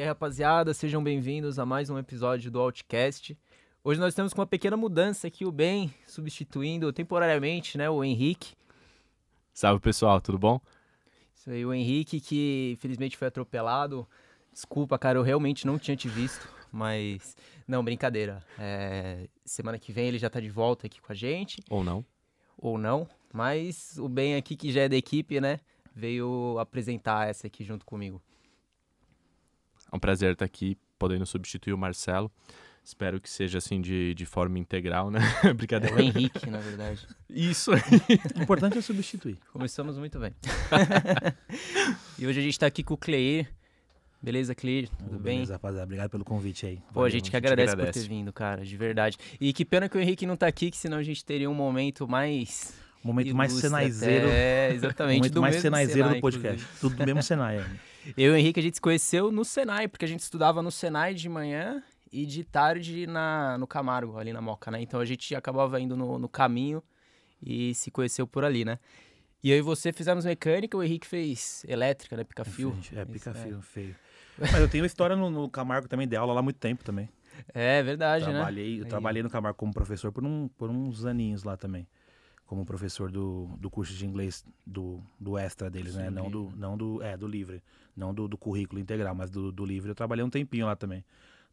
E aí, rapaziada, sejam bem-vindos a mais um episódio do Outcast. Hoje nós temos com uma pequena mudança aqui o Ben, substituindo temporariamente, né, o Henrique. Salve pessoal, tudo bom? Isso aí, o Henrique que infelizmente foi atropelado. Desculpa, cara, eu realmente não tinha te visto, mas não, brincadeira. É, Semana que vem ele já tá de volta aqui com a gente, Ou não? ou não, mas o Ben aqui que já é da equipe, né, veio apresentar essa aqui junto comigo. É um prazer estar aqui, podendo substituir o Marcelo. Espero que seja assim de, de forma integral, né? É Brincadeira. o Henrique, na verdade. Isso O importante é substituir. Começamos muito bem. e hoje a gente tá aqui com o Cleir. Beleza, Cleir? Tudo bem? Beleza, rapaziada. Obrigado pelo convite aí. Pô, a Valeu, gente que a gente agradece, agradece. por ter vindo, cara, de verdade. E que pena que o Henrique não tá aqui, que senão a gente teria um momento mais. O momento mais senaizeiro. O exatamente. momento do mais senaizeiro Senai, do podcast. Tudo do mesmo Senai. É. Eu e o Henrique, a gente se conheceu no Senai, porque a gente estudava no Senai de manhã e de tarde na, no Camargo, ali na Moca, né? Então a gente acabava indo no, no caminho e se conheceu por ali, né? E eu e você fizemos mecânica, o Henrique fez elétrica, né? Pica-fio. É, pica-fio, feio. Mas eu tenho história no, no Camargo também, de aula lá há muito tempo também. É verdade, né? Trabalhei, eu Aí. trabalhei no Camargo como professor por, um, por uns aninhos lá também. Como professor do, do curso de inglês do, do extra deles, né? Sim, Não do, não do, é, do livre. Não do, do currículo integral, mas do, do livre eu trabalhei um tempinho lá também.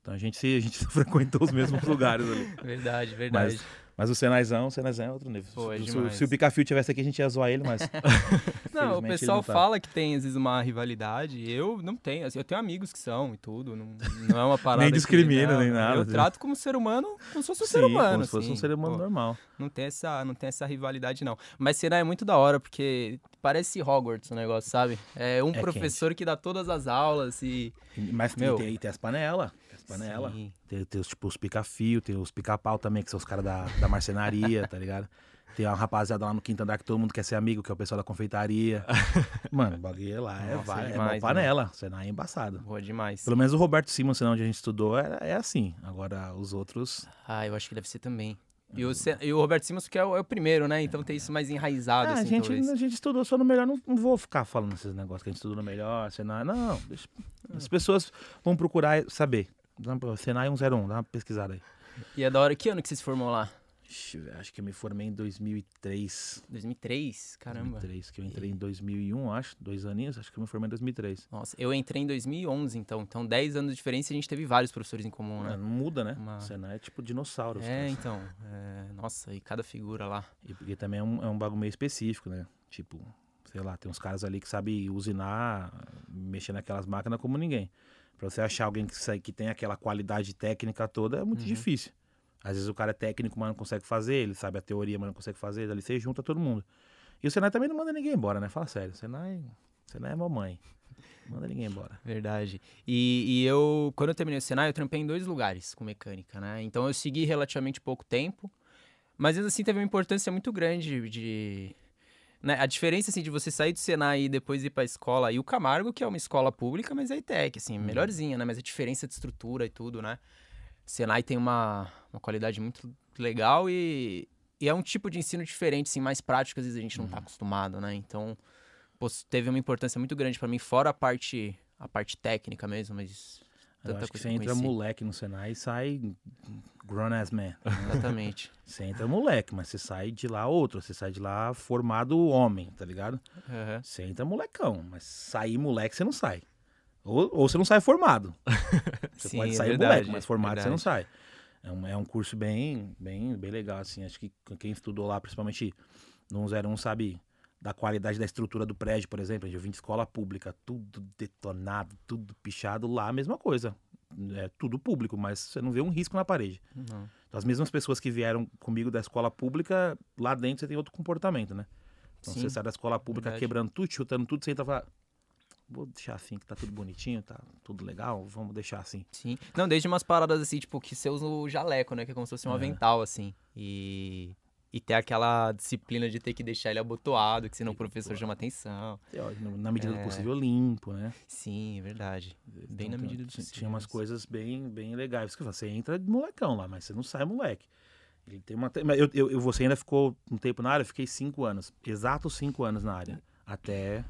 Então a gente, se, a gente frequentou os mesmos lugares ali. Verdade, verdade. Mas o Senaizão, o Senaizão é outro nível. Pô, é se, se, o Picafio tivesse aqui, a gente ia zoar ele, mas. Não, o pessoal não tá. fala que tem às vezes uma rivalidade. Eu não tenho, assim, eu tenho amigos que são e tudo. Não, não é uma parada. Nem discrimina, não, nem nada, Eu assim. trato como ser humano, como se fosse um ser Sim, humano. como se fosse um assim, ser humano pô. normal. Não tem essa, não tem essa rivalidade, não. Mas será é muito da hora, porque parece Hogwarts o negócio, sabe? É um É professor que dá todas as aulas e. E- Mas Meu. tem, tem, tem as panelas. Panelas. Tem, tem os, tipo, os pica-fio, tem os pica-pau também, que são os caras da, da marcenaria, tá ligado? Tem uma rapaziada lá no quinto andar que todo mundo quer ser amigo, que é o pessoal da confeitaria. Mano, o bagulho lá é, Nossa, vai, é é, demais, mó panela. Senai é embaçado. Boa demais. Pelo menos o Roberto Simons, onde a gente estudou, é, é assim. Agora, os outros... Ah, eu acho que deve ser também. E o, Ce- e o Roberto Simmons, que é o, é o primeiro, né? Então tem isso mais enraizado, Ah, assim, a, gente, talvez. a gente estudou só no melhor, não, não vou ficar falando esses negócios que a gente estudou no melhor, Senai. Não, deixa- as pessoas vão procurar saber. Senai 101, dá uma pesquisada aí. E é da hora. Que ano que você se formou lá? Ixi, acho que eu me formei em 2003. 2003? Caramba. 2003, que eu entrei em 2001, acho, dois aninhos, acho que eu me formei em 2003. Nossa, eu entrei em 2011, então. Então, 10 anos de diferença e a gente teve vários professores em comum, É, né? não muda, né? Uma- Senai é tipo dinossauro. os É, então. é, Nossa, e cada figura lá. E porque também é um, é um bagulho meio específico, né? Tipo, sei lá, tem uns caras ali que sabem usinar, mexer naquelas máquinas como ninguém. Pra você achar alguém que, que tem aquela qualidade técnica toda é muito Uhum. difícil. Às vezes o cara é técnico, mas não consegue fazer, ele sabe a teoria, mas não consegue fazer, dali você junta todo mundo. E o Senai também não manda ninguém embora, né? Fala sério, o Senai, Senai é mamãe. Não manda ninguém embora. Verdade. E, e eu, quando eu terminei o Senai, eu trampei em dois lugares com mecânica, né? Então eu segui relativamente pouco tempo, mas ainda assim teve uma importância muito grande de. Né? A diferença assim, de você sair do Senai e depois ir pra escola, e o Camargo, que é uma escola pública, mas é ITEC, assim, melhorzinha, né? Mas a diferença de estrutura e tudo, né? Senai tem uma, uma qualidade muito legal e, e é um tipo de ensino diferente, assim, mais prático, às vezes a gente não tá acostumado, né? Então, pô, teve uma importância muito grande pra mim, fora a parte, a parte técnica mesmo, mas Eu acho que você entra moleque no Senai e sai grown ass man. Exatamente. Você entra moleque, mas você sai de lá outro, você sai de lá formado homem, tá ligado? Aham. Você entra molecão, mas sair moleque você não sai. Ou, ou você não sai formado. Você Sim, pode é sair verdade, moleque, mas formado você não verdade. sai. É um, é um curso bem, bem, bem legal, assim. Acho que quem estudou lá, principalmente no 101, sabe da qualidade da estrutura do prédio, por exemplo. Eu vim de escola pública, tudo detonado, tudo pichado. Lá, a mesma coisa. É tudo público, mas você não vê um risco na parede. Não. Então, as mesmas pessoas que vieram comigo da escola pública, lá dentro você tem outro comportamento, né? Então Sim, você sai da escola pública verdade. quebrando tudo, chutando tudo, você entra e fala, vou deixar assim, que tá tudo bonitinho, tá tudo legal, vamos deixar assim. Sim. Não, desde umas paradas assim, tipo, que você usa o jaleco, né? Que é como se fosse um É. avental, assim. E. E ter aquela disciplina de ter que deixar ele abotoado, que senão o professor chama atenção. No- Na medida É. do possível, limpo, né? Sim, é verdade. Bem Então, na medida do possível. Tinha umas coisas bem, bem legais. Que você entra de molecão lá, mas você não sai moleque. Ele tem uma. Eu, eu, eu- você ainda ficou um tempo na área? Eu fiquei cinco anos. Exatos cinco anos na área. Até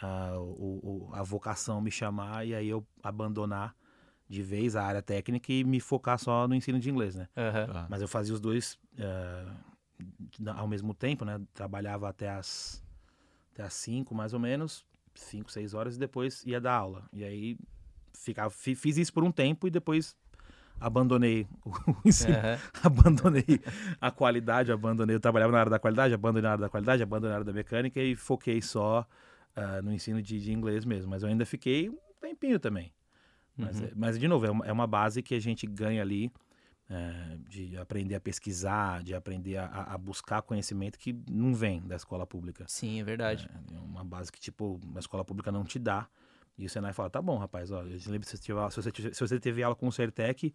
a, o, o- a vocação me chamar e aí eu abandonar de vez a área técnica e me focar só no ensino de inglês, né? Tá. Mas eu fazia os dois na- ao mesmo tempo, né? Trabalhava até as até as 5, mais ou menos, 5, 6 horas e depois ia dar aula. E aí ficava, fi- fiz isso por um tempo e depois abandonei o ensino, Aham. abandonei a qualidade, abandonei, eu trabalhava na área da qualidade, abandonei na área da qualidade, abandonei na área da mecânica e foquei só ah, no ensino de, de inglês mesmo. Mas eu ainda fiquei um tempinho também. Mas, Uhum. é- mas, de novo, é uma, é uma base que a gente ganha ali é, de aprender a pesquisar, de aprender a, a- buscar conhecimento que não vem da escola pública. Sim, é verdade. É uma base que, tipo, a escola pública não te dá. E o Senai fala, tá bom, rapaz, ó, eu lembro se você, tiver, se, você, se você teve aula com o Sertec,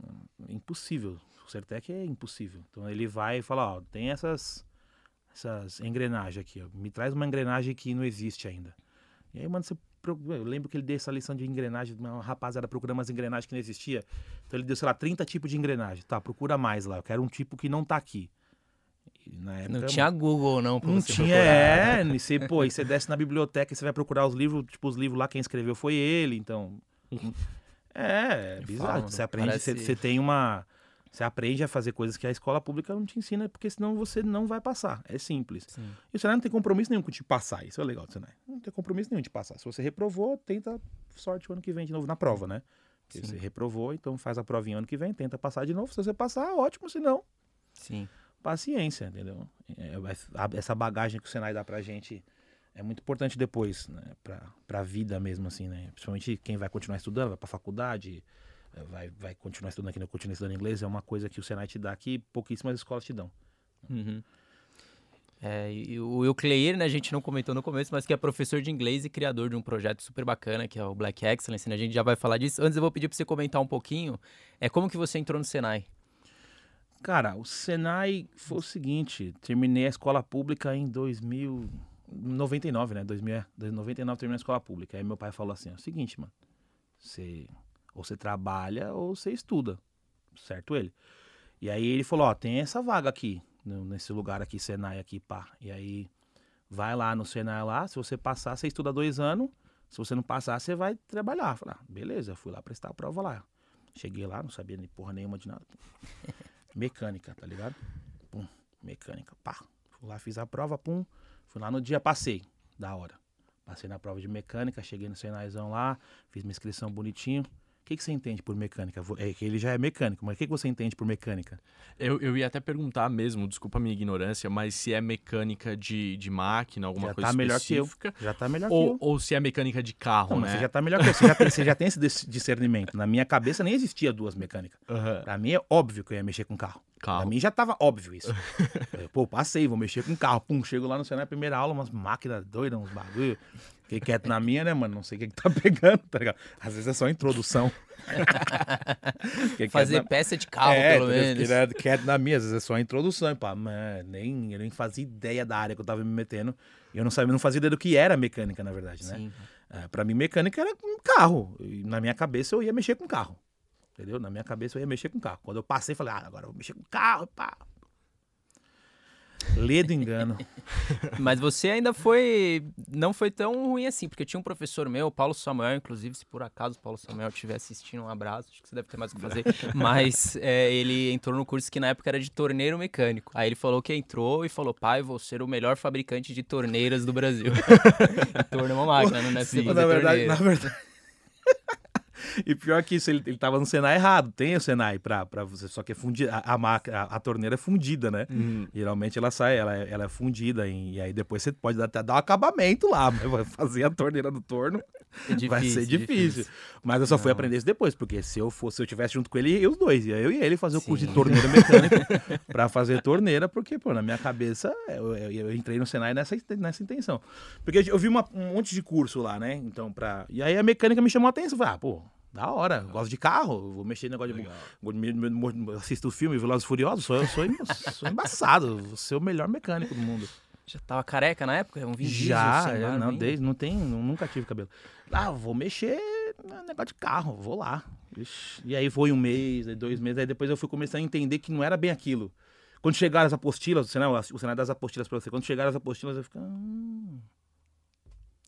hum, é impossível. O Sertec é impossível. Então ele vai e fala, ó, tem essas, essas engrenagens aqui, ó, me traz uma engrenagem que não existe ainda. E aí, mano, você. Eu lembro que ele deu essa lição de engrenagem, uma rapaziada procurando umas engrenagens que não existia. Então ele deu, sei lá, 30 tipos de engrenagem. Tá, procura mais lá. Eu quero um tipo que não tá aqui. Na época, Não tinha Google, não, pra não você tinha, procurar. é. E você, pô, e você desce na biblioteca e você vai procurar os livros, tipo, os livros lá, quem escreveu foi ele, então. É, é bizarro. fala, você aprende, você, parece- você tem uma. Você aprende a fazer coisas que a escola pública não te ensina, porque senão você não vai passar. É simples. Sim. E o Senai não tem compromisso nenhum com te passar. Isso é legal do Senai. Não tem compromisso nenhum de passar. Se você reprovou, tenta sorte o ano que vem de novo na prova, né? Se Sim. você reprovou, então faz a provinha ano que vem, tenta passar de novo. Se você passar, ótimo. Se não, Sim. paciência, entendeu? É, a- Essa bagagem que o Senai dá pra gente é muito importante depois, né? Pra, pra vida mesmo, assim, né? Principalmente quem vai continuar estudando, vai pra faculdade, vai, vai continuar estudando aqui, eu continuo estudando inglês, é uma coisa que o Senai te dá que pouquíssimas escolas te dão. Uhum. É, e o Eucleir, né, a gente não comentou no começo, mas que é professor de inglês e criador de um projeto super bacana, que é o Black Excellence, né? A gente já vai falar disso. Antes eu vou pedir pra você comentar um pouquinho, é como que você entrou no Senai? Cara, o Senai foi o seguinte, terminei a escola pública em 2000, 99, né? 2000, é, 99 terminei a escola pública. Aí meu pai falou assim, ó, seguinte, mano, você ou você trabalha ou você estuda, certo ele? E aí ele falou, ó, tem essa vaga aqui, nesse lugar aqui, Senai aqui, pá. E aí vai lá no Senai lá, se você passar, você estuda dois anos, se você não passar, você vai trabalhar. Falei, ah, beleza, eu fui lá prestar a prova lá. Cheguei lá, não sabia nem porra nenhuma de nada. Mecânica, tá ligado? Pum, mecânica, pá. Fui lá, fiz a prova, pum. Fui lá no dia, passei. Da hora. Passei na prova de mecânica, cheguei no Senaizão lá, fiz minha inscrição bonitinho. O que, que você entende por mecânica? É que ele já é mecânico, mas o que, que você entende por mecânica? Eu, eu ia até perguntar mesmo, desculpa a minha ignorância, mas se é mecânica de, de máquina, alguma Já coisa tá melhor que eu. específica. Já tá melhor que Ou, eu. ou se é mecânica de carro, Não, né? você já tá melhor que eu. Você já tem, você já tem esse dis- discernimento. Na minha cabeça nem existia duas mecânicas. Aham, Pra mim é óbvio que eu ia mexer com carro. Pra Carro. mim já tava óbvio isso. Eu, Pô, passei, vou mexer com carro. Pum, chego lá no Senai, primeira aula, umas máquinas doidas, uns bagulho. Fiquei quieto na minha, né, mano? Não sei o que, que tá pegando, tá ligado? Às vezes é só introdução. Quieto Fazer na- peça de carro, é, pelo menos. Fiquei né, quieto na minha, às vezes é só introdução. E pá, mano, nem, eu nem fazia ideia da área que eu tava me metendo. E eu não sabia, não fazia ideia do que era mecânica, na verdade, né? Sim. É, pra mim, mecânica era um carro. E na minha cabeça eu ia mexer com carro. Entendeu? Na minha cabeça eu ia mexer com carro. Quando eu passei, falei, ah, agora eu vou mexer com carro, pá. Lê do engano. Mas você ainda foi. Não foi tão ruim assim, porque tinha um professor meu, Paulo Samuel, inclusive, se por acaso o Paulo Samuel estiver assistindo, um abraço, acho que você deve ter mais o que fazer. Mas é, ele entrou no curso que na época era de torneiro mecânico. Aí ele falou que entrou e falou: pai, vou ser o melhor fabricante de torneiras do Brasil. torno é uma máquina, não é Sim, fazer na verdade, torneira. na verdade. e pior que isso, ele, ele tava no Senai errado. Tem o Senai pra, pra você, só que é fundida. A, a, a, torneira é fundida, né? Uhum. Geralmente ela sai, ela, é- ela é fundida, e, e aí depois você pode até dar um acabamento lá, mas vai fazer a torneira do torno É vai ser difícil, difícil. Mas eu só fui Não. aprender isso depois, porque se eu fosse, se eu tivesse junto com ele, eu os dois, ia eu e ele fazer o curso de torneira mecânica pra fazer torneira, porque, pô, na minha cabeça, eu, eu- eu entrei no Senai nessa, nessa intenção. Porque eu vi uma- um monte de curso lá, né? Então, pra. E aí a mecânica me chamou a atenção. Falei, ah, pô. Da hora, eu gosto de carro, vou mexer no negócio de. me- me- Assisto o filme Velozes e Furiosos, sou, sou, em- sou embaçado, vou ser o melhor mecânico do mundo. Já tava careca na época? Um Vin Diesel, Já, é, não, nem- desde, não tem, nu- nunca tive cabelo. Ah, vou mexer no negócio de carro, vou lá. Ixi, E aí foi um mês, dois meses, aí depois eu fui começando a entender que não era bem aquilo. Quando chegaram as apostilas, o Senai, o Senai das apostilas pra você, quando chegaram as apostilas, eu fiquei. "Hum,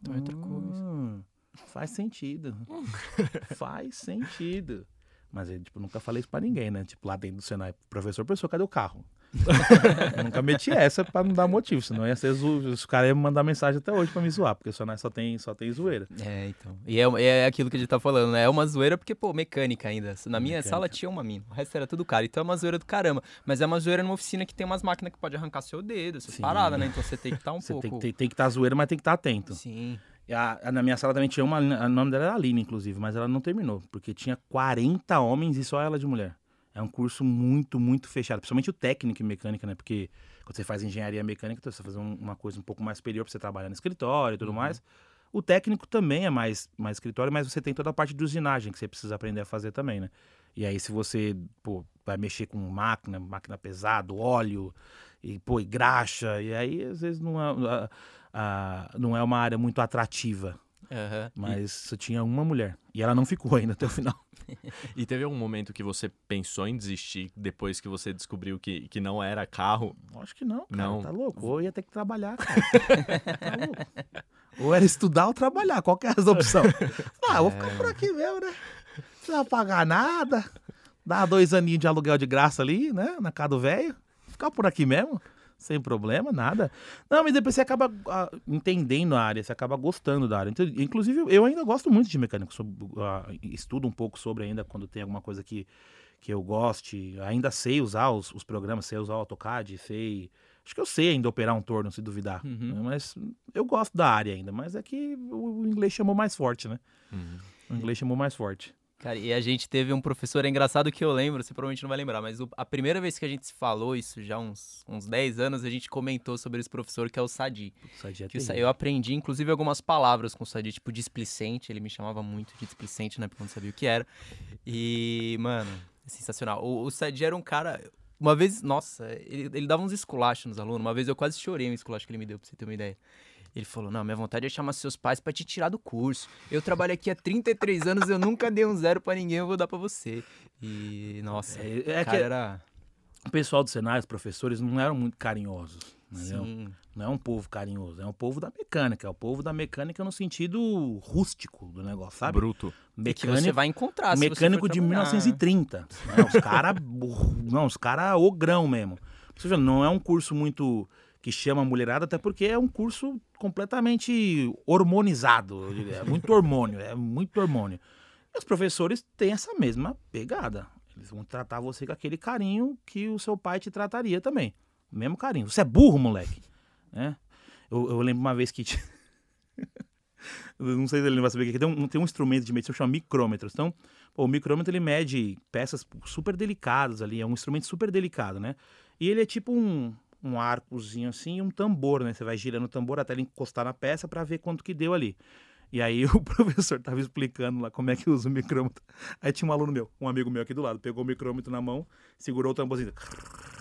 Então é outra coisa. Hum, faz sentido. faz sentido. Mas eu, tipo, nunca falei isso pra ninguém, né? Tipo, lá dentro do Senai, professor, professor, cadê o carro? nunca meti essa pra não dar motivo, senão ia ser zo... os caras iam mandar mensagem até hoje pra me zoar, porque o Senai só tem, só tem zoeira. É, então. E é, é aquilo que a gente tá falando, né? É uma zoeira porque, pô, mecânica ainda. Na minha Mecânica. sala tinha uma mina, o resto era tudo cara. Então é uma zoeira do caramba. Mas é uma zoeira numa oficina que tem umas máquinas que pode arrancar seu dedo, essas Sim. paradas, né? Então você tem que estar um Você pouco. tem, tem, tem que estar zoeira, mas tem que estar atento. Sim. A- a- na minha sala também tinha uma, o nome dela era Aline, inclusive, mas ela não terminou, porque tinha 40 homens e só ela de mulher. É um curso muito, muito fechado, principalmente o técnico em mecânica, né? Porque quando você faz engenharia mecânica, então você um- uma coisa um pouco mais superior para você trabalhar no escritório e tudo mais. O técnico também é mais, mais escritório, mas você tem toda a parte de usinagem que você precisa aprender a fazer também, né? E aí, se você pô, vai mexer com máquina, máquina pesada, óleo, e, pô, e graxa, e aí às vezes não é, a- a- não é uma área muito atrativa. Aham. Mas só tinha uma mulher. E ela não ficou ainda até o final. E teve algum momento que você pensou em desistir depois que você descobriu que, que não era carro? Acho que não, cara. Não. Tá louco? Ou ia ter que trabalhar, cara. tá louco. Ou era estudar ou trabalhar. Qual que é as opções? Ah, eu vou ficar por aqui mesmo, né? Não precisa pagar nada. Dá dois aninhos de aluguel de graça ali, né? Na casa do velho. Ficar por aqui mesmo. Sem problema, nada. Não, mas depois você acaba ah, entendendo a área, você acaba gostando da área. Então, inclusive, eu ainda gosto muito de mecânica. sou- ah, estudo um pouco sobre ainda quando tem alguma coisa que, que eu goste. Ainda sei usar os, os programas, sei usar o AutoCAD, sei. Acho que eu sei ainda operar um torno, se duvidar. Uhum. né? Mas eu gosto da área ainda. Mas é que o, o inglês chamou mais forte, né? O inglês chamou mais forte. Cara, e a gente teve um professor, é engraçado que eu lembro, você provavelmente não vai lembrar, mas o- a primeira vez que a gente se falou, isso já uns, uns 10 anos, a gente comentou sobre esse professor que é o Sadi. Aí já é Que o terrível. eu aprendi, inclusive, algumas palavras com o Sadi, tipo displicente, ele me chamava muito de displicente, né, porque eu não sabia o que era. E, mano, é sensacional. O, o Sadi era um cara, uma vez, nossa, ele, ele dava uns esculachos nos alunos, uma vez eu quase chorei um esculacho que ele me deu, pra você ter uma ideia. Ele falou, não, minha vontade é chamar seus pais pra te tirar do curso. Eu trabalho aqui há 33 anos, eu nunca dei um zero pra ninguém, eu vou dar pra você. E, nossa, É, o é cara que era... o pessoal do Senai, os professores, não eram muito carinhosos. Sim, Não é um povo carinhoso, é um povo da mecânica. É o povo da mecânica no sentido rústico do negócio, sabe? Bruto. e que você Mecânico, vai encontrar, mecânico de trabalhar. 1930. né? Os caras. Não, os caras ogrão mesmo. Você vê, não é um curso muito que chama mulherada, até porque é um curso completamente hormonizado. É muito hormônio, é muito hormônio. E os professores têm essa mesma pegada. Eles vão tratar você com aquele carinho que o seu pai te trataria também. O mesmo carinho. Você é burro, moleque. Né? Eu, eu lembro uma vez que. não sei se ele vai saber o que é. Tem um, tem um instrumento de medição que chama micrômetros. Então, pô, o micrômetro ele mede peças super delicadas ali. É um instrumento super delicado, né? E ele é tipo um, um arcozinho assim e um tambor, né? Você vai girando o tambor até ele encostar na peça para ver quanto que deu ali. E aí o professor tava explicando lá como é que usa o micrômetro. Aí tinha um aluno meu, um amigo meu aqui do lado, pegou o micrômetro na mão, segurou o tamborzinho.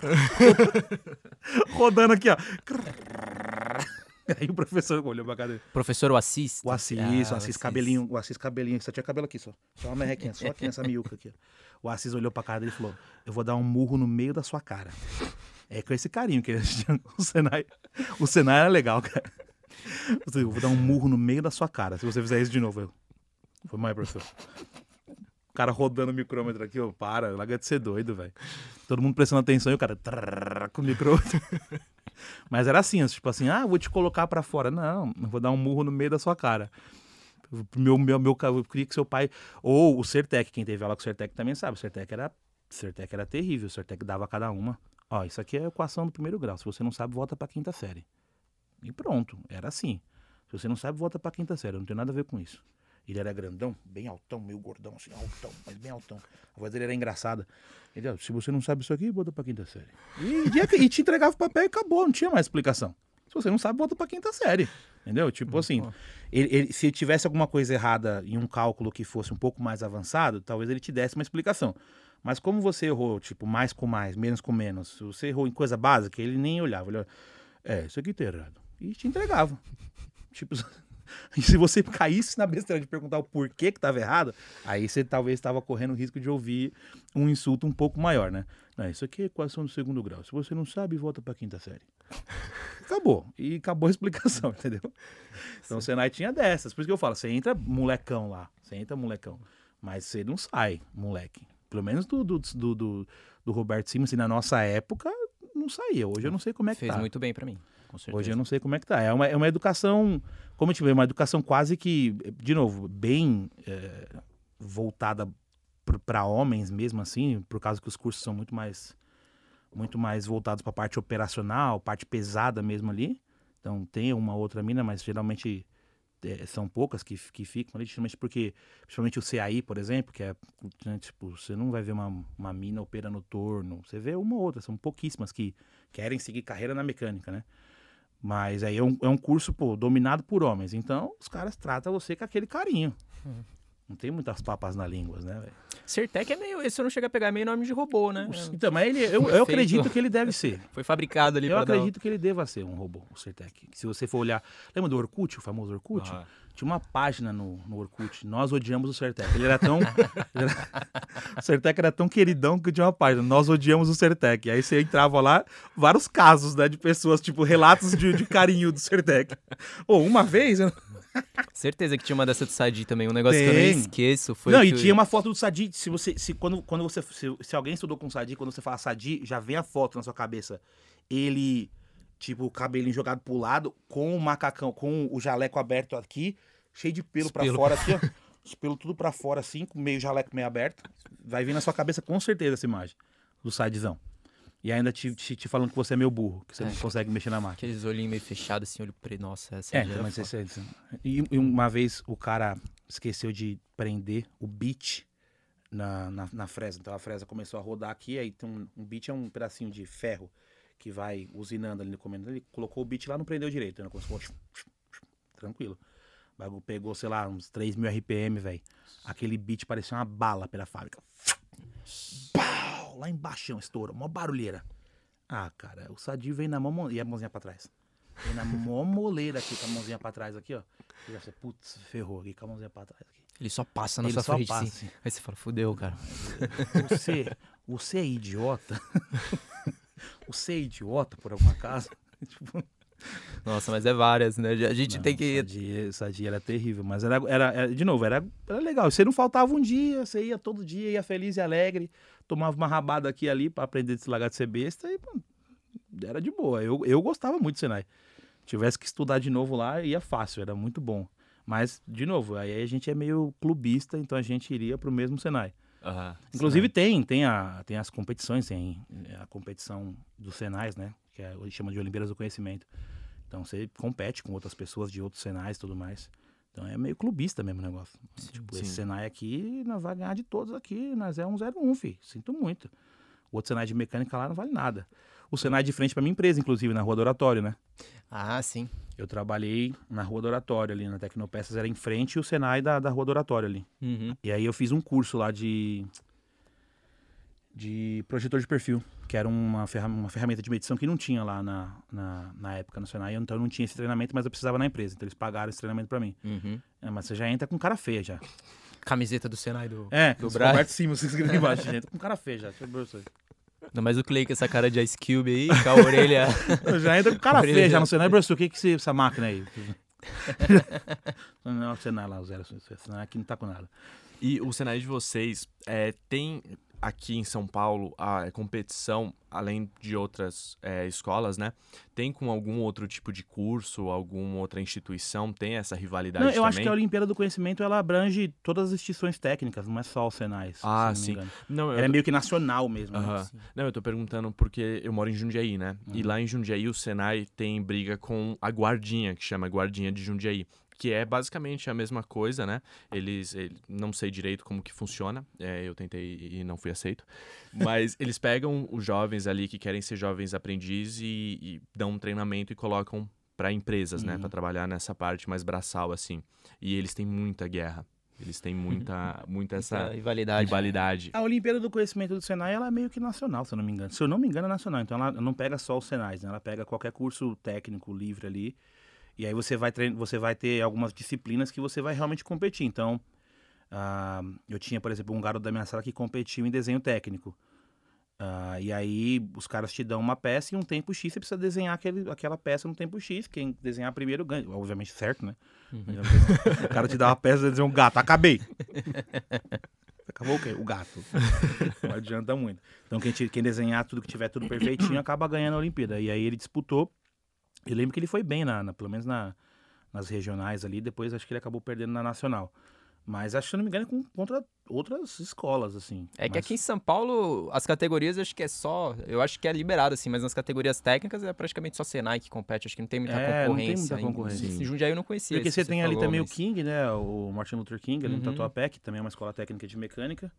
Rodando aqui, ó. Aí o professor olhou pra dele. Professor, o Assis? O Assis, Ah, o Assis cabelinho, o Assis cabelinho, só tinha cabelo aqui só. Só uma merrequinha, só aqui nessa miúca aqui. ó. O Assis olhou pra cara dele e falou: Eu vou dar um murro no meio da sua cara. É com esse carinho que. O Senai, o Senai era legal, cara. Eu vou dar um murro no meio da sua cara. Se você fizer isso de novo, eu. Foi mais, professor. O cara rodando o micrômetro aqui, ó. Para, larga de ser doido, velho. Todo mundo prestando atenção e o cara com o micrômetro. Mas era assim, tipo assim, ah, vou te colocar pra fora. Não, eu vou dar um murro no meio da sua cara. Meu, meu, meu, eu queria que seu pai. Ou o Sertec, quem teve aula com o Sertec também sabe. O Sertec era, Sertec era terrível. O Sertec dava cada uma. Ó, isso aqui é a equação do primeiro grau. Se você não sabe, volta pra quinta série. E pronto, era assim. Se você não sabe, volta pra quinta série. Não tem nada a ver com isso. Ele era grandão, bem altão, meio gordão, assim, altão, mas bem altão. A voz dele era engraçada. Ele, ó, se você não sabe isso aqui, volta pra quinta série. E, e te entregava o papel e acabou, não tinha mais explicação. Se você não sabe, volta pra quinta série. Entendeu? Tipo assim, ele, ele- se tivesse alguma coisa errada em um cálculo que fosse um pouco mais avançado, talvez ele te desse uma explicação. Mas como você errou, tipo, mais com mais, menos com menos, você errou em coisa básica, ele nem olhava. Ele olhava, é, isso aqui tá errado. E te entregava. Tipo, E se você caísse na besteira de perguntar o porquê que estava errado, aí você talvez estava correndo o risco de ouvir um insulto um pouco maior, né? Não, isso aqui é equação do segundo grau. Se você não sabe, volta para quinta série. Acabou. E acabou a explicação, entendeu? Então o Senai tinha dessas. Por isso que eu falo, você entra molecão lá, você entra molecão, mas você não sai moleque. Pelo menos do, do, do, do, do Roberto Simas, assim, na nossa época, não saía. Hoje eu não sei como é que Fez tá. muito bem pra mim. Hoje eu não sei como é que tá. É uma, é uma educação, como gente vê, uma educação quase que, de novo, bem é, voltada para homens mesmo assim, por causa que os cursos são muito mais muito mais voltados para a parte operacional, parte pesada mesmo ali. Então tem uma outra mina, mas geralmente é, são poucas que, que ficam ali, porque, principalmente o CAI, por exemplo, que é, né, tipo, você não vai ver uma, uma mina operando torno, você vê uma ou outra, são pouquíssimas que querem seguir carreira na mecânica, né? Mas aí é um, é um curso, pô, dominado por homens, então os caras tratam você com aquele carinho. Não tem muitas papas na língua, né, velho? Certec é meio. Esse eu não chega a pegar é meio nome de robô, né? Então, mas ele, eu, eu acredito que ele deve ser. Foi fabricado ali Eu um- acredito que ele deva ser um robô, o Certec. Se você for olhar. Lembra do Orkut, o famoso Orkut? Ah. Tinha uma página no, no Orkut. Nós odiamos o Certec. Ele era tão. era- o Certec era tão queridão que tinha uma página. Nós odiamos o Certec. Aí você entrava lá, vários casos, né? De pessoas, tipo, relatos de, de carinho do Certec. Ou uma vez. eu- Certeza que tinha uma dessa do Sadi também. Um negócio que eu Tem. nem esqueço. Foi Não, e eu- tinha uma foto do Sadi. Se você. Se, quando, quando você. Se, se alguém estudou com Sadi, quando você fala Sadi, já vem a foto na sua cabeça. Ele, tipo, o cabelinho jogado pro lado, com o macacão, com o jaleco aberto aqui, cheio de pelo Pelo. fora, assim, ó. Os pelos tudo pra fora, assim, com meio jaleco meio aberto. Vai vir na sua cabeça com certeza essa imagem do Sadizão. E ainda te, te, te falando que você é meio burro, que você não consegue mexer na máquina. Aqueles olhinhos meio fechados, assim, olho preto. Nossa, essa É, era mas é isso. E, e uma vez o cara esqueceu de prender o beat na, na, na fresa. Então a fresa começou a rodar aqui, aí tem um, um beat é um pedacinho de ferro que vai usinando ali no comando. Ele colocou o beat lá, não prendeu direito. Né? Começou, tranquilo. O bagulho pegou, sei lá, uns 3 mil RPM, velho. Aquele beat parecia uma bala pela fábrica. Pau! Lá embaixo, estoura, mó barulheira. Ah, cara, o Sadio vem na mão e a mãozinha pra trás. Vem na mó moleira aqui, com a mãozinha pra trás aqui, ó. E você, putz, ferrou aqui, com a mãozinha pra trás aqui. Ele só passa na Ele sua só frente, passa. Aí você fala, fudeu, cara. Você, você é idiota? você é idiota, por alguma acaso? tipo, Nossa, mas é várias, né? A gente não, tem que. Sadia, sadia era terrível, mas era, era, era- de novo, era, era legal. Você não faltava um dia, você ia todo dia, ia feliz e alegre, tomava uma rabada aqui e ali pra aprender a se largar de ser besta e pô, era de boa. Eu, eu gostava muito do Senai. Tivesse que estudar de novo lá, ia fácil, era muito bom. Mas, de novo, aí a gente é meio clubista, então a gente iria pro mesmo Senai. Aham. Inclusive tem, tem, a, tem as competições, tem a competição dos Senais, né? Que é, chama de Olimpíadas do Conhecimento. Então você compete com outras pessoas de outros Senais e tudo mais. Então é meio clubista mesmo o negócio. tipo, esse sim. Senai aqui, nós vamos ganhar de todos aqui, nós é um 01, fi. Sinto muito. O outro Senai de mecânica lá não vale nada. O Senai de frente pra minha empresa, inclusive, na Rua do Oratório, né? Ah, sim. Eu trabalhei na Rua do Oratório ali, na Tecnopeças era em frente e o Senai da, da Rua do Oratório ali. Uhum. E aí eu fiz um curso lá de de projetor de perfil, que era uma, ferra- uma ferramenta de medição que não tinha lá na, na, na época no Senai, então eu não tinha esse treinamento, mas eu precisava na empresa, então eles pagaram esse treinamento pra mim. Uhum. É, mas você já entra com cara feia já. Camiseta do Senai do. É, Do Braz. Roberto Simas, você escreve embaixo, já entra com cara feia já. Deixa eu ver você. Ainda mais o Clay com essa cara de Ice Cube aí, com a orelha. Eu já entra com cara feia já no Senai, professor, o que que esse- essa máquina aí? não, o Senai lá, o zero, o Senai aqui não tá com nada. E o Senai de vocês é, tem aqui em São Paulo a competição, além de outras é, escolas, né? Tem com algum outro tipo de curso, alguma outra instituição? Tem essa rivalidade Não, eu também? acho que a Olimpíada do Conhecimento ela abrange todas as instituições técnicas, não é só o Senai. se Ah, não me sim. Não, eu Ela é meio que nacional mesmo. né? Aham. Não, eu tô perguntando porque eu moro em Jundiaí, né? E Uhum. lá em Jundiaí o Senai tem briga com a Guardinha, que chama Guardinha de Jundiaí. Que é basicamente a mesma coisa, né? Eles, ele- não sei direito como que funciona, é, eu tentei e não fui aceito. Mas eles pegam os jovens ali que querem ser jovens aprendizes e, e dão um treinamento e colocam para empresas, né? Uhum. Para trabalhar nessa parte mais braçal, assim. E eles têm muita guerra. Eles têm muita, muita Essa essa rivalidade. rivalidade. A Olimpíada do Conhecimento do Senai ela é meio que nacional, se eu não me engano. Se eu não me engano, é nacional. Então ela não pega só os Senais, né? Ela pega qualquer curso técnico livre ali E aí você vai, trein... você vai ter algumas disciplinas que você vai realmente competir. Então, ah, eu tinha, por exemplo, um garoto da minha sala que competiu em desenho técnico. Ah, e aí os caras te dão uma peça e um tempo X você precisa desenhar aquele, aquela peça no tempo X. Quem desenhar primeiro ganha. Obviamente certo, né? O cara te dá uma peça e dizer um gato, acabei. Acabou o quê? O gato. Não adianta muito. Então quem, ti- quem desenhar tudo que tiver tudo perfeitinho acaba ganhando a Olimpíada. E aí ele disputou. Eu lembro que ele foi bem, na, na- pelo menos na- nas regionais ali. Depois acho que ele acabou perdendo na nacional. Mas acho que, se eu não me engano, é com- contra outras escolas, assim. É que Mas- aqui em São Paulo, as categorias acho que é só. Eu acho que é liberado, assim, mas nas categorias técnicas é praticamente só Senai que compete. Acho que não tem muita É, não tem concorrência. muita concorrência. Em Jundiaí eu não conhecia. Porque você que tem ali falou, também mas- o King, né? O Martin Luther King, ali no Uhum. Tatuapé, que também é uma escola técnica de mecânica.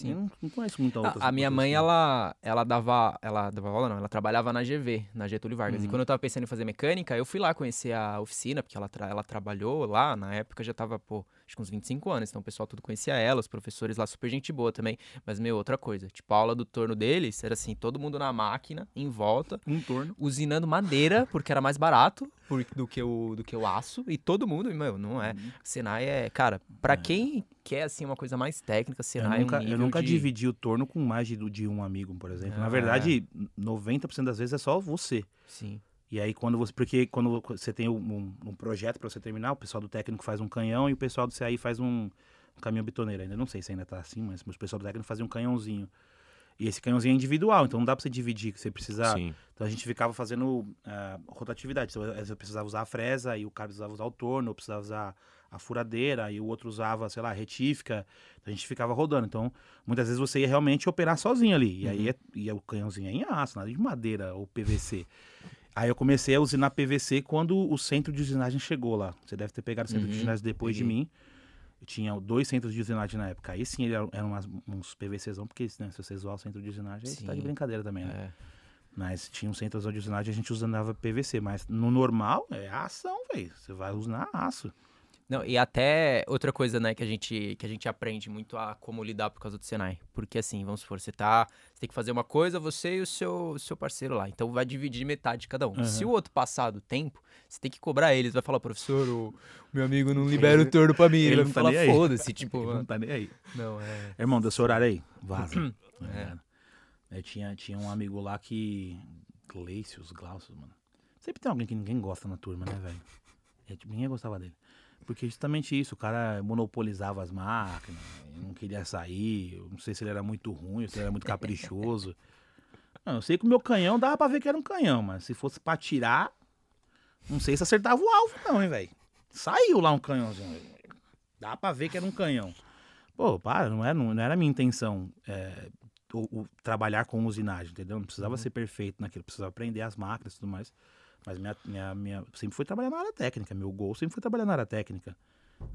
Sim. Eu não, não conheço muita A- outra. A minha mãe, ela, ela dava. Ela dava aula, não, ela trabalhava na GV, na Getúlio Vargas. E Uhum. quando eu tava pensando em fazer mecânica, eu fui lá conhecer a oficina, porque ela, tra- ela trabalhou lá, na época já tava, pô, acho que uns 25 anos. Então o pessoal tudo conhecia ela, os professores lá, super gente boa também. Mas, meu, outra coisa. Tipo, a aula do torno deles era assim, todo mundo na máquina, em volta, Um torno. usinando madeira, porque era mais barato por- do, que o, do que o aço. E todo mundo, meu, não é. Senai é, cara, pra quem quer, assim, uma coisa mais técnica, Eu Senai nunca, é um eu nunca de... dividi o torno com mais de, de um amigo, por exemplo. Na Ah, verdade, 90% das vezes é só você. Sim. E aí, quando você. Porque quando você tem um, um projeto pra você terminar, o pessoal do técnico faz um canhão e o pessoal do CAI faz um, um caminhão bitoneiro. Ainda não sei se ainda tá assim, mas o pessoal do técnico fazia um canhãozinho. E esse canhãozinho é individual, então não dá pra você dividir, que você precisa. Sim. Então a gente ficava fazendo ah, rotatividade. Então, eu precisava usar a fresa, e o cara precisava usar o torno, eu precisava usar a furadeira, e o outro usava, sei lá, a retífica. Então a gente ficava rodando. Então, muitas vezes você ia realmente operar sozinho ali. E aí é- e o canhãozinho é em aço, nada de madeira ou PVC. Aí eu comecei a usinar PVC quando o centro de usinagem chegou lá. Você deve ter pegado o centro de Uhum, usinagem depois de mim. Eu tinha dois centros de usinagem na época. Aí sim, eram, umas- uns PVCzão, porque né, se você zoar o centro de usinagem, aí você tá de brincadeira também, né? É. Mas tinha um centro de usinagem, a gente usava PVC. Mas no normal, é ação, velho. Você vai usar aço. Não, e até outra coisa, né, que a gente que a gente aprende muito a como lidar por causa do Senai. Porque assim, vamos supor, você tá, você tem que fazer uma coisa, você e o seu seu parceiro lá. Então vai dividir metade de cada um. Aham. Se o outro passar do tempo, você tem que cobrar eles, vai falar, professor, o meu amigo não libera o torno pra mim, ele, ele vai tá falar, foda-se, tipo, Ele não tá nem aí. não, é. Irmão, deu seu horário aí. Vaza. É. É, tinha, tinha um amigo lá que. Gleicius, Glaucius, mano. Sempre tem alguém que ninguém gosta na turma, né, velho? É, tipo, ninguém gostava dele. Porque justamente isso, o cara monopolizava as máquinas, não queria sair, não sei se ele era muito ruim, se ele era muito caprichoso. Não, eu sei que o meu canhão dava pra ver que era um canhão, mas se fosse pra tirar, não sei se acertava o alvo, não, hein, velho. Saiu lá um canhãozinho. Dá pra ver que era um canhão. Pô, para, não era, não era minha intenção é, o, o- trabalhar com usinagem, entendeu? Não precisava ser perfeito naquilo, precisava aprender as máquinas e tudo mais. Mas minha, minha, minha, sempre foi trabalhar na área técnica, meu gol sempre foi trabalhar na área técnica.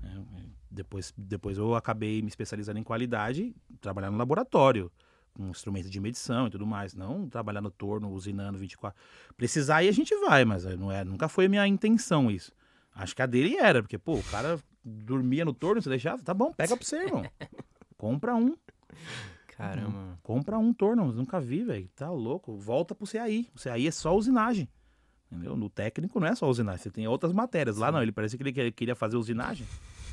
É, é, depois, depois eu acabei me especializando em qualidade, trabalhar no laboratório, com instrumentos de medição e tudo mais. Não trabalhar no torno, usinando 24. Precisar aí a gente vai, mas não é, nunca foi a minha intenção isso. Acho que a dele era, porque, pô, o cara dormia no torno, você deixava, tá bom, pega pra você, irmão. Compra um. Caramba. Compra um torno, nunca vi, velho. Tá louco. Volta pro CAI. O CAI é só usinagem. Entendeu? No técnico não é só usinagem, você tem outras matérias. Lá não, ele parece que ele que- queria fazer usinagem.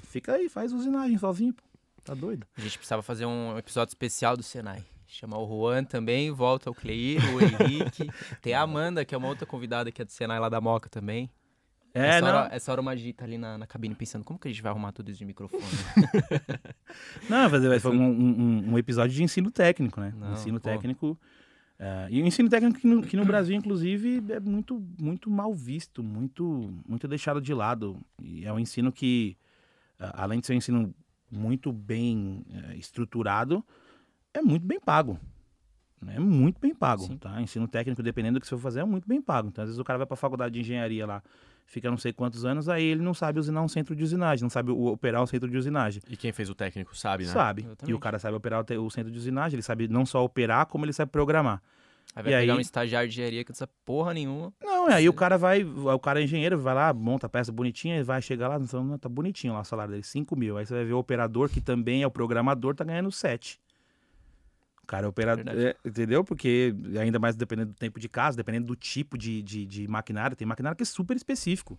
Fica aí, faz usinagem sozinho, pô. Tá doido? A gente precisava fazer um episódio especial do Senai. Chamar o Juan também, volta o Cleir, o Henrique. Tem a Amanda, que é uma outra convidada que é do Senai lá da Moca também. É, essa, não. hora, essa hora o Magi tá ali na, na cabine pensando, como que a gente vai arrumar tudo isso de microfone? Não, fazer foi um, um- um episódio de ensino técnico, né? Não, ensino pô. técnico. É, e o ensino técnico que no, que no Brasil, inclusive, é muito, muito mal visto, muito, muito deixado de lado. E é um ensino que, a- além de ser um ensino muito bem é, estruturado, é muito bem pago. É muito bem pago, Sim. tá? Ensino técnico, dependendo do que você for fazer, é muito bem pago. Então, às vezes o cara vai pra faculdade de engenharia lá, fica não sei quantos anos, aí ele não sabe usinar um centro de usinagem, não sabe operar um centro de usinagem. E quem fez o técnico sabe, né? Sabe. E o cara sabe operar o, centro de usinagem, ele sabe não só operar, como ele sabe programar. Aí vai E pegar aí? um estagiário de engenharia que não sabe porra nenhuma. Não, aí o cara vai, o cara é engenheiro, vai lá, monta a peça bonitinha, vai chegar lá, não, tá bonitinho lá o salário dele, 5 mil. Aí você vai ver o operador, que também é o programador, tá ganhando 7. O cara é operador, é, entendeu? Porque ainda mais dependendo do tempo de casa, dependendo do tipo de, de, de maquinário, tem maquinário que é super específico.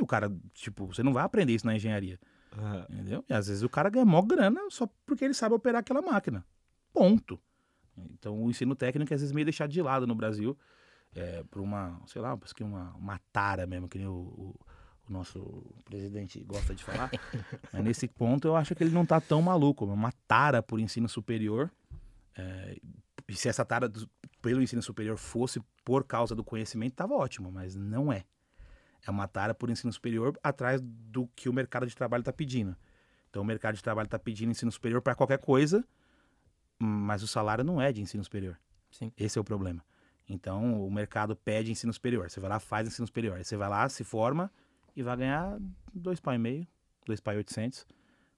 o cara, tipo, você não vai aprender isso na engenharia. Ah, Entendeu? E às vezes o cara ganha mó grana só porque ele sabe operar aquela máquina. Ponto. Então o ensino técnico é às vezes meio deixado de lado no Brasil é, por uma, sei lá, que uma, uma tara mesmo, que nem o, o- o nosso presidente gosta de falar. Mas nesse ponto eu acho que ele não tá tão maluco. É uma tara por ensino superior. É, e se essa tara do- pelo ensino superior fosse por causa do conhecimento, tava ótimo, mas não é. É uma tara por ensino superior atrás do que o mercado de trabalho está pedindo. Então, o mercado de trabalho está pedindo ensino superior para qualquer coisa, mas o salário não é de ensino superior. Sim. Esse é o problema. Então, o mercado pede ensino superior. Você vai lá, faz ensino superior. Aí você vai lá, se forma e vai ganhar dois pau e meio, dois pau e oitocentos.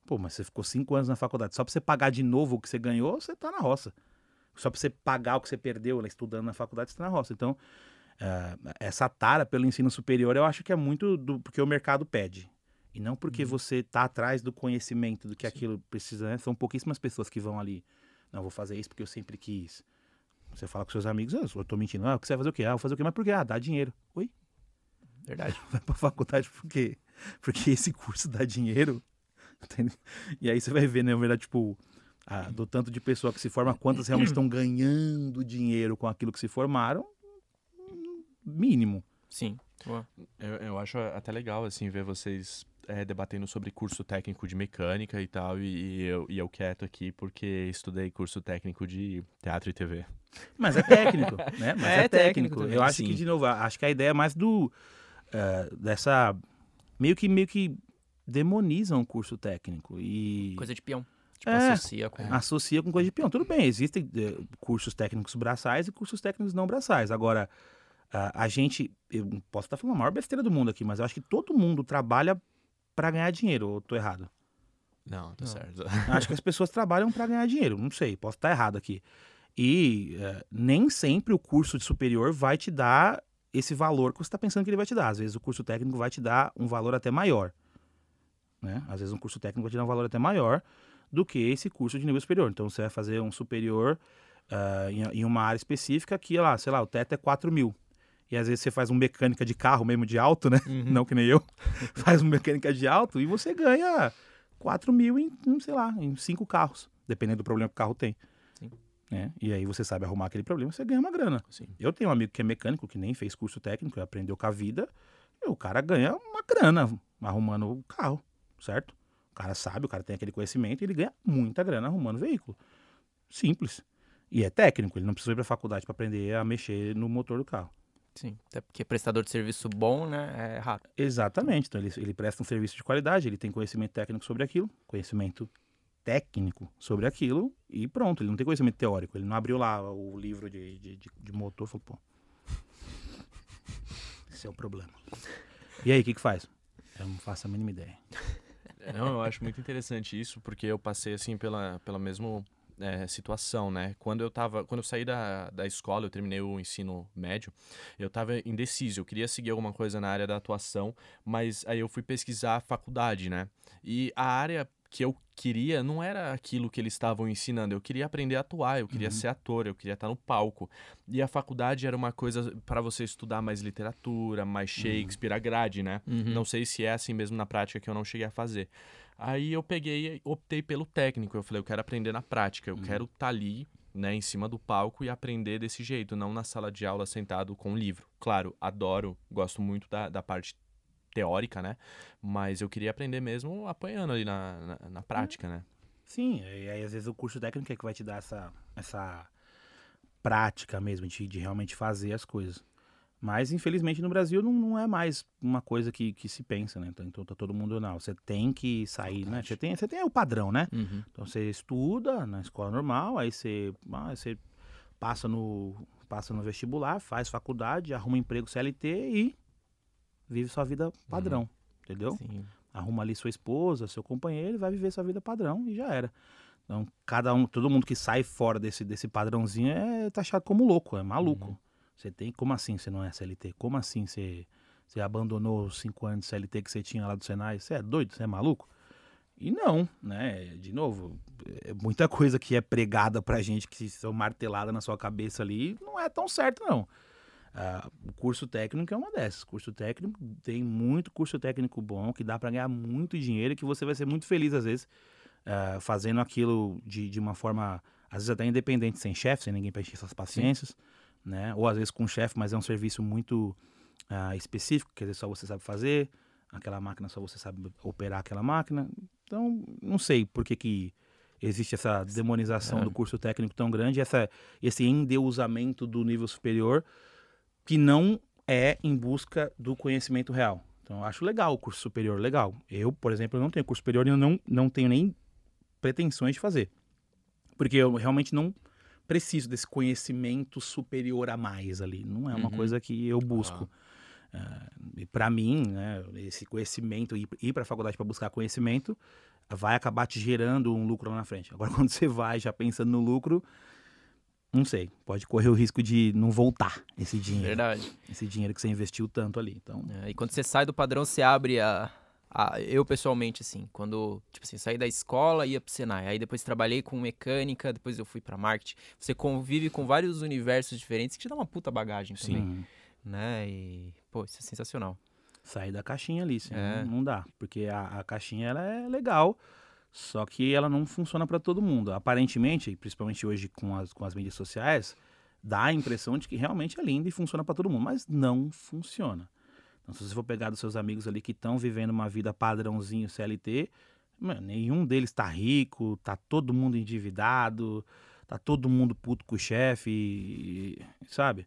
Pô, mas você ficou cinco anos na faculdade. Só para você pagar de novo o que você ganhou, você tá na roça. Só para você pagar o que você perdeu lá, estudando na faculdade, você tá na roça. Então, ah, essa tara pelo ensino superior, eu acho que é muito do porque o mercado pede. E não porque você tá atrás do conhecimento do que aquilo precisa, né? São pouquíssimas pessoas que vão ali. Não, vou fazer isso porque eu sempre quis. Você fala com seus amigos, ah, eu tô mentindo. Ah, você vai fazer o quê? Ah, vou fazer o quê? Mas por quê? Ah, dá dinheiro. Oi? Verdade. Vai pra faculdade por quê? Porque esse curso dá dinheiro. E aí você vai ver, né, na verdade, tipo, ah, do tanto de pessoa que se forma, quantas realmente estão ganhando dinheiro com aquilo que se formaram, mínimo. Sim. Eu, eu acho até legal, assim, ver vocês é, debatendo sobre curso técnico de mecânica e tal, e, e eu, e eu quieto aqui porque estudei curso técnico de teatro e TV. Mas é técnico, né? Mas é, É técnico técnico. Eu acho sim. que, de novo, acho que a ideia é mais do. eh, dessa. Meio que, meio que demonizam o curso técnico. E. Coisa de peão. Tipo, É. associa com. associa com coisa de peão. Tudo bem, existem eh, cursos técnicos braçais e cursos técnicos não braçais. Agora, a, a gente, eu posso estar falando a maior besteira do mundo aqui, mas eu acho que todo mundo trabalha para ganhar dinheiro, ou tô errado? Não, tá certo. Acho que as pessoas trabalham para ganhar dinheiro, não sei, posso estar errado aqui. E eh, nem sempre o curso de superior vai te dar esse valor que você está pensando que ele vai te dar. Às vezes o curso técnico vai te dar um valor até maior. Né? Às vezes um curso técnico vai te dar um valor até maior do que esse curso de nível superior. Então você vai fazer um superior ah, em, em uma área específica que, lá, sei lá, o teto é 4 mil. E às vezes você faz um mecânica de carro mesmo de alto, né? Uhum. Não que nem eu. faz um mecânica de alto e você ganha 4 mil em, sei lá, em cinco carros. Dependendo do problema que o carro tem. Sim. né? E aí você sabe arrumar aquele problema, você ganha uma grana. Sim. Eu tenho um amigo que é mecânico, que nem fez curso técnico, e aprendeu com a vida. O cara ganha uma grana arrumando o carro, certo? O cara sabe, o cara tem aquele conhecimento e ele ganha muita grana arrumando veículo. Simples. E é técnico, ele não precisa ir pra faculdade para aprender a mexer no motor do carro. Sim. Até porque prestador de serviço bom, né? É raro. Exatamente. Então ele, ele presta um serviço de qualidade, ele tem conhecimento técnico sobre aquilo, conhecimento técnico sobre aquilo e pronto. Ele não tem conhecimento teórico. Ele não abriu lá o livro de, de, de- de motor e falou, pô. Esse é o problema. E aí, o que que faz? Eu não faço a mínima ideia. Não, eu acho muito interessante isso, porque eu passei assim pela, pela mesma é, situação, né? Quando eu tava, quando eu saí da, da escola, eu terminei o ensino médio, eu tava indeciso, eu queria seguir alguma coisa na área da atuação, mas aí eu fui pesquisar a faculdade, né? E a área que eu queria não era aquilo que eles estavam ensinando, eu queria aprender a atuar, eu queria Uhum. ser ator, eu queria estar no palco. E a faculdade era uma coisa para você estudar mais literatura, mais Shakespeare, a grade, né? Uhum. Não sei se é assim mesmo na prática que eu não cheguei a fazer. Aí eu peguei e optei pelo técnico. Eu falei, eu quero aprender na prática, eu quero estar ali, né, em cima do palco e aprender desse jeito, não na sala de aula sentado com um livro. Claro, adoro, gosto muito da, da parte teórica, né? Mas eu queria aprender mesmo apanhando ali na, na, na prática, né? Sim, e aí às vezes o curso técnico é que vai te dar essa, essa prática mesmo, de, de realmente fazer as coisas. Mas, infelizmente, no Brasil não, não é mais uma coisa que, que se pensa, né? Então, então tá todo mundo, não, você tem que sair, né? Você tem, você tem o padrão, né? Uhum. Então você estuda na escola normal, aí você, ah, você passa no passa no vestibular, faz faculdade, arruma emprego CLT e vive sua vida padrão, entendeu? Sim. Arruma ali sua esposa, seu companheiro vai viver sua vida padrão e já era. Então, cada um, todo mundo que sai fora desse, desse padrãozinho é taxado como louco, é maluco. Você tem, como assim você não é CLT? Como assim você, você abandonou os cinco anos de CLT que você tinha lá do Senai? Você é doido? Você é maluco? E não, né? De novo, é muita coisa que é pregada pra gente, que são martelada na sua cabeça ali, não é tão certo, não. Ah, o curso técnico é uma dessas. Curso técnico tem muito curso técnico bom que dá para ganhar muito dinheiro e que você vai ser muito feliz às vezes ah, fazendo aquilo de, de uma forma às vezes até independente, sem chefe, sem ninguém para encher suas paciências, né? Ou às vezes com chefe, mas é um serviço muito ah, específico, quer dizer, só você sabe fazer, aquela máquina só você sabe operar aquela máquina. Então, não sei por que, que existe essa demonização É. do curso técnico tão grande, essa, esse endeusamento do nível superior, que não é em busca do conhecimento real. Então, eu acho legal o curso superior, legal. Eu, por exemplo, não tenho curso superior e eu não, não tenho nem pretensões de fazer. Porque eu realmente não preciso desse conhecimento superior a mais ali. Não é uma Uhum. coisa que eu busco. Ah, e para mim, né, esse conhecimento, ir, ir para a faculdade para buscar conhecimento, vai acabar te gerando um lucro lá na frente. Agora, quando você vai já pensando no lucro, não sei, pode correr o risco de não voltar esse dinheiro, Verdade. esse dinheiro que você investiu tanto ali. Então, É, e quando você sai do padrão, você abre a, a- Eu, pessoalmente, assim, quando. Tipo assim, saí da escola ia pro Senai. Aí depois trabalhei com mecânica, depois eu fui pra marketing. Você convive com vários universos diferentes que te dá uma puta bagagem também. sim, Né? E. Pô, isso é sensacional. sair da caixinha ali, senão É. não dá, porque a, a caixinha ela é legal, só que ela não funciona para todo mundo. Aparentemente, principalmente hoje com as, com as mídias sociais, dá a impressão de que realmente é linda e funciona para todo mundo, mas não funciona. Então, se você for pegar dos seus amigos ali que estão vivendo uma vida padrãozinho CLT, mano, nenhum deles tá rico, tá todo mundo endividado, tá todo mundo puto com o chefe, sabe?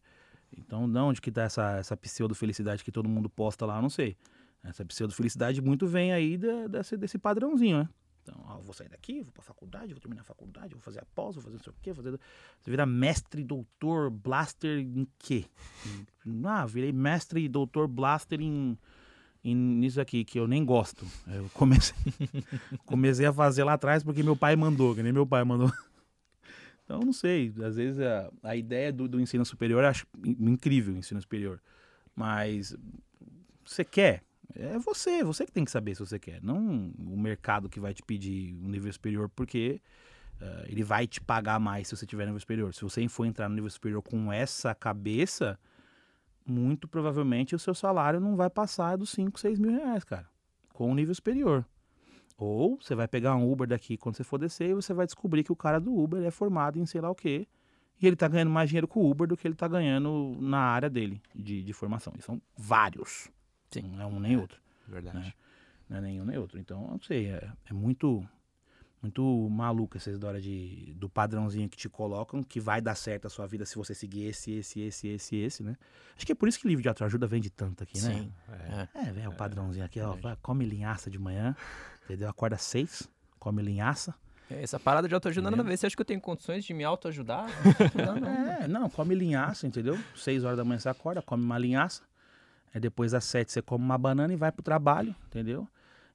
Então, de onde que tá essa, essa pseudo-felicidade que todo mundo posta lá, eu não sei. Essa pseudo-felicidade muito vem aí da- desse, desse padrãozinho, né? Então, eu vou sair daqui, vou pra faculdade, vou terminar a faculdade, vou fazer a pós, vou fazer não sei o quê, fazer... Você vira mestre, doutor, blaster em quê? Ah, virei mestre e doutor blaster em, em nisso aqui, que eu nem gosto. Eu comecei, comecei a fazer lá atrás porque meu pai mandou, que nem meu pai mandou. Então, não sei, às vezes a, a ideia do, do ensino superior, eu acho in- incrível o ensino superior. Mas você quer, é você, você que tem que saber se você quer, não o mercado que vai te pedir um nível superior, porque eh, ele vai te pagar mais se você tiver nível superior. Se você for entrar no nível superior com essa cabeça, muito provavelmente o seu salário não vai passar dos 5, 6 mil reais, cara, com o nível superior. Ou você vai pegar um Uber daqui quando você for descer e você vai descobrir que o cara do Uber é formado em sei lá o quê. E ele tá ganhando mais dinheiro com o Uber do que ele tá ganhando na área dele de, de formação. E são vários. Sim. Não é um nem outro. Verdade. Não é nenhum nem outro. Então, eu não sei. É, é muito muito maluca essa história de, do padrãozinho que te colocam, que vai dar certo a sua vida se você seguir esse, esse, esse, esse, esse, né? Acho que é por isso que livro de autoajuda vende tanto aqui, né? Sim. É. É. É, velho, o padrãozinho aqui, ó. verdade. vai, come linhaça de manhã, entendeu? Acorda às seis, come linhaça. Essa parada de autoajuda nada a ver. Você acha que eu tenho condições de me autoajudar? Não, não. É, não, come linhaça, entendeu? Seis horas da manhã você acorda, come uma linhaça. Aí depois às sete você come uma banana e vai pro trabalho, entendeu?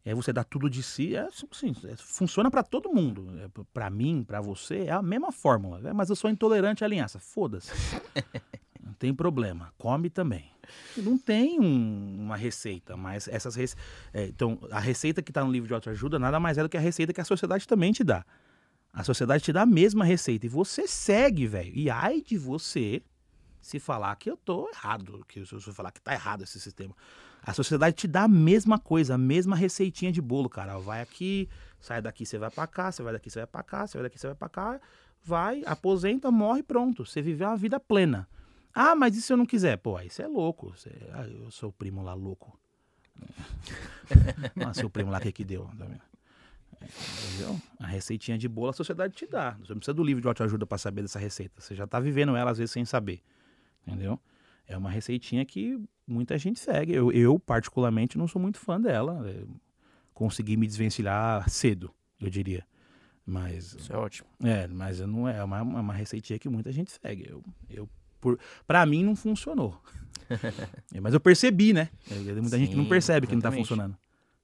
E aí você dá tudo de si. É assim, é- funciona pra todo mundo. É, p- pra mim, pra você, é a mesma fórmula. É, mas eu sou intolerante à linhaça. Foda-se. não tem problema. Come também. Não tem um- uma receita, mas essas rece... é, então a receita que tá no livro de autoajuda nada mais é do que a receita que a sociedade também te dá. A sociedade te dá a mesma receita e você segue, velho. E ai de você se falar que eu tô errado, que se eu falar que tá errado esse sistema. A sociedade te dá a mesma coisa, a mesma receitinha de bolo, cara. Vai aqui, sai daqui, você vai pra cá, você vai daqui, você vai pra cá, você vai daqui, você vai pra cá, vai, aposenta, morre, pronto. Você viveu uma vida plena. Ah, mas e se eu não quiser? Pô, aí você é louco. Você... Ah, eu sou o primo lá louco. Ah, seu primo lá, que que deu? Entendeu? A receitinha de bolo a sociedade te dá. Você não precisa do livro de autoajuda para saber dessa receita. Você já tá vivendo ela às vezes sem saber. Entendeu? É uma receitinha que muita gente segue. Eu, eu particularmente, não sou muito fã dela. Eu consegui me desvencilhar cedo, eu diria. Mas, Isso é ótimo. é, mas eu não é é uma, é uma receitinha que muita gente segue. Eu, eu por, pra mim não funcionou. É, mas eu percebi, né? É, Muita gente que não Sim, percebe que não tá exatamente. funcionando.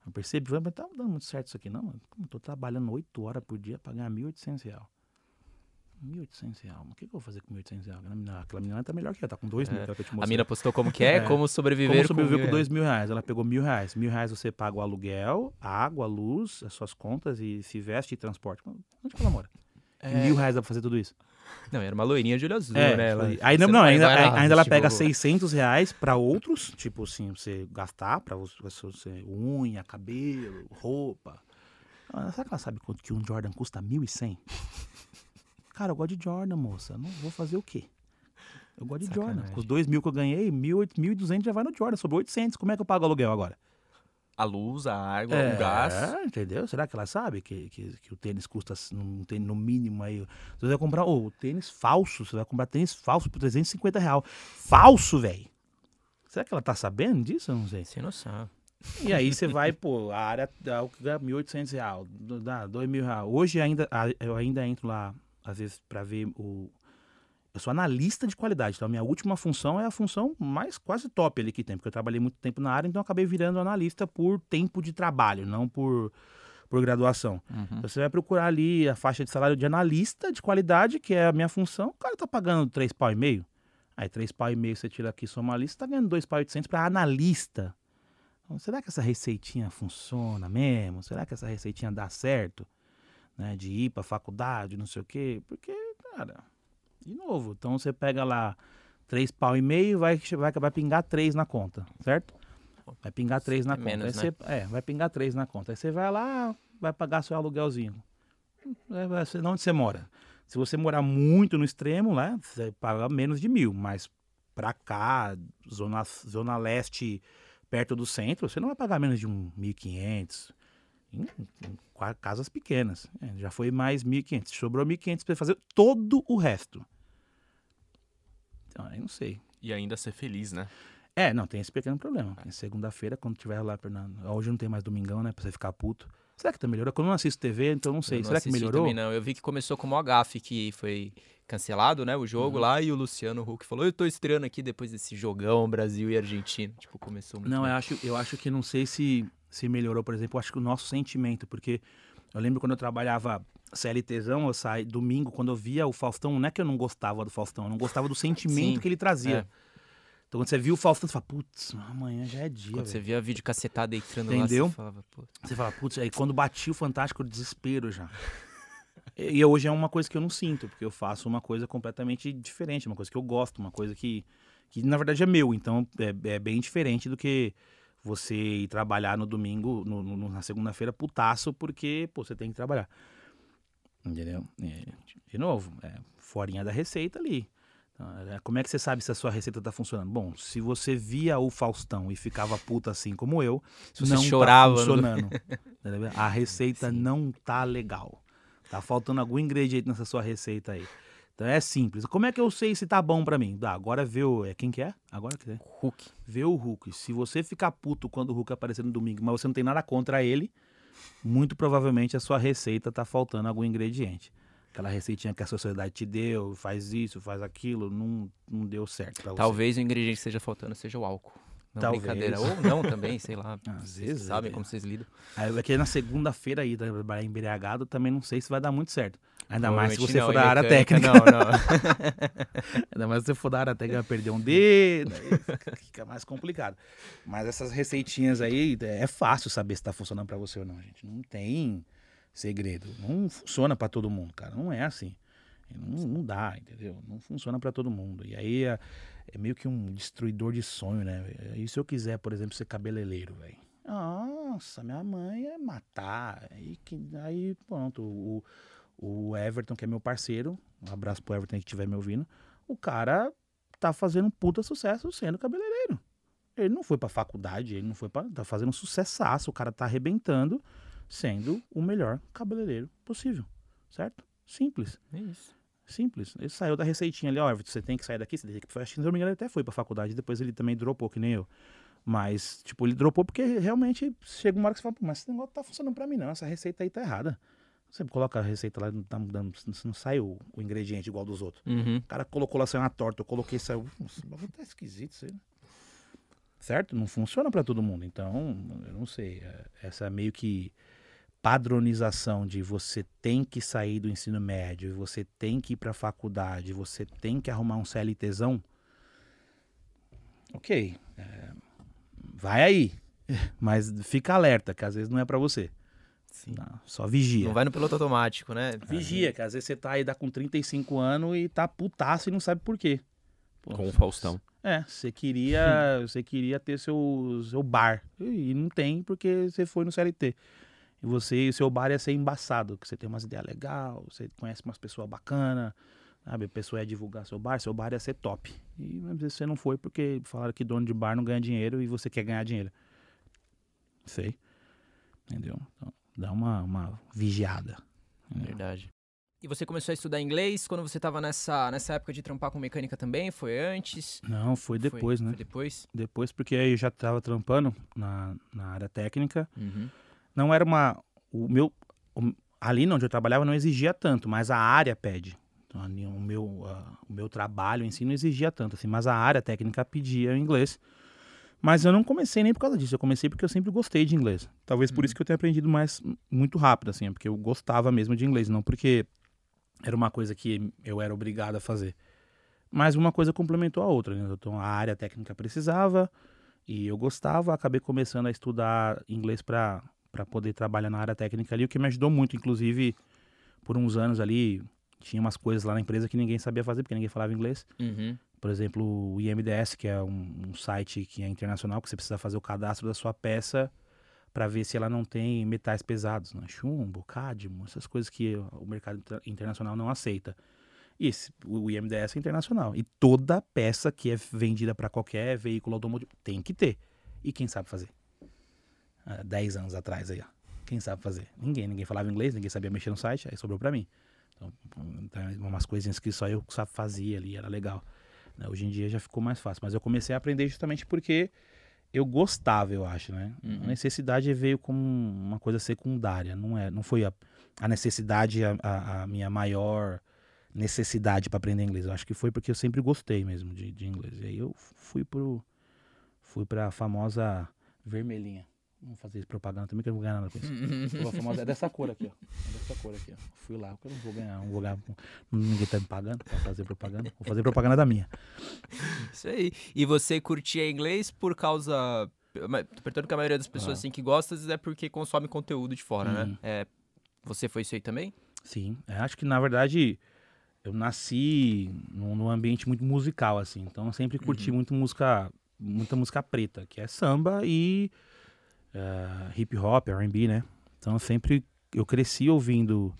Eu percebi, mas tá dando muito certo isso aqui, não. mano. Tô trabalhando 8 horas por dia pra ganhar 1.800 reais. 1.800 reais. O que, eu vou fazer com 1.800 reais? Aquela menina, menina tá melhor que eu, tá com 2 mil. É. te A mina postou como que é, É. como sobreviver Como sobreviver com mil dois mil reais? Ela pegou mil reais. Mil reais você paga o aluguel, a água, a luz, as suas contas e se veste e transporte. Onde que ela mora? E mil reais dá pra fazer tudo isso. Não, era uma loirinha de olho azul, É, né? Ela, foi- aí não, não, ainda, vai lá, ainda ela tipo, pega 600 reais pra outros, tipo assim, você gastar pra você, unha, cabelo, roupa. Será que ela sabe quanto que um Jordan custa 1.100? Cara, eu gosto de Jordan, moça. Não vou fazer o quê? Eu gosto de Jordan. Com os 2 mil que eu ganhei, 1.200 já vai no Jordan. Sobrou 800. Como é que eu pago o aluguel agora? A luz, a água, É, o gás. entendeu? Será que ela sabe que, que, que o tênis custa um tênis no mínimo aí? Você vai comprar, ô, tênis falso, você vai comprar tênis falso por 350 reais. Falso, velho! Será que ela tá sabendo disso? Eu não sei. Sem noção. E aí você vai, pô, a área dá o que dá 1.800 reais, dá 2 mil reais. Hoje ainda, eu ainda entro lá, às vezes, pra ver o... Eu sou analista de qualidade, então a minha última função é a função mais quase top ali que tem, porque eu trabalhei muito tempo na área, então eu acabei virando analista por tempo de trabalho, não por, por graduação. Então você vai procurar ali a faixa de salário de analista de qualidade, que é a minha função, o cara tá pagando 3 pau e meio. Aí 3 pau e meio você tira aqui soma analista, você tá ganhando 2 pau e 800 para analista. Então, será que essa receitinha funciona mesmo? Será que essa receitinha dá certo? Né, de ir pra faculdade, não sei o quê? Porque, cara, de novo, então você pega lá 3 pau e meio, vai, vai, vai pingar 3 na conta, certo? Vai pingar 3 na É conta. menos, né? você- é, vai pingar 3 na conta. Aí você vai lá, vai pagar seu aluguelzinho. É, onde você mora. Se você morar muito no extremo, né, você paga menos de mil, mas pra cá, zona, zona leste, perto do centro, você não vai pagar menos de um 1.500. Em, em casas pequenas. É, já foi mais 1.500. Sobrou 1.500 para fazer todo o resto. Então, aí não sei. E ainda ser feliz, né? É, não, tem esse pequeno problema. Em segunda-feira, quando tiver lá, hoje não tem mais domingão, né, pra você ficar puto. Será que tá melhorando? Quando eu não assisto TV, então não sei. Não Será que melhorou? Também não. Eu vi que começou como o HAF, que foi cancelado, né? O Uhum. jogo lá, e o Luciano Huck falou: Eu tô estreando aqui depois desse jogão Brasil e Argentina. Tipo, começou muito. Não, bem. eu acho, eu acho que não sei se, se melhorou, por exemplo, eu acho que o nosso sentimento, porque eu lembro quando eu trabalhava CLTzão, eu saí domingo, quando eu via o Faustão, não é que eu não gostava do Faustão, eu não gostava do sentimento Sim, que ele trazia. é. Então quando você viu o Faustão, você fala, putz, amanhã já é dia, Quando você velho. via vídeo cacetada entrando Entendeu? lá, você falava, pô. Você fala, putz, aí quando batia o Fantástico, o desespero já. E e hoje é uma coisa que eu não sinto, porque eu faço uma coisa completamente diferente, uma coisa que eu gosto, uma coisa que, que na verdade é meu. Então é, é bem diferente do que você ir trabalhar no domingo, no- no- na segunda-feira, putaço, porque pô, você tem que trabalhar. Entendeu? É, de novo, é forinha da receita ali. Então, é, Como é que você sabe se a sua receita tá funcionando? Bom, se você via o Faustão e ficava puta assim como eu, Se você não chorava tá no- funcionando. Entendeu? A receita não tá legal. Tá faltando algum ingrediente nessa sua receita aí. Então é simples. Como é que eu sei se tá bom pra mim? Dá, agora vê o. É quem que é? Agora que é? Huck. Vê o Hulk. Se você ficar puto quando o Hulk aparecer no domingo, mas você não tem nada contra ele, muito provavelmente a sua receita tá faltando algum ingrediente. Aquela receitinha que a sociedade te deu, faz isso, faz aquilo, não, não deu certo pra você. Talvez o ingrediente que esteja faltando seja o álcool. Não, Talvez. brincadeira. Ou não também, sei lá. Às vezes, sabem é. como vocês lidam. Aí vai querer na segunda-feira aí trabalhar embriagado, também não sei se vai dar muito certo. Ainda mais se você for não, da em área técnica. Não, não. Ainda mais se você for da área técnica, perder um dedo, fica- mais complicado. Mas essas receitinhas aí, é fácil saber se tá funcionando pra você ou não, gente. Não tem segredo. Não funciona pra todo mundo, cara. Não é assim. Não, não dá, entendeu? Não funciona pra todo mundo. E aí é, é meio que um destruidor de sonho, né? E se eu quiser, por exemplo, ser cabeleireiro, velho? Nossa, minha mãe é matar. Aí, que, aí pronto, o, o Everton, que é meu parceiro, um abraço pro Everton que estiver me ouvindo, o cara tá fazendo um puta sucesso sendo cabeleireiro. Ele não foi pra faculdade, ele não foi pra. tá fazendo um sucessaço, o cara tá arrebentando, sendo o melhor cabeleireiro possível, certo? Simples. É isso. Simples. Ele saiu da receitinha ali, ó, Everton, você tem que sair daqui, você tem que. Acho que, se não me engano, ele até foi pra faculdade, depois ele também dropou, que nem eu. Mas, tipo, ele dropou porque realmente chega uma hora que você fala, "Pô, mas esse negócio tá funcionando pra mim, não. Essa receita aí tá errada. Você coloca a receita lá, não tá mudando, não sai o, o ingrediente igual dos outros. Uhum. O cara colocou lá, saiu uma torta, eu coloquei, saiu. Nossa, tá esquisito isso aí. né? Certo? Não funciona pra todo mundo. Então, eu não sei. é- Essa é meio que padronização de você tem que sair do ensino médio, você tem que ir pra faculdade, você tem que arrumar um CLTzão. Ok. é, vai aí. Mas fica alerta, que às vezes não é pra você. Não, só vigia. Não vai no piloto automático, né? Vigia, que às vezes você tá aí dá com 35 anos e tá putaço e não sabe por quê. Pô, Com o Faustão. É, você queria, você queria ter seu, seu bar. E não tem porque você foi no CLT. E você e o seu bar ia ser embaçado, que você tem umas ideias legais, você conhece umas pessoas bacanas, sabe? A pessoa ia divulgar seu bar, seu bar ia ser top. E às vezes você não foi porque falaram que dono de bar não ganha dinheiro e você quer ganhar dinheiro. Sei. Entendeu? Então, dá uma, uma vigiada. entendeu? Verdade. E você começou a estudar inglês quando você tava nessa, nessa época de trampar com mecânica também? Foi antes? Não, foi depois, né? Foi depois? Depois, porque aí eu já tava trampando na, na área técnica. Uhum. não era uma. O meu. o- ali onde eu trabalhava não exigia tanto, mas a área pede. Então, o, meu, ah, o meu trabalho em si não exigia tanto, assim, mas a área técnica pedia inglês. Mas eu não comecei nem por causa disso, eu comecei porque eu sempre gostei de inglês. Talvez por isso que eu tenha aprendido mais muito rápido, assim, é porque eu gostava mesmo de inglês, não porque era uma coisa que eu era obrigado a fazer. Mas uma coisa complementou a outra, né? Então a área técnica precisava e eu gostava, acabei começando a estudar inglês para para poder trabalhar na área técnica ali, o que me ajudou muito, inclusive por uns anos ali tinha umas coisas lá na empresa que ninguém sabia fazer porque ninguém falava inglês. Uhum. Por exemplo, o IMDS, que é um, um site que é internacional, que você precisa fazer o cadastro da sua peça para ver se ela não tem metais pesados, né? chumbo, cádmio, essas coisas que o mercado inter- internacional não aceita. E esse, o IMDS é internacional. E toda peça que é vendida para qualquer veículo automotivo tem que ter. E quem sabe fazer? Há 10 anos atrás aí, ó. Quem sabe fazer? Ninguém. Ninguém falava inglês, ninguém sabia mexer no site, aí sobrou para mim. Então, então, umas coisinhas que só eu fazia ali, era legal. Né? Hoje em dia já ficou mais fácil. Mas eu comecei a aprender justamente porque eu gostava, eu acho, né? Uhum. A necessidade veio como uma coisa secundária. Não, é, não foi a, a necessidade a, a, a minha maior necessidade para aprender inglês. Eu acho que foi porque eu sempre gostei mesmo de, de inglês. E aí eu fui pro fui para a famosa vermelhinha. Vamos fazer propaganda também que eu não vou ganhar nada com isso. Famosa é dessa cor aqui, ó. É dessa cor aqui, ó. Fui lá, porque eu não vou ganhar, não vou ganhar. Ninguém tá me pagando pra fazer propaganda. Vou fazer propaganda da minha. Isso aí. E você curtia inglês por causa. perguntando que a maioria das pessoas Ah. assim, que gosta é porque consome conteúdo de fora, né? É, você foi isso aí também? Sim, é, acho que na verdade eu nasci num, num ambiente muito musical, assim. Então eu sempre curti muito música, muita música preta, que é samba e eh, hip hop, R&B, né? Então eu sempre eu cresci ouvindo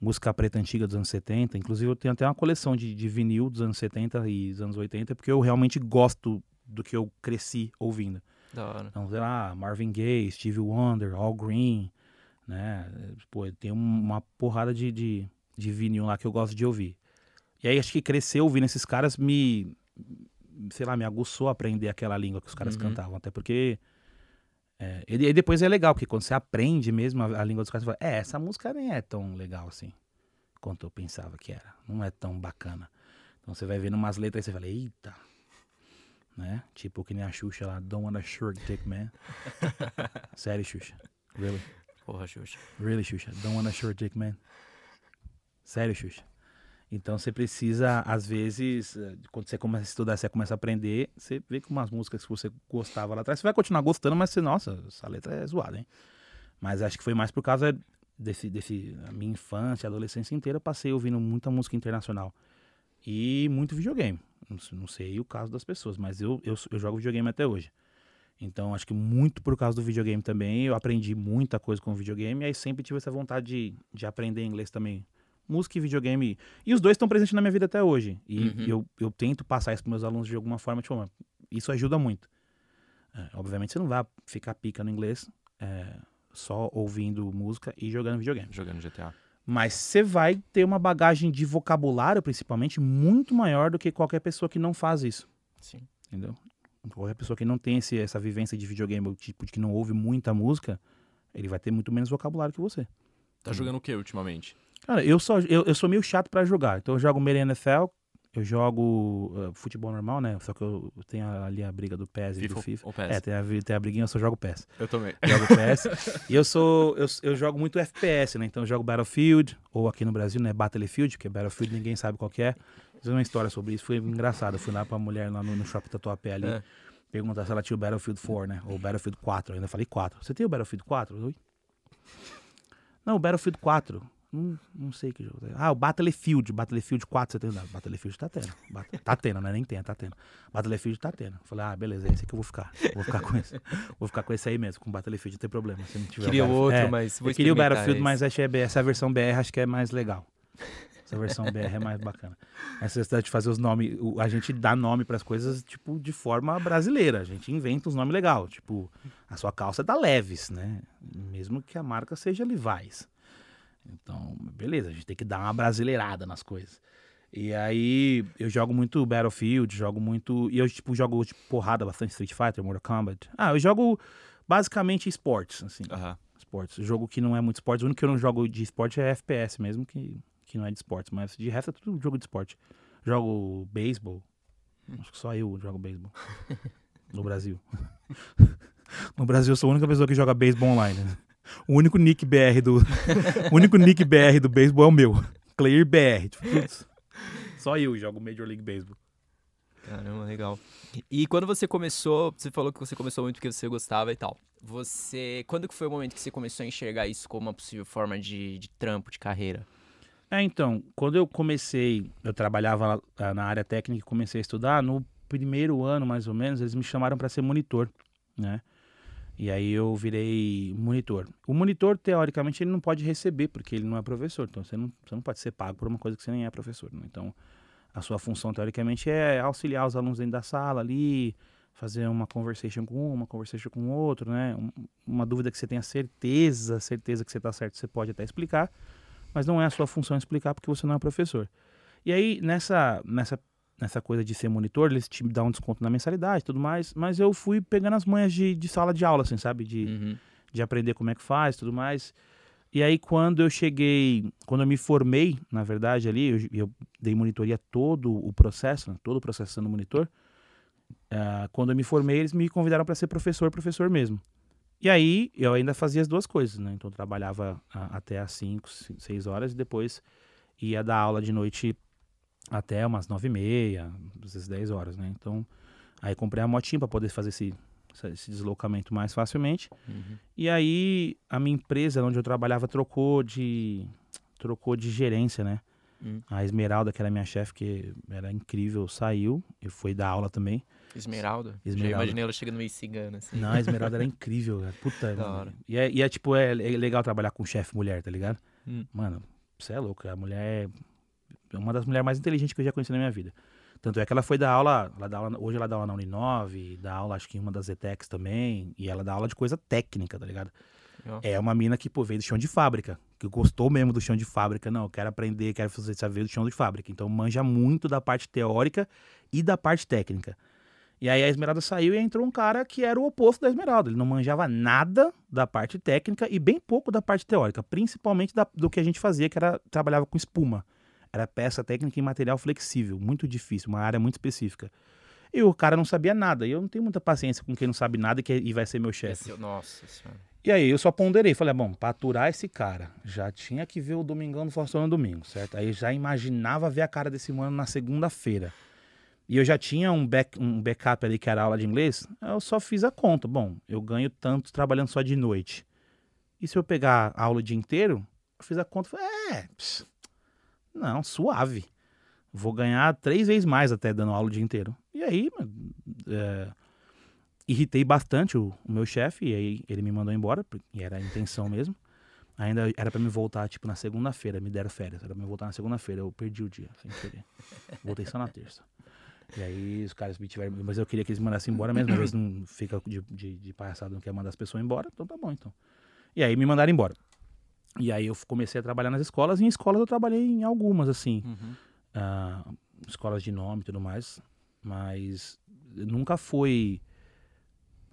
música preta antiga dos anos 70. Inclusive eu tenho até uma coleção de, de vinil dos anos 70 e dos anos 80, porque eu realmente gosto do que eu cresci ouvindo. Da hora. Então, sei lá, Marvin Gaye, Stevie Wonder, All Green, né? Pô, tem um- uma porrada de, de, de vinil lá que eu gosto de ouvir. E aí acho que crescer ouvindo esses caras me, sei lá, me aguçou a aprender aquela língua que os caras Uhum. cantavam. Até porque. É, e e depois é legal, porque quando você aprende mesmo a, a língua dos caras, você fala, é, essa música nem é tão legal assim quanto eu pensava que era. Não é tão bacana. Então você vai vendo umas letras e você fala, eita. Né? Tipo que nem a Xuxa lá, Don't Wanna Short Dick Man. Sério, Xuxa. Really? Porra, Xuxa. Really, Xuxa. Don't Wanna Short Dick Man. Sério, Xuxa. Então você precisa, às vezes, eh, quando você começa a estudar, você começa a aprender, você vê que umas músicas que você gostava lá atrás, você vai continuar gostando, mas você, nossa, essa letra é zoada, hein? Mas acho que foi mais por causa desse, desse a minha infância, adolescência inteira, passei ouvindo muita música internacional. E muito videogame. Não, não sei o caso das pessoas, mas eu, eu, eu jogo videogame até hoje. Então, acho que muito por causa do videogame também, eu aprendi muita coisa com o videogame, e aí sempre tive essa vontade de, de aprender inglês também. Música e videogame. E os dois estão presentes na minha vida até hoje. E Uhum. eu, eu tento passar isso para meus alunos de alguma forma, tipo, "Mano, isso ajuda muito. É, obviamente você não vai ficar pica no inglês é, só ouvindo música e jogando videogame. Jogando GTA. Mas você vai ter uma bagagem de vocabulário, principalmente, muito maior do que qualquer pessoa que não faz isso. Sim. Entendeu? Qualquer pessoa que não tem esse, essa vivência de videogame, ou tipo, de que não ouve muita música, ele vai ter muito menos vocabulário que você. Tá jogando o que ultimamente? Cara, eu, só, eu, eu sou meio chato pra jogar. Então eu jogo meio NFL, eu jogo uh, futebol normal, né? Só que eu tenho ali a briga do PES e do FIFA? É, tem a, tem a briguinha, eu só jogo PES. Eu também. Jogo PES. e eu sou. Eu, eu jogo muito FPS, né? Então eu jogo Battlefield, ou aqui no Brasil, né? Battlefield, porque Battlefield ninguém sabe qual que é. Fiz uma história sobre isso, foi engraçado. Eu fui lá pra mulher lá no, no shopping Tatuapé ali. É. Perguntar se ela tinha o Battlefield 4, né? Ou Battlefield 4. Eu ainda falei 4. Você tem o Battlefield 4? Oi? Não, o Battlefield 4. Não, não sei que jogo. Ah, o Battlefield. Battlefield 4 você tem. Não, Battlefield tá tendo. Bat- Tá tendo, né? Nem tem, tá tendo. Battlefield tá tendo. Falei, ah, beleza, é esse que eu vou ficar. Vou ficar com esse. Vou ficar com esse aí mesmo, com Battlefield, não tem problema. Se não tiver Queria o outro, É, mas vou eu queria o Battlefield, esse. mas achei BR, essa versão BR acho que é mais legal. Essa versão BR é mais bacana. Essa questão de fazer os nomes. A gente dá nome pras coisas, tipo, de forma brasileira. A gente inventa uns nomes legais. Tipo, a sua calça é da Leves, né? Mesmo que a marca seja Levi's. Então, beleza, a gente tem que dar uma brasileirada nas coisas. E aí, eu jogo muito Battlefield, jogo muito. E eu, tipo, jogo tipo, porrada bastante Street Fighter, Mortal Kombat. Ah, eu jogo basicamente esportes, assim Aham. esportes. Jogo que não é muito esportes. O único que eu não jogo de esporte é FPS mesmo, que, que não é de esportes. Mas de resto é tudo jogo de esporte. Jogo beisebol. Acho que só eu jogo beisebol. No Brasil. No Brasil eu sou a única pessoa que joga beisebol online. O único nick BR do. o único nick BR do beisebol é o meu. Clear BR. Tipo, só eu jogo Major League Baseball. Caramba, legal. E quando você começou, você falou que você começou muito porque você gostava e tal. Você, quando que foi o momento que você começou a enxergar isso como uma possível forma de, de trampo, de carreira? É, então, quando eu comecei, eu trabalhava ah, na área técnica e comecei a estudar, no primeiro ano, mais ou menos, eles me chamaram para ser monitor, né? E aí eu virei monitor. O monitor, teoricamente, ele não pode receber, porque ele não é professor. Então, você não, você não pode ser pago por uma coisa que você nem é professor. né? Então, a sua função, teoricamente, é auxiliar os alunos dentro da sala ali, fazer uma conversation com um, uma conversation com outro, né? Um- uma dúvida que você tenha certeza, certeza que você está certo, você pode até explicar mas não é a sua função explicar porque você não é professor. E aí, nessa, nessa, nessa coisa de ser monitor, eles te dão um desconto na mensalidade e tudo mais, mas eu fui pegando as manhas de, de sala de aula, assim, sabe? De, Uhum. de aprender como é que faz tudo mais. E aí, quando eu cheguei, quando eu me formei, na verdade, ali, eu, eu dei monitoria todo o processo, né, todo o processo sendo monitor. Ah, quando eu me formei, eles me convidaram para ser professor, professor mesmo. E aí, eu ainda fazia as duas coisas, né? Então, eu trabalhava ah, até às 5, 6 horas e depois ia dar aula de noite até umas 9 e meia, às 10 horas, né? Então, aí comprei a motinha para poder fazer esse, esse deslocamento mais facilmente. Uhum. E aí a minha empresa onde eu trabalhava trocou de trocou de gerência, né? Hum. A Esmeralda, que era minha chefe, que era incrível, saiu e foi dar aula também. Esmeralda? Já Esmeralda. imaginei ela chegando meio cigana, assim. Não, a Esmeralda era incrível, cara. Puta. Da hora. E é, e é, tipo, é, é legal trabalhar com chefe mulher, tá ligado? Hum. Mano, você é louco. A mulher é uma das mulheres mais inteligentes que eu já conheci na minha vida. Tanto é que ela foi dar aula, ela dá aula hoje ela dá aula na Uninove, dá aula acho que em uma das ETECs também, e ela dá aula de coisa técnica, tá ligado? Legal. É uma mina que, pô, veio do chão de fábrica, que gostou mesmo do chão de fábrica. Não, eu quero aprender, quero fazer saber do chão de fábrica. Então manja muito da parte teórica e da parte técnica. E aí a Esmeralda saiu e entrou um cara que era o oposto da Esmeralda. Ele não manjava nada da parte técnica e bem pouco da parte teórica, principalmente da- do que a gente fazia, que era trabalhava com espuma. Era peça técnica em material flexível, muito difícil, uma área muito específica. E o cara não sabia nada. E eu não tenho muita paciência com quem não sabe nada e, que, e vai ser meu chefe. Esse- Nossa senhora. E aí eu só ponderei, falei, bom, pra aturar esse cara, já tinha que ver o Domingão do Faustão no domingo, certo? Aí já imaginava ver a cara desse mano na segunda-feira. E eu já tinha um, back, um backup ali que era aula de inglês, eu só fiz a conta. Bom, eu ganho tanto trabalhando só de noite. E se eu pegar a aula o dia inteiro, eu fiz a conta, falei, é, pss, não, suave. Vou ganhar três vezes mais até dando aula o dia inteiro. E aí, é, irritei bastante o, o meu chefe e aí ele me mandou embora, e era a intenção mesmo. Ainda era pra me voltar, tipo, na segunda-feira, me deram férias. Era pra me voltar na segunda-feira, eu perdi o dia, sem querer. Voltei só na terça. E aí os caras me tiveram. Mas eu queria que eles me mandassem embora mesmo, às vezes não fica de, de, de palhaçada, não quer mandar as pessoas embora, então tá bom, então. E aí me mandaram embora. E aí eu comecei a trabalhar nas escolas, e em escolas eu trabalhei em algumas, assim. Uhum. ah, escolas de nome e tudo mais, mas nunca foi,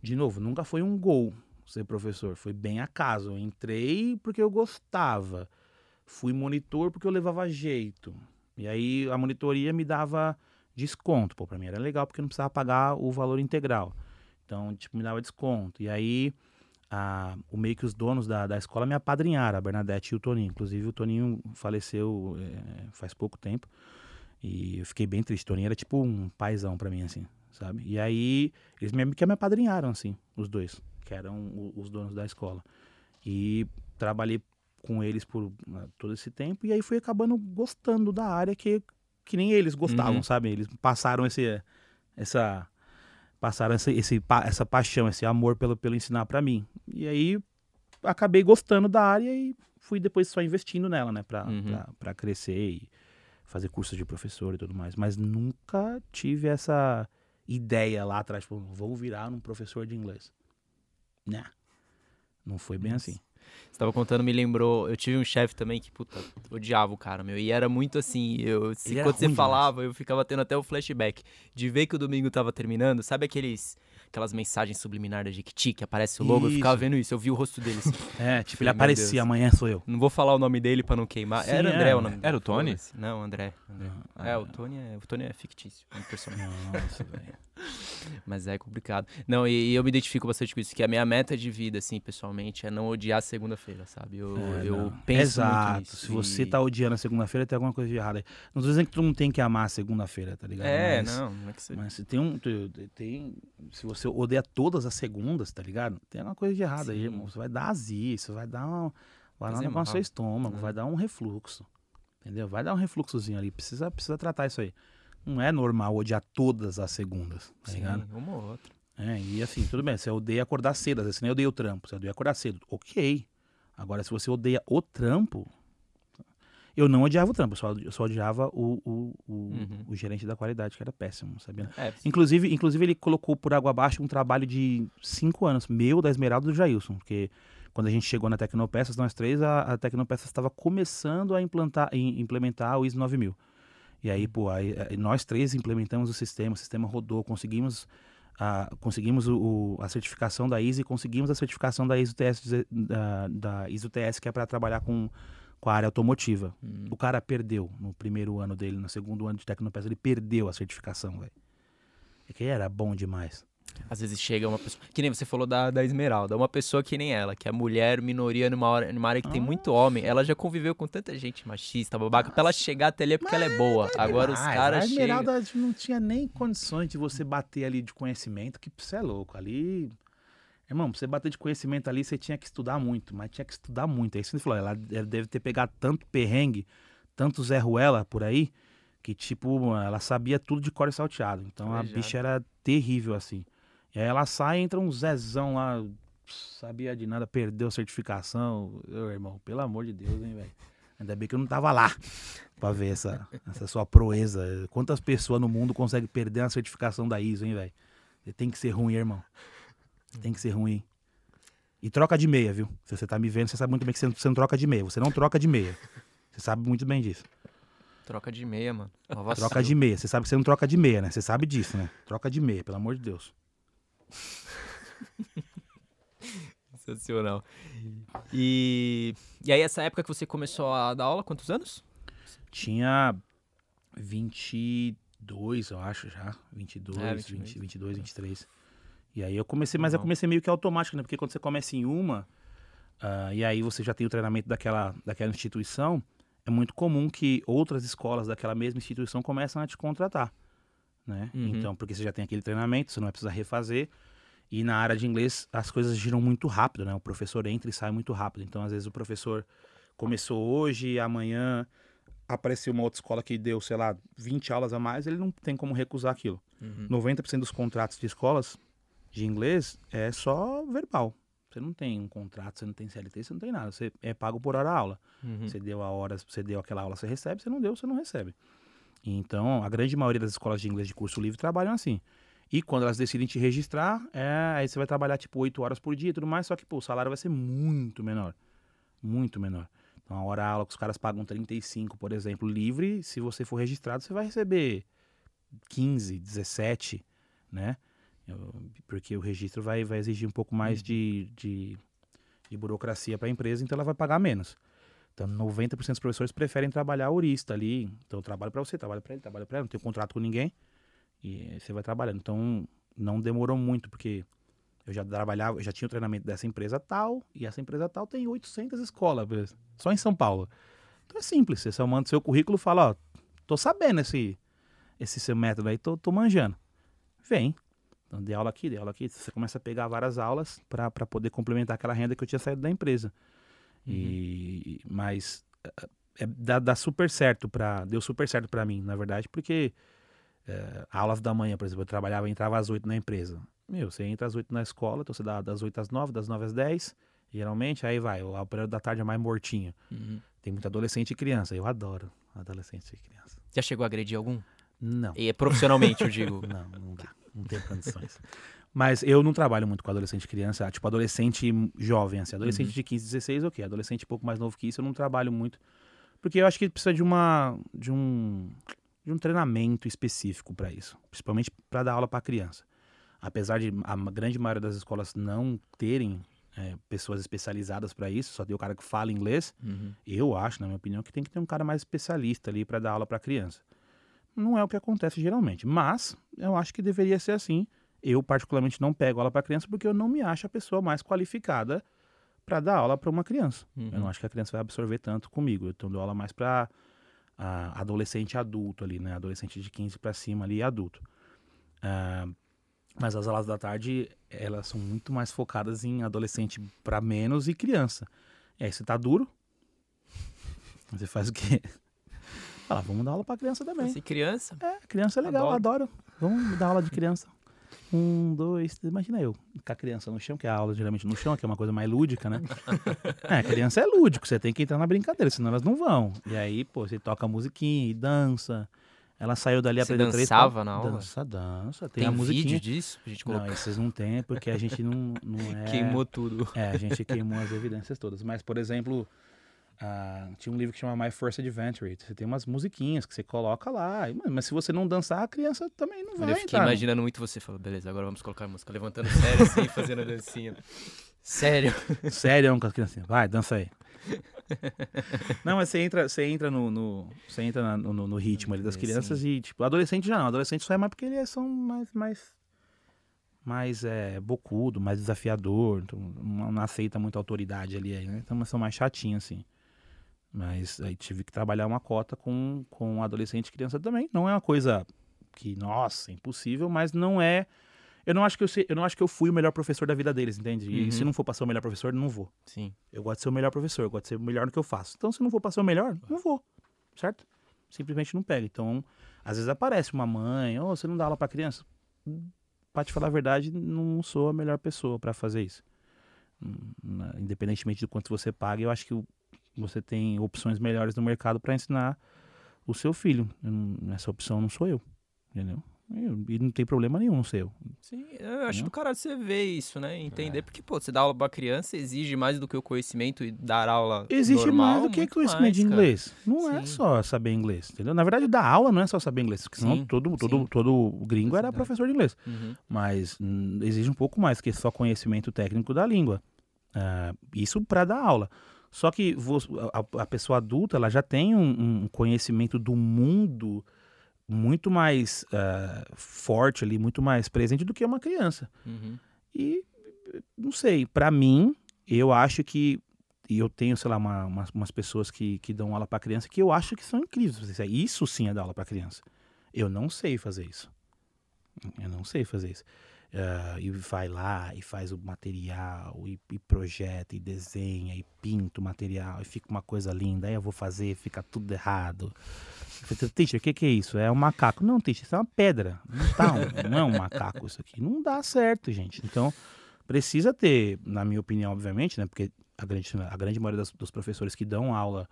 de novo, nunca foi um gol ser professor, foi bem acaso. Eu entrei porque eu gostava, fui monitor porque eu levava jeito, e aí a monitoria me dava desconto, pô, pra mim era legal porque eu não precisava pagar o valor integral, então, tipo, me dava desconto, e aí a, o meio que os donos da, da escola me apadrinharam, a Bernadette e o Toninho. Inclusive, o Toninho faleceu é, faz pouco tempo. E eu fiquei bem triste. O Toninho era tipo um paizão pra mim, assim, sabe? E aí, eles me, que me apadrinharam, assim, os dois, que eram os donos da escola. E trabalhei com eles por né, todo esse tempo. E aí fui acabando gostando da área que, que nem eles gostavam, Uhum. sabe? Eles passaram esse, essa passaram esse, esse essa paixão, esse amor pelo, pelo ensinar pra mim. E aí acabei gostando da área e fui depois só investindo nela, né? Pra, Uhum. pra, pra crescer e fazer cursos de professor e tudo mais. Mas nunca tive essa ideia lá atrás, tipo, vou virar um professor de inglês. Né? Não foi bem Nossa. assim. Você tava contando, me lembrou. Eu tive um chefe também que, puta, odiava o cara, meu. E era muito assim. Eu, se, quando você falava, eu ficava tendo até o flashback de ver que o domingo tava terminando. Sabe aqueles. Aquelas mensagens subliminares da Jequiti que aparece o logo? Eu ficava Isso. vendo isso, eu vi o rosto deles. É, tipo, Falei, ele aparecia, amanhã sou eu. Não vou falar o nome dele pra não queimar. Sim, era é, André o nome era dele. o Tony? foda-se. Não, André. André. Ah, É, o Tony é, o Tony é fictício, é um personagem. Nossa, velho. Mas é complicado. Não, e, e eu me identifico bastante com isso, que a minha meta de vida, assim, pessoalmente, é não odiar segunda-feira, sabe? Eu, É, eu penso Exato. muito nisso. Se você e- tá odiando a segunda-feira, tem alguma coisa de errado aí. Não tô dizendo que tu não tem que amar a segunda-feira, tá ligado? É, Mas- não, não é que você... Mas se tem um. Tem, se você odeia todas as segundas, tá ligado? Tem alguma coisa de errado aí, Sim. irmão. Você vai dar azia, isso vai dar um. Vai dar um negócio no seu estômago, Né? vai dar um refluxo. Entendeu? Vai dar um refluxozinho ali. Precisa, precisa tratar isso aí. Não é normal odiar todas as segundas, tá Sim, ligado? uma ou outra. É, e assim, tudo bem, você odeia acordar cedo, às vezes você nem odeia o trampo, você odeia acordar cedo. Ok. Agora, se você odeia o trampo. Eu não odiava o trampo, eu só, eu só odiava o, o, o, Uhum. o gerente da qualidade, que era péssimo, sabia? É, Inclusive, inclusive, ele colocou por água abaixo um trabalho de cinco anos, meu, da Esmeralda e do Jailson, porque quando a gente chegou na Tecnopeças, nós três, a, a Tecnopeças estava começando a implantar, im- implementar o ISO 9000. E aí, pô, aí, nós três implementamos o sistema, o sistema rodou, conseguimos a, conseguimos o, a certificação da ISO e conseguimos a certificação da ISO TS, deze- da, da ISO TS que é para trabalhar com, com a área automotiva. Hum. O cara perdeu no primeiro ano dele, no segundo ano de Tecnopeças, ele perdeu a certificação, velho. É que era bom demais. Às vezes chega uma pessoa. Que nem você falou da, da Esmeralda. Uma pessoa que nem ela, que é mulher, minoria numa, hora, numa área que tem muito homem. Ela já conviveu com tanta gente machista, babaca. Pra ela chegar até ali é porque ela é boa. Agora os Ah, caras A chegam. Esmeralda não tinha nem condições de você bater ali de conhecimento, que você é louco. Ali. Irmão, pra você bater de conhecimento ali, você tinha que estudar muito, mas tinha que estudar muito. É isso que você falou. Ela deve ter pegado tanto perrengue, tanto Zé Ruela por aí, que, tipo, ela sabia tudo de core salteado. Então a bicha era terrível, assim. E aí ela sai, entra um Zezão lá, sabia de nada, perdeu a certificação. Ô, irmão, pelo amor de Deus, hein, velho. Ainda bem que eu não tava lá pra ver essa, essa sua proeza. Quantas pessoas no mundo conseguem perder a certificação da ISO, hein, velho? Você tem que ser ruim, irmão. Tem que ser ruim. E troca de meia, viu? Se você tá me vendo, você sabe muito bem que você não, você não troca de meia. Você não troca de meia. Você sabe muito bem disso. Troca de meia, mano. Troca de meia. Você sabe que você não troca de meia, né? Você sabe disso, né? Troca de meia, pelo amor de Deus. Sensacional. E, e aí, essa época que você começou a dar aula, quantos anos? Tinha 22, eu acho já. 22, É, 20, 22. 22, 23. E aí eu comecei, mas eu Legal. comecei meio que automático, né? Porque quando você começa em uma, ah, e aí você já tem o treinamento daquela, daquela instituição, é muito comum que outras escolas daquela mesma instituição começam a te contratar, né? Uhum. Então, porque você já tem aquele treinamento, você não vai precisar refazer. E na área de inglês, as coisas giram muito rápido, né? O professor entra e sai muito rápido. Então, às vezes, o professor começou hoje, amanhã apareceu uma outra escola que deu, sei lá, 20 aulas a mais, ele não tem como recusar aquilo. Uhum. 90% dos contratos de escolas de inglês é só verbal. Você não tem um contrato, você não tem CLT, você não tem nada. Você é pago por hora aula. Uhum. Você deu a hora, você deu aquela aula, você recebe, você não deu, você não recebe. Então, a grande maioria das escolas de inglês de curso livre trabalham assim. E quando elas decidem te registrar, é, aí você vai trabalhar tipo 8 horas por dia e tudo mais, só que pô, o salário vai ser muito menor. Muito menor. Então, a hora aula que os caras pagam 35, por exemplo, livre, se você for registrado, você vai receber 15, 17, né? Eu- Porque o registro vai, vai exigir um pouco mais de, de, de burocracia para a empresa, então ela vai pagar menos. Então, 90% dos professores preferem trabalhar aurista ali. Então, eu trabalho para você, trabalho para ele, trabalho para ele, não tenho contrato com ninguém. E você vai trabalhando. Então, não demorou muito, porque eu já trabalhava, eu já tinha o treinamento dessa empresa tal, e essa empresa tal tem 800 escolas, só em São Paulo. Então é simples, você só manda seu currículo e fala, ó, tô sabendo esse, esse seu método aí, tô, tô manjando. Vem. Então, dei aula aqui, dei aula aqui. Você começa a pegar várias aulas para poder complementar aquela renda que eu tinha saído da empresa. E, mas é, dá, dá super certo para deu super certo para mim, na verdade, porque é, aulas da manhã, por exemplo, eu trabalhava, entrava às 8 na empresa. Meu, você entra às 8 na escola, então você dá das 8 às 9, das 9 às 10, geralmente, aí vai, o período da tarde é mais mortinho. Uhum. Tem muito adolescente e criança, eu adoro adolescente e criança. Já chegou a agredir algum? Não. E é profissionalmente, eu digo. Não, não dá. Não tem condições. Mas eu não trabalho muito com adolescente e criança, tipo adolescente jovem, assim. Adolescente Uhum. de 15, 16, ok. Adolescente um pouco mais novo que isso, eu não trabalho muito. Porque eu acho que precisa de uma. de um. de um treinamento específico para isso. Principalmente para dar aula para criança. Apesar de a grande maioria das escolas não terem é, pessoas especializadas para isso, só tem o cara que fala inglês. Uhum. Eu acho, na minha opinião, que tem que ter um cara mais especialista ali para dar aula para criança. Não é o que acontece geralmente, mas eu acho que deveria ser assim. Eu particularmente não pego aula para criança porque eu não me acho a pessoa mais qualificada para dar aula para uma criança. Uhum. Eu não acho que a criança vai absorver tanto comigo. Então eu dou aula mais para adolescente e adulto ali, né? Adolescente de 15 para cima ali, adulto. Ah, mas as aulas da tarde, elas são muito mais focadas em adolescente para menos e criança. E aí você tá duro, você faz o quê? Fala, vamos dar aula pra criança também. Assim, criança? É, criança é legal, adoro. Vamos dar aula de criança. Um, dois, três. Imagina eu, com a criança no chão, que é a aula geralmente no chão, que é uma coisa mais lúdica, né? É, criança é lúdico, você tem que entrar na brincadeira, senão elas não vão. E aí, pô, você toca musiquinha e dança. Ela saiu dali aprendeu três dançava na aula? Dança, dança. Tem, Tem a musiquinha. vídeo disso? A gente Não, colocou. esses não tem, porque a gente não, não é. Queimou tudo. É, a gente queimou as evidências todas. Mas, por exemplo, ah, tinha um livro que chama My First Adventure. Você tem umas musiquinhas que você coloca lá. Mas se você não dançar, a criança também não vai eu fiquei entrar. imaginando muito você falando, beleza, agora vamos colocar a música, levantando sério assim, fazendo a dancinha. Sério? Sério com as criancinhas. Vai, dança aí. Não, mas você entra, você entra no, no- você entra no, no- no ritmo ali das Sim. crianças e, tipo, adolescente já não. Adolescente só é mais porque eles são mais, mais, mais é, bocudo, mais desafiador. Então, não, não aceita muita autoridade ali, aí, né? Então, são mais chatinhos, assim. Mas aí tive que trabalhar uma cota com, com adolescente e criança também. Não é uma coisa que, nossa, impossível, mas não é... Eu não acho que eu, sei- eu não acho que eu fui o melhor professor da vida deles, entende? E Uhum. se não for pra ser o melhor professor, não vou. Sim. Eu gosto de ser o melhor professor, eu gosto de ser o melhor no que eu faço. Então, se não for pra ser o melhor, não vou, certo? Simplesmente não pega. Então, às vezes aparece uma mãe, ô, você não dá aula pra criança? Pra te falar a verdade, não sou a melhor pessoa pra fazer isso. Hum, Independentemente do quanto você paga, eu acho que o- você tem opções melhores no mercado pra ensinar o seu filho. Essa opção não sou eu, entendeu? Eu- E não tem problema nenhum não ser eu. Sim, eu acho Não? do caralho você ver isso, né? Entender, É. porque, pô, você dá aula pra criança exige mais do que o conhecimento e dar aula Existe normal, mais do que conhecimento mais, de cara. inglês. Não é Sim. só saber inglês, entendeu? Na verdade, dar aula não é só saber inglês, porque senão Sim, todo, todo, sim. todo gringo era professor de inglês. Uhum. Mas hum, exige um pouco mais que só conhecimento técnico da língua. Ah, isso para dar aula. Só que a, pessoa adulta ela já tem um, um conhecimento do mundo muito mais ah, forte ali, muito mais presente do que uma criança. Uhum. E não sei, pra mim, eu acho que. E eu tenho, sei lá, uma- umas, umas pessoas que, que dão aula pra criança que eu acho que são incríveis. Isso sim é dar aula pra criança. Eu não sei fazer isso. Eu não sei fazer isso. Ah, e vai lá e faz o material, e, e projeta, e desenha, e pinta o material, e fica uma coisa linda. Aí eu vou fazer, fica tudo errado. Falei, Teacher, o que, que é isso? É um macaco. Não, teacher, isso é uma pedra. Não, tá um- não é um macaco isso aqui. Não dá certo, gente. Então, precisa ter, na minha opinião, obviamente, né? Porque a grande, a grande maioria das- dos professores que dão aula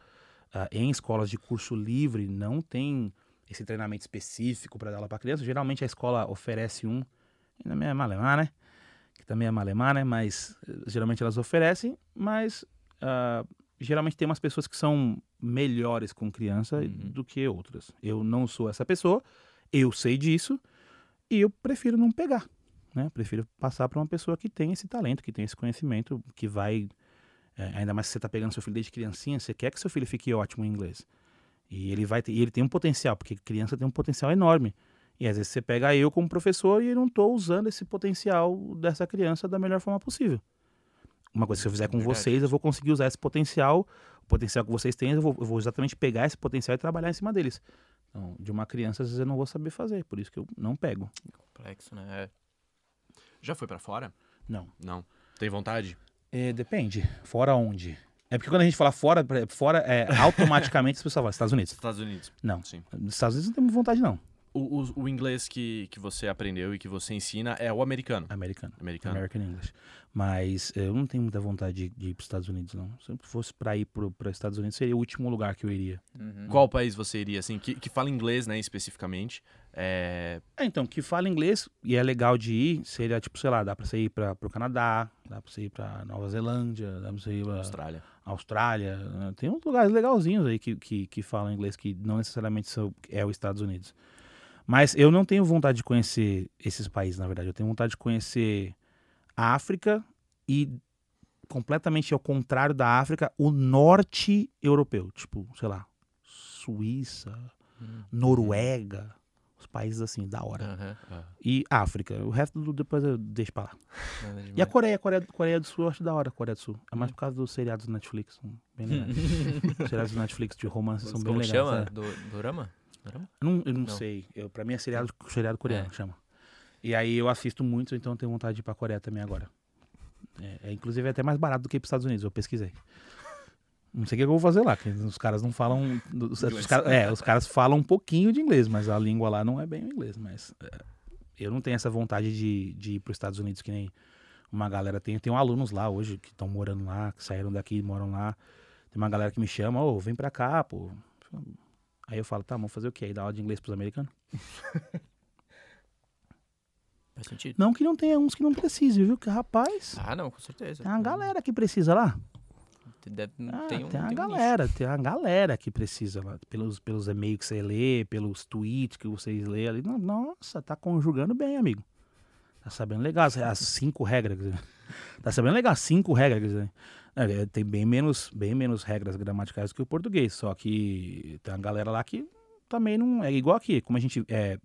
ah, em escolas de curso livre não tem esse treinamento específico para dar aula para criança. Geralmente a escola oferece um, ainda é malemar, né? Que também é malemar, né? Mas eh, geralmente elas oferecem, mas ah, geralmente tem umas pessoas que são melhores com criança Uhum. do que outras. Eu não sou essa pessoa, eu sei disso e eu prefiro não pegar, né? Prefiro passar para uma pessoa que tem esse talento, que tem esse conhecimento, que vai é, ainda mais se você está pegando seu filho desde criancinha, você quer que seu filho fique ótimo em inglês. E ele vai ter, e ele tem um potencial, porque criança tem um potencial enorme. E às vezes você pega eu como professor e eu não estou usando esse potencial dessa criança da melhor forma possível. Uma coisa que se eu fizer com Verdade. vocês, eu vou conseguir usar esse potencial, o potencial que vocês têm, eu vou, eu vou exatamente pegar esse potencial e trabalhar em cima deles. Então, de uma criança, às vezes eu não vou saber fazer, por isso que eu não pego. Complexo, né? É. Já foi pra fora? Não. Não. Tem vontade? É, depende. Fora onde? É porque quando a gente fala fora, fora é, automaticamente as pessoas falam Estados Unidos. Estados Unidos. Não. Sim. Estados Unidos não temos vontade, não. O, o, o inglês que, que você aprendeu e que você ensina é o americano. Americano. Americano. American English. Mas eu não tenho muita vontade de, de ir para os Estados Unidos, não. Se eu fosse para ir para os Estados Unidos, seria o último lugar que eu iria. Uhum. Qual país você iria, assim, que, que fala inglês, né, especificamente? É... É, então, que fala inglês e é legal de ir, seria tipo, sei lá, dá pra você ir para o Canadá, dá pra você ir pra Nova Zelândia, dá pra você ir pra Austrália. Austrália. né? Tem uns lugares legalzinhos aí que, que, que falam inglês que não necessariamente são, é os Estados Unidos. Mas eu não tenho vontade de conhecer esses países, na verdade. Eu tenho vontade de conhecer a África e completamente ao contrário da África, o norte europeu. Tipo, sei lá, Suíça, Noruega, os países assim, da hora. Aham. E África. O resto do, depois eu deixo pra lá. Nada E a. Coreia, Coreia, Coreia do Sul, eu acho da hora, a Coreia do Sul. É mais por causa dos seriados do Netflix, bem legais. Os seriados do Netflix de romance são bem Como legais. chama? é. Do, Dorama? Não, eu não, Não. sei. Eu, pra mim é seriado, seriado coreano É. que chama. E aí eu assisto muito, então eu tenho vontade de ir pra Coreia também agora. É, é, inclusive é até mais barato do que ir pros Estados Unidos, eu pesquisei. Não sei o que eu vou fazer lá, que os caras não falam. Os, os caras- é, os caras falam um pouquinho de inglês, mas a língua lá não é bem o inglês. Mas é, eu não tenho essa vontade de, de ir pros Estados Unidos que nem uma galera tem. Eu tenho alunos lá hoje que estão morando lá, que saíram daqui e moram lá. Tem uma galera que me chama, ô, vem pra cá, pô. Aí eu falo, tá, vamos fazer o quê? Aí dá aula de inglês pros americanos? Faz sentido. Não que não tenha uns que não precisem, viu? Que rapaz, Ah, não, com certeza. tem uma galera que precisa lá. Deve- Ah, tem um, tem uma tem um galera, tem uma galera que precisa lá. Pelos, pelos e-mails que você lê, pelos tweets que vocês lê ali. No- Nossa, tá conjugando bem, amigo. Tá sabendo legal as, as cinco regras. quer dizer. Tá sabendo legal as cinco regras. quer dizer. É, tem bem menos, bem menos regras gramaticais do que o português. Só que tem uma galera lá que também não. É igual aqui. Como a gente é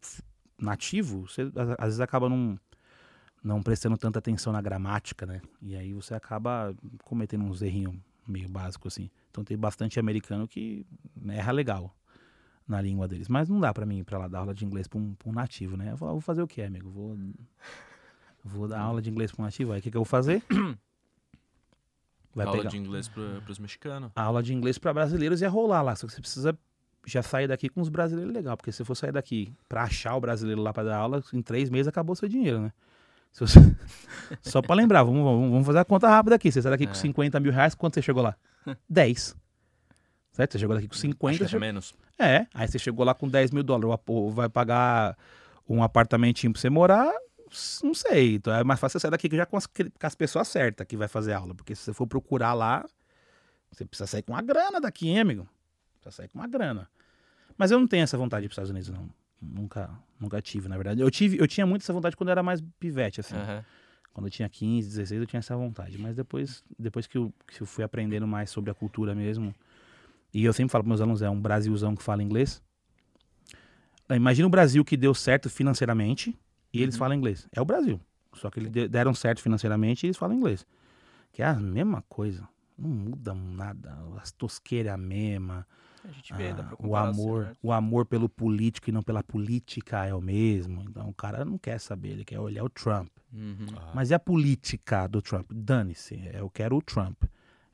nativo, você às, vezes acaba não, não prestando tanta atenção na gramática, né? E aí você acaba cometendo uns errinhos meio básicos assim. Então tem bastante americano que erra legal na língua deles. Mas não dá pra mim ir pra lá dar aula de inglês pra um, pra um nativo, né? Eu vou, vou fazer o quê, amigo? Vou, vou dar aula de inglês pra um nativo. Aí o que, que eu vou fazer? Vai Aula pegar de inglês pro, pros mexicanos. a aula de inglês pra brasileiros ia rolar lá. Só que você precisa já sair daqui com os brasileiros legal. Porque se for sair daqui pra achar o brasileiro lá pra dar aula, em três meses acabou seu dinheiro, né? Você- Só pra lembrar, vamos, vamos fazer a conta rápida aqui. Você sai daqui com É. 50 mil reais, quanto você chegou lá? 10. Certo? Você chegou daqui com Acho 50. que até você- menos. É, aí você chegou lá com 10 mil dólares. Vai pagar um apartamentinho pra você morar? Não sei. Então é mais fácil sair daqui já com as, com as pessoas certas que vai fazer aula. Porque se você for procurar lá, você precisa sair com uma grana daqui, hein, amigo? Precisa sair com uma grana. Mas eu não tenho essa vontade de ir pros Estados Unidos, não. Nunca, nunca tive, na verdade. Eu, tive, eu tinha muito essa vontade quando eu era mais pivete, assim. Aham. Quando eu tinha 15, 16, eu tinha essa vontade. Mas depois, depois que, eu, que eu fui aprendendo mais sobre a cultura mesmo. E eu sempre falo para meus alunos: é um Brasilzão que fala inglês. Imagina o Brasil que deu certo financeiramente e eles Uhum. falam inglês. É o Brasil. Só que eles de- deram certo financeiramente e eles falam inglês. Que é a mesma coisa. Não muda nada. As tosqueiras é a mesma. A gente vê, dá Ah, pra o amor, cenários. o amor pelo político e não pela política é o mesmo. Então o cara não quer saber, ele quer olhar o Trump. Uhum. Mas e a política do Trump? Dane-se, eu quero o Trump.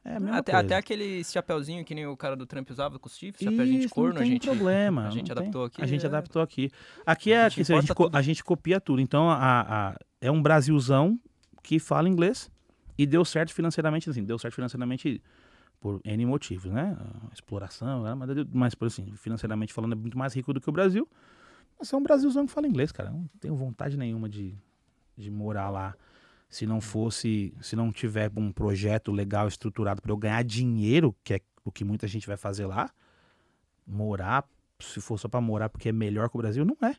É a Até, coisa. até aquele chapeuzinho que nem o cara do Trump usava com os chifres, chapéuzinho de corno, não a tem gente. problema. a gente não tem- adaptou aqui, A gente é. adaptou aqui. Aqui é A gente a, gente, co- a gente copia tudo. Então a, a- é um Brasilzão que fala inglês e deu certo financeiramente, assim, deu certo financeiramente por N motivos, né? A exploração, né? mas, mas por assim, financeiramente falando, é muito mais rico do que o Brasil. Mas é um Brasilzão que fala inglês, cara. Não tenho vontade nenhuma de, de morar lá. Se não fosse, se não tiver um projeto legal estruturado para eu ganhar dinheiro, que é o que muita gente vai fazer lá, morar, se for só para morar porque é melhor que o Brasil, não é.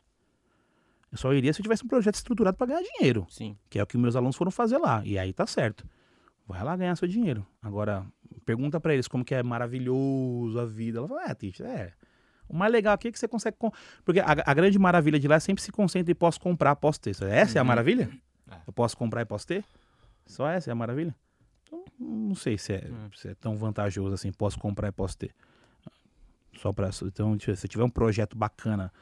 Eu só iria se eu tivesse um projeto estruturado para ganhar dinheiro, Sim. que é o que meus alunos foram fazer lá. E aí tá certo. Vai lá ganhar seu dinheiro. Agora, pergunta para eles como que é maravilhoso a vida. Ela fala, é, teacher, é. O mais legal aqui é que você consegue. Porque a, a grande maravilha de lá é sempre se concentra em posso comprar, posso ter. Essa é a Uhum. maravilha? É. Eu posso comprar e posso ter? Só essa é a maravilha? Então, não sei se é, Hum. se é tão vantajoso assim, posso comprar e posso ter. Só para Então, se você tiver um projeto bacana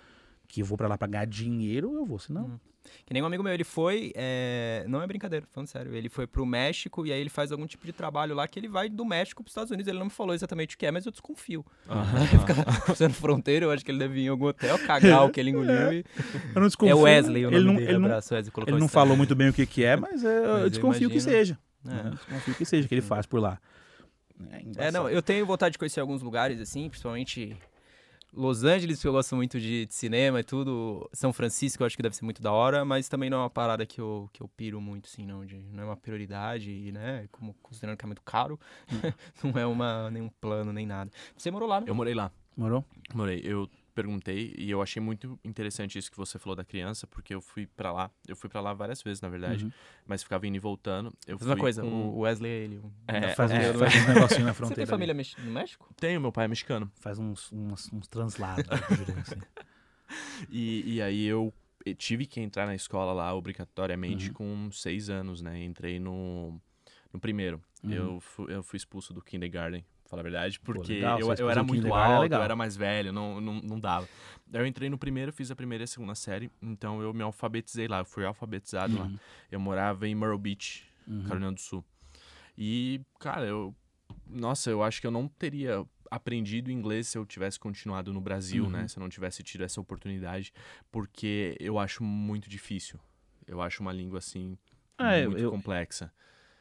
que eu vou pra lá pra ganhar dinheiro, eu vou, senão. Hum. Que nem um amigo meu, ele foi, é, não é brincadeira, falando sério, ele foi pro México e aí ele faz algum tipo de trabalho lá que ele vai do México pros Estados Unidos. Ele não me falou exatamente o que é, mas eu desconfio. Ficar cruzando fronteira, eu acho que ele deve ir em algum hotel, cagar o que ele engoliu e... Eu não desconfio. É Wesley o nome ele não, dele, ele não, abraço, Wesley, colocou ele não falou muito bem o que, que é, mas, é, eu Mas eu desconfio que imagino. seja. É. né? Desconfio que seja, que ele faz por lá. É, não, eu tenho vontade de conhecer alguns lugares, assim, principalmente Los Angeles, que eu gosto muito de, de cinema e tudo. São Francisco, eu acho que deve ser muito da hora, mas também não é uma parada que eu, que eu piro muito, assim, não. De, não é uma prioridade, e, né? Como, considerando que é muito caro, não é uma, nenhum plano, nem nada. Você morou lá, né? Eu morei lá. Morou? Morei. Eu perguntei e eu achei muito interessante isso que você falou da criança, porque eu fui pra lá. Eu fui pra lá várias vezes, na verdade, Uhum. mas ficava indo e voltando. Eu Mesma fui coisa, com- o Wesley, ele... É, faz, é, uns, faz uns negocinho na Você fronteira. tem ali. família mex- no México? Tenho, meu pai é mexicano. Faz uns, uns, uns translados. assim. E, e aí eu tive que entrar na escola lá obrigatoriamente Uhum. com seis anos, né? Entrei no, no primeiro. Uhum. Eu, fui, eu fui expulso do kindergarten, falar a verdade, porque legal, eu, eu era muito é alto, eu era mais velho, não, não, não dava. Daí eu entrei no primeiro, fiz a primeira e a segunda série, então eu me alfabetizei lá, eu fui alfabetizado lá. Uhum. Eu morava em Myrtle Beach, Uhum. Carolina do Sul. E, cara, eu. Nossa, eu acho que eu não teria aprendido inglês se eu tivesse continuado no Brasil, Uhum. né? Se eu não tivesse tido essa oportunidade, porque eu acho muito difícil. Eu acho uma língua assim É, muito eu- complexa.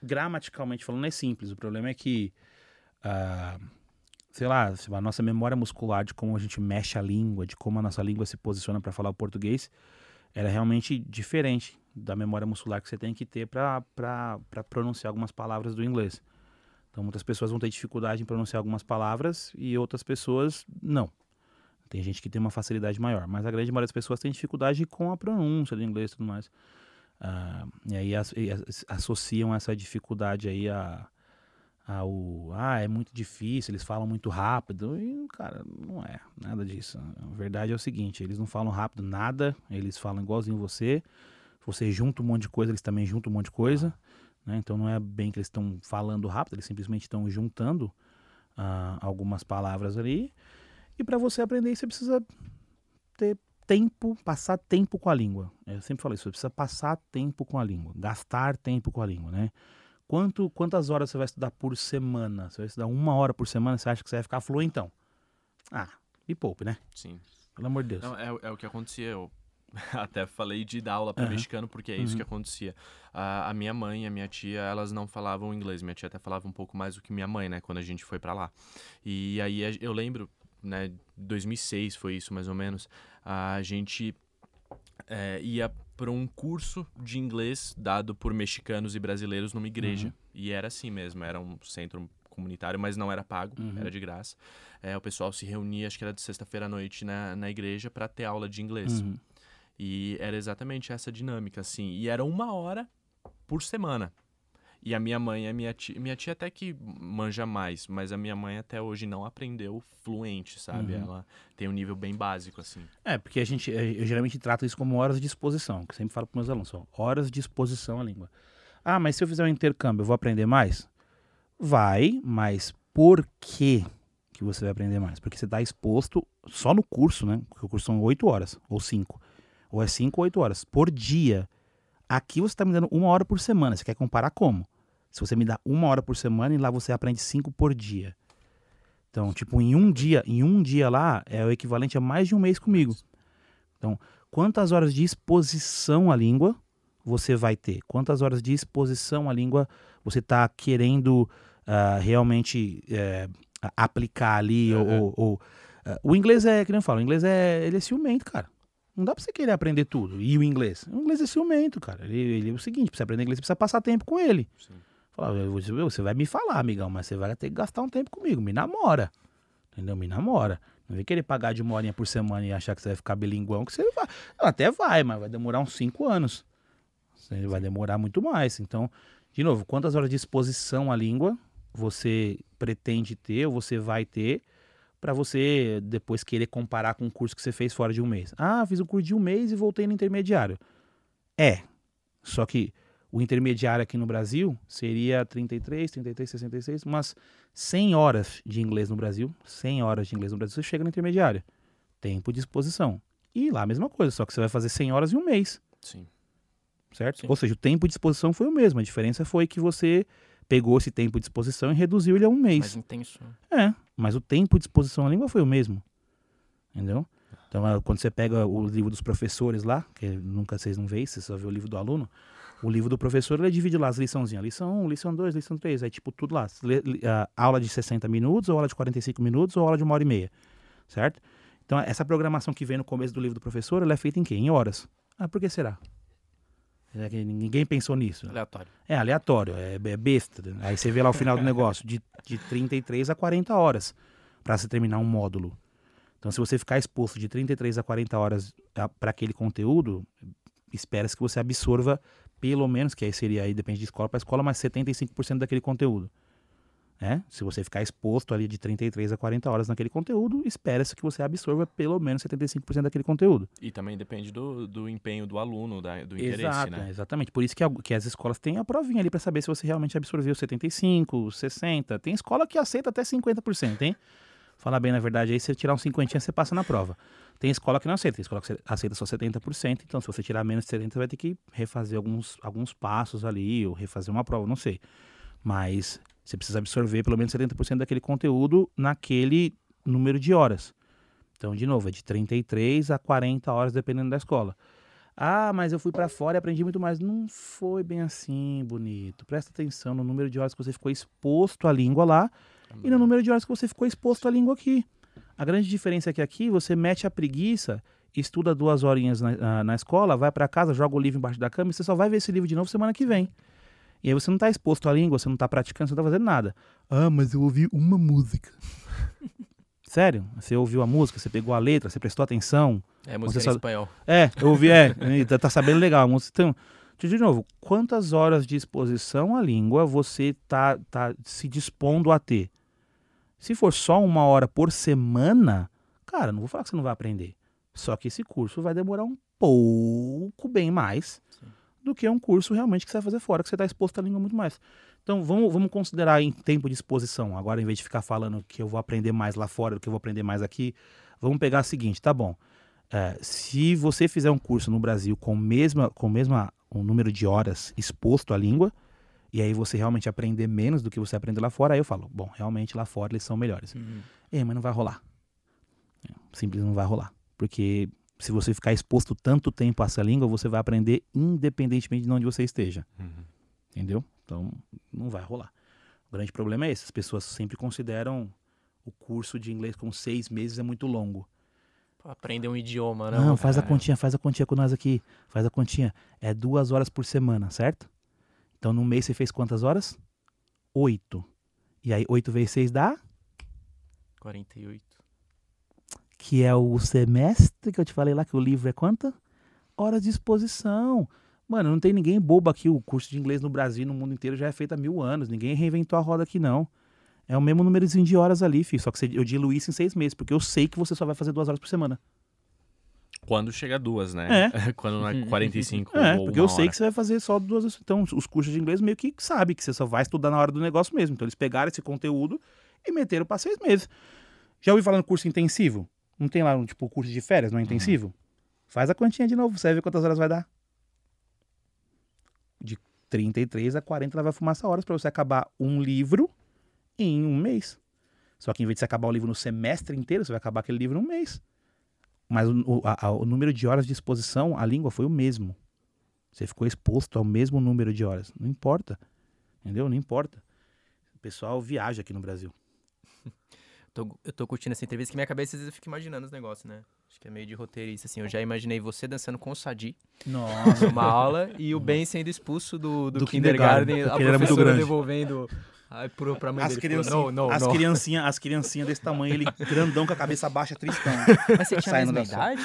gramaticalmente falando, é simples. O problema é que, ah, sei lá, a nossa memória muscular de como a gente mexe a língua, de como a nossa língua se posiciona para falar o português, ela é realmente diferente da memória muscular que você tem que ter para pronunciar algumas palavras do inglês. Então, muitas pessoas vão ter dificuldade em pronunciar algumas palavras e outras pessoas não. Tem gente que tem uma facilidade maior, mas a grande maioria das pessoas tem dificuldade com a pronúncia do inglês e tudo mais. Ah, e aí as- as- associam essa dificuldade aí a, ao ah, é muito difícil, eles falam muito rápido. E, cara, não é nada disso. A verdade é o seguinte, eles não falam rápido nada, eles falam igualzinho você. Você junta um monte de coisa, eles também juntam um monte de coisa. né? Então não é bem que eles estão falando rápido, eles simplesmente estão juntando ah, algumas palavras ali. E para você aprender, isso, você precisa ter tempo, passar tempo com a língua. Eu sempre falo isso, você precisa passar tempo com a língua, gastar tempo com a língua, né? Quanto, quantas horas você vai estudar por semana? Você vai estudar uma hora por semana, você acha que você vai ficar fluentão? Ah, me poupe, né? Sim. Pelo amor de Deus. Não, é, é o que acontecia. Eu até falei de dar aula para Aham. mexicano, porque é isso Uhum. que acontecia. A, a minha mãe e a minha tia, elas não falavam inglês. Minha tia até falava um pouco mais do que minha mãe, né? Quando a gente foi para lá. E aí eu lembro, né? 2006 foi isso mais ou menos. A gente é, ia para um curso de inglês dado por mexicanos e brasileiros numa igreja. Uhum. E era assim mesmo, era um centro comunitário, mas não era pago, Uhum. era de graça. É, o pessoal se reunia, acho que era de sexta-feira à noite na, na igreja para ter aula de inglês. Uhum. E era exatamente essa dinâmica, assim. E era uma hora por semana. E a minha mãe, a minha tia, minha tia até que manja mais, mas a minha mãe até hoje não aprendeu fluente, sabe? Uhum. Ela tem um nível bem básico, assim. É, porque a gente, eh, eu geralmente trato isso como horas de exposição, que eu sempre falo para meus alunos, horas de exposição à língua. Ah, mas se eu fizer um intercâmbio, eu vou aprender mais? Vai, mas por que que você vai aprender mais? Porque você está exposto só no curso, né? Porque o curso são oito horas, ou cinco. Ou é cinco ou oito horas por dia. Aqui você está me dando uma hora por semana. Você quer comparar como? Se você me dá uma hora por semana e lá você aprende cinco por dia. Então, tipo, em um dia, em um dia lá é o equivalente a mais de um mês comigo. Então, quantas horas de exposição à língua você vai ter? Quantas horas de exposição à língua você está querendo ah, realmente eh, aplicar ali? Uhum. Ou, ou, ah, o inglês é, que nem eu falo, o inglês é, ele é ciumento, cara. Não dá pra você querer aprender tudo. E o inglês? O inglês é ciumento, cara. Ele, ele é o seguinte, pra você aprender inglês, você precisa passar tempo com ele. Sim. Fala, "Eu vou- você vai me falar, amigão, mas você vai ter que gastar um tempo comigo. Me namora. Entendeu? Me namora. Não vem querer pagar de uma horinha por semana e achar que você vai ficar bilinguão, que você vai. Até vai, mas vai demorar uns cinco anos. Você vai demorar muito mais. Então, de novo, quantas horas de exposição à língua você pretende ter ou você vai ter para você depois querer comparar com um curso que você fez fora de um mês? Ah, fiz um curso de um mês e voltei no intermediário. É. Só que o intermediário aqui no Brasil seria 33, 33, 66, umas 100 horas de inglês no Brasil. 100 horas de inglês no Brasil, você chega no intermediário. Tempo de exposição. E lá a mesma coisa, só que você vai fazer 100 horas em um mês, Sim. certo? Sim. Ou seja, o tempo de exposição foi o mesmo. A diferença foi que você pegou esse tempo de exposição e reduziu ele a um mês. Mais intenso. É, mas o tempo de exposição à língua foi o mesmo. Entendeu? Então, ah, quando você pega o livro dos professores lá, que nunca vocês não veem, você só vê o livro do aluno, o livro do professor ele divide lá as liçãozinhas. Lição 1, lição 2, lição 3, aí tipo tudo lá. Ah, aula de 60 minutos, ou aula de 45 minutos, ou aula de uma hora e meia. Certo? Então, essa programação que vem no começo do livro do professor, ela é feita em quê? Em horas. Ah, por que será? É que ninguém pensou nisso. Aleatório. É aleatório, é, é besta. Aí você vê lá o final do negócio, de, de 33 a 40 horas para se terminar um módulo. Então, se você ficar exposto de 33 a 40 horas para aquele conteúdo, espera-se que você absorva pelo menos, que aí seria aí, depende de escola para escola, mas 75% daquele conteúdo. Né? Se você ficar exposto ali de 33 a 40 horas naquele conteúdo, espera-se que você absorva pelo menos 75% daquele conteúdo. E também depende do, do empenho do aluno, da, do interesse, Exato, né? exatamente. Por isso que, que as escolas têm a provinha ali para saber se você realmente absorveu 75, 60. Tem escola que aceita até 50%, hein? Falar bem na verdade, aí se você tirar um 50, você passa na prova. Tem escola que não aceita, tem escola que aceita só 70%, então se você tirar menos de 70, você vai ter que refazer alguns, alguns passos ali, ou refazer uma prova, não sei. Mas você precisa absorver pelo menos 70% daquele conteúdo naquele número de horas. Então, de novo, é de 33 a 40 horas, dependendo da escola. Ah, mas eu fui pra fora e aprendi muito mais. Não foi bem assim, bonito. Presta atenção no número de horas que você ficou exposto à língua lá e no número de horas que você ficou exposto à língua aqui. A grande diferença é que aqui você mete a preguiça, estuda duas horinhas na, na, na escola, vai pra casa, joga o livro embaixo da cama e você só vai ver esse livro de novo semana que vem. E aí você não tá exposto à língua, você não tá praticando, você não tá fazendo nada. Ah, mas eu ouvi uma música. Sério? Você ouviu a música, você pegou a letra, você prestou atenção, É música Você em só- espanhol. é, eu ouvi, é. tá, tá sabendo legal a música. Então, de novo, quantas horas de exposição à língua você tá, tá se dispondo a ter? Se for só uma hora por semana, cara, não vou falar que você não vai aprender. Só que esse curso vai demorar um pouco bem mais Sim. do que um curso realmente que você vai fazer fora, que você está exposto à língua muito mais. Então vamos, vamos considerar em tempo de exposição. Agora, em vez de ficar falando que eu vou aprender mais lá fora do que eu vou aprender mais aqui, vamos pegar o seguinte, tá bom. É, se você fizer um curso no Brasil com mesma com mesma um número de horas exposto à língua e aí você realmente aprender menos do que você aprende lá fora, aí eu falo, bom, realmente lá fora eles são melhores. Uhum. É, mas não vai rolar. É, Simples não vai rolar, porque se você ficar exposto tanto tempo a essa língua, você vai aprender independentemente de onde você esteja, Uhum. entendeu? Então não vai rolar. O grande problema é esse, as pessoas sempre consideram o curso de inglês com seis meses é muito longo. Aprender um idioma, Não, não. faz a é. continha, faz a continha com nós aqui. Faz a continha. É duas horas por semana, certo? Então, no mês você fez quantas horas? Oito. E aí, oito vezes seis dá? 48. Que é o semestre que eu te falei lá, que o livro é quanto? Horas de exposição. Mano, não tem ninguém bobo aqui. O curso de inglês no Brasil e no mundo inteiro já é feito há mil anos. Ninguém reinventou a roda aqui, não. É o mesmo númerozinho de horas ali, filho. Só que eu diluí isso em seis meses, porque eu sei que você só vai fazer duas horas por semana. Quando chega a duas, né? Quando não é 45 É, ou porque eu sei hora. que você vai fazer só duas. Então, os cursos de inglês meio que sabe que você só vai estudar na hora do negócio mesmo. Então, eles pegaram esse conteúdo e meteram para seis meses. Já ouvi falando curso intensivo? Não tem lá um tipo curso de férias, não é intensivo? Faz a continha de novo, você vai ver quantas horas vai dar. De 33 a 40 ela vai fumar essa horas para você acabar um livro em um mês. Só que em vez de você acabar o livro no semestre inteiro, você vai acabar aquele livro em um mês. Mas o, a- o número de horas de exposição à língua foi o mesmo. Você ficou exposto ao mesmo número de horas. Não importa. Entendeu? Não importa. O pessoal viaja aqui no Brasil. Tô- eu tô curtindo essa entrevista que minha cabeça às vezes eu fico imaginando os negócios, né? Acho que é meio de roteirista, assim. Eu já imaginei você dançando com o Sadi Nossa. numa aula e o Ben sendo expulso do, do, Do kindergarten, kindergarten, a professora devolvendo pro, pra mãe As dele. não, não, as não. criancinhas, as criancinhas desse tamanho, ele grandão com a cabeça baixa, tristão. Mas você tinha a mesma idade?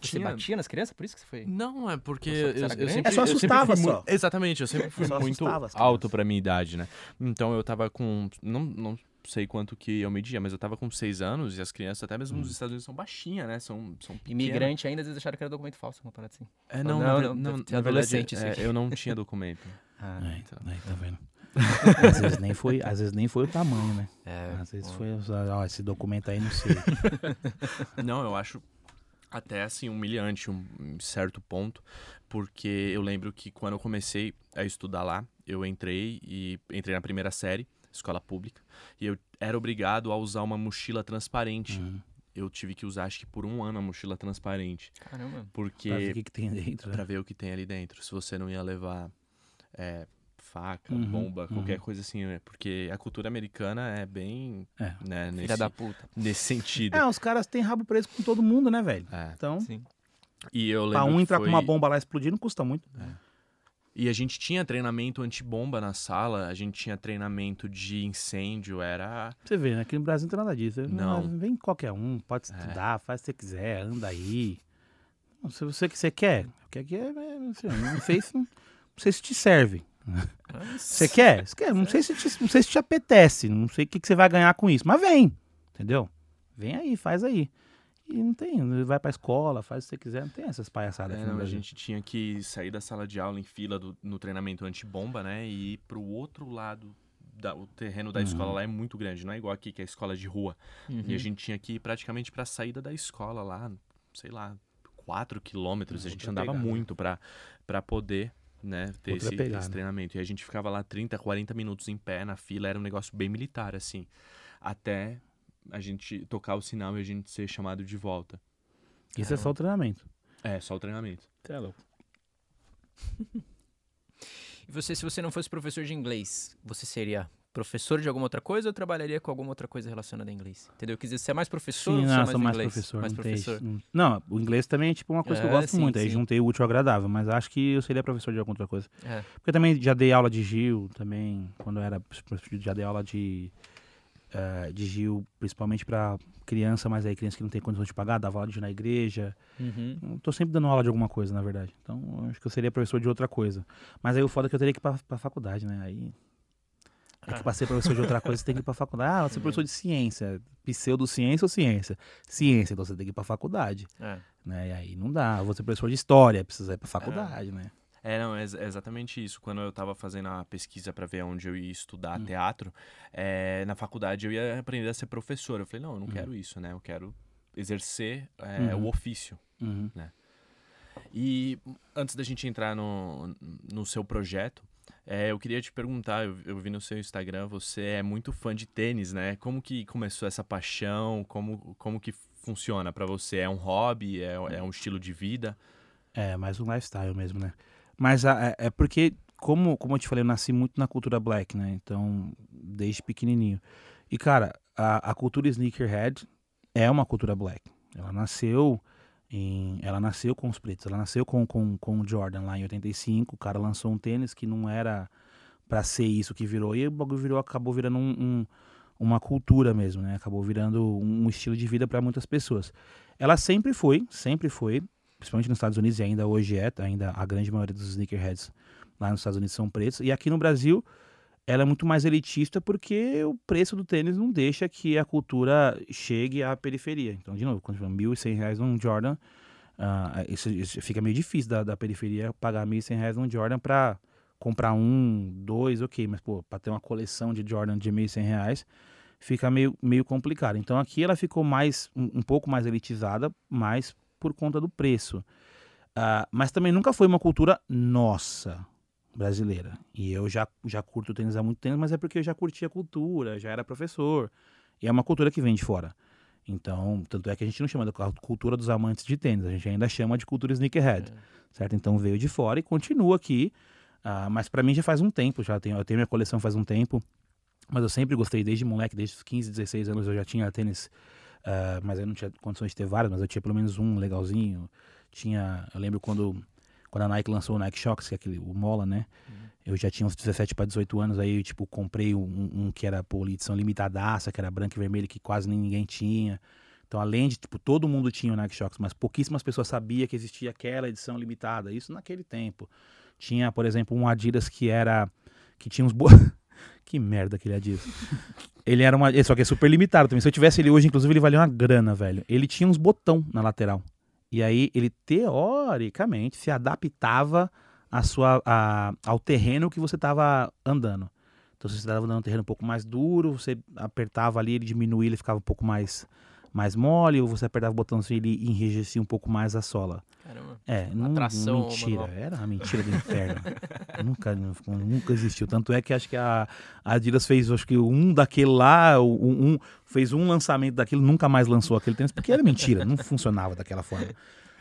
Você Tinha. batia nas crianças? Por isso que você foi... Não, é porque eu, era eu sempre, É só eu sempre assustava fui só. muito- Exatamente, eu sempre fui muito alto pra minha idade, né? Então eu tava com. Não, não sei quanto que eu media, mas eu tava com seis anos e as crianças, até mesmo Hum. nos Estados Unidos, são baixinhas, né? São, são pequenas. Imigrante ainda, às vezes acharam que era documento falso, uma parada assim. É, Não, não, não, não, na verdade, isso é, eu não tinha documento. Ah, Aí, então. aí, tá vendo? Às, vezes nem foi, às vezes nem foi o tamanho, né? é. Às vezes pô. foi, ó, esse documento aí, não sei. não, eu acho. até assim humilhante um um certo ponto, porque eu lembro que quando eu comecei a estudar lá, eu entrei e entrei na primeira série, escola pública, e eu era obrigado a usar uma mochila transparente. Uhum. Eu tive que usar acho que por um ano a mochila transparente, Caramba. porque Pra ver o que, que tem dentro. né? Pra ver o que tem ali dentro. Se você não ia levar é, faca, Uhum, bomba, qualquer uhum. coisa assim, né? Porque a cultura americana é bem, É. né, Filha nesse, da puta. nesse sentido. É, os caras têm rabo preso com todo mundo, né, velho? É. Então, Sim. E eu pra lembro um que entrar foi... com uma bomba lá explodir não custa muito. E a gente tinha treinamento antibomba na sala, a gente tinha treinamento de incêndio, era... Você vê, né? Aqui no Brasil não tem nada disso. Não. Vem qualquer um, pode É. estudar, faz o que você quiser, anda aí. Não, Se você que você quer, o que aqui é, é, não sei se não sei se te serve. Você quer? Você quer? Não sei se te, não sei se te apetece, não sei o que, que você vai ganhar com isso, mas vem, entendeu? Vem aí, faz aí. E não tem, vai pra escola, faz o que você quiser, não tem essas palhaçadas É, não, a gente tinha que sair da sala de aula em fila do- no treinamento antibomba, né? E ir pro outro lado, da, o terreno da Uhum. escola lá é muito grande, não é igual aqui, que é a escola de rua. Uhum. E a gente tinha que ir praticamente pra saída da escola lá, sei lá, 4 quilômetros. A gente andava pegada. muito pra, pra poder, né, ter esse, pegada. esse treinamento. E a gente ficava lá 30, 40 minutos em pé na fila, era um negócio bem militar, assim. Até a gente tocar o sinal e a gente ser chamado de volta. Isso é só o treinamento. É, só o treinamento. Você é louco. E você, se você não fosse professor de inglês, você seria professor de alguma outra coisa ou trabalharia com alguma outra coisa relacionada a inglês? Entendeu? Quer dizer, você é mais professor Sim, ou não, é sou mais mais inglês? professor. Mais não tem professor. isso. Não- Não, o inglês também é tipo uma coisa que eu É, gosto sim, muito. Aí sim. juntei o útil ao agradável, mas acho que eu seria professor de alguma outra coisa. É. Porque eu também já dei aula de Gil, também, quando eu era. Já dei aula de. eh, de Gil, principalmente pra criança, mas aí criança que não tem condições de pagar, dava aula de Gil na igreja. Uhum. Eu tô sempre dando aula de alguma coisa, na verdade. Então, eu acho que eu seria professor de outra coisa. Mas aí o foda é que eu teria que ir pra, pra faculdade, né? Aí. É que Ah. pra ser professor de outra coisa, você tem que ir pra faculdade. Ah, você é professor de ciência. Pseudociência ou ciência? Ciência, então você tem que ir pra faculdade. É. Né? E aí não dá. Vou ser professor de história, precisa ir pra faculdade, né? É, não, é é exatamente isso. Quando eu tava fazendo a pesquisa pra ver onde eu ia estudar Hum. teatro, é, na faculdade eu ia aprender a ser professor. Eu falei, não, eu não quero isso, né? Eu quero exercer é, Uhum. o ofício. Uhum. E antes da gente entrar no, no seu projeto, é, eu queria te perguntar, eu, eu vi no seu Instagram, você é muito fã de tênis, né? Como que começou essa paixão? Como, como que funciona pra você? É um hobby? É, é um estilo de vida? É, mais um lifestyle mesmo, né? Mas é, é porque, como, como eu te falei, eu nasci muito na cultura black, né? Então, desde pequenininho. E, cara, a, a cultura sneakerhead é uma cultura black. Ela nasceu em, ela nasceu com os pretos. Ela nasceu com, com, com o Jordan lá em 85. O cara lançou um tênis que não era pra ser isso que virou. E o bagulho virou, acabou virando um, um- uma cultura mesmo, né? Acabou virando um estilo de vida para muitas pessoas. Ela sempre foi, sempre foi, principalmente nos Estados Unidos e ainda hoje é, ainda a grande maioria dos sneakerheads lá nos Estados Unidos são pretos. E aqui no Brasil, ela é muito mais elitista porque o preço do tênis não deixa que a cultura chegue à periferia. Então, de novo, quando tiver 1.100 reais num Jordan, ah, isso, isso fica meio difícil da, da periferia pagar 1.100 reais num Jordan para comprar um, dois, ok, mas pô, para ter uma coleção de Jordan de 1.100 reais fica meio, meio complicado. Então aqui ela ficou mais um, um pouco mais elitizada, mais por conta do preço. Ah, mas também nunca foi uma cultura nossa brasileira. E eu já, já curto tênis há muito tempo, mas é porque eu já curtia a cultura, já era professor. E é uma cultura que vem de fora. Então, tanto é que a gente não chama de cultura dos amantes de tênis, a gente ainda chama de cultura sneakerhead, certo? Então veio de fora e continua aqui. Ah, mas para mim já faz um tempo, já tenho, eu tenho minha coleção faz um tempo. Mas eu sempre gostei, desde moleque, desde os 15, 16 anos eu já tinha tênis. ah, mas eu não tinha condições de ter vários, mas eu tinha pelo menos um legalzinho. Tinha. Eu lembro quando, quando a Nike lançou o Nike Shox, que é aquele, o Mola, né? Eu já tinha uns 17 para 18 anos, aí, tipo, comprei um, um que era, pô, edição limitadaça, que era branco e vermelho, que quase ninguém tinha. Então, além de, tipo, todo mundo tinha o Nike Shox, mas pouquíssimas pessoas sabiam que existia aquela edição limitada. Isso naquele tempo. Tinha, por exemplo, um Adidas que era. que tinha uns. Bo... que merda aquele Adidas. ele era uma. Só que é super limitado também. Se eu tivesse ele hoje, inclusive, ele valia uma grana, velho. Ele tinha uns botão na lateral. E aí ele, teoricamente, se adaptava a sua, a- ao terreno que você estava andando. Então, se você estava andando um terreno um pouco mais duro, você apertava ali, ele diminuía, ele ficava um pouco mais, mais mole, ou você apertava o botãozinho e ele enrijecia um pouco mais a sola. Caramba. É, não, Atração mentira. manual. Era uma mentira do inferno. nunca, nunca existiu. Tanto é que acho que a, a Adidas fez, acho que um daquele lá, um, um- fez um lançamento daquilo, nunca mais lançou aquele tênis, porque era mentira, não funcionava daquela forma.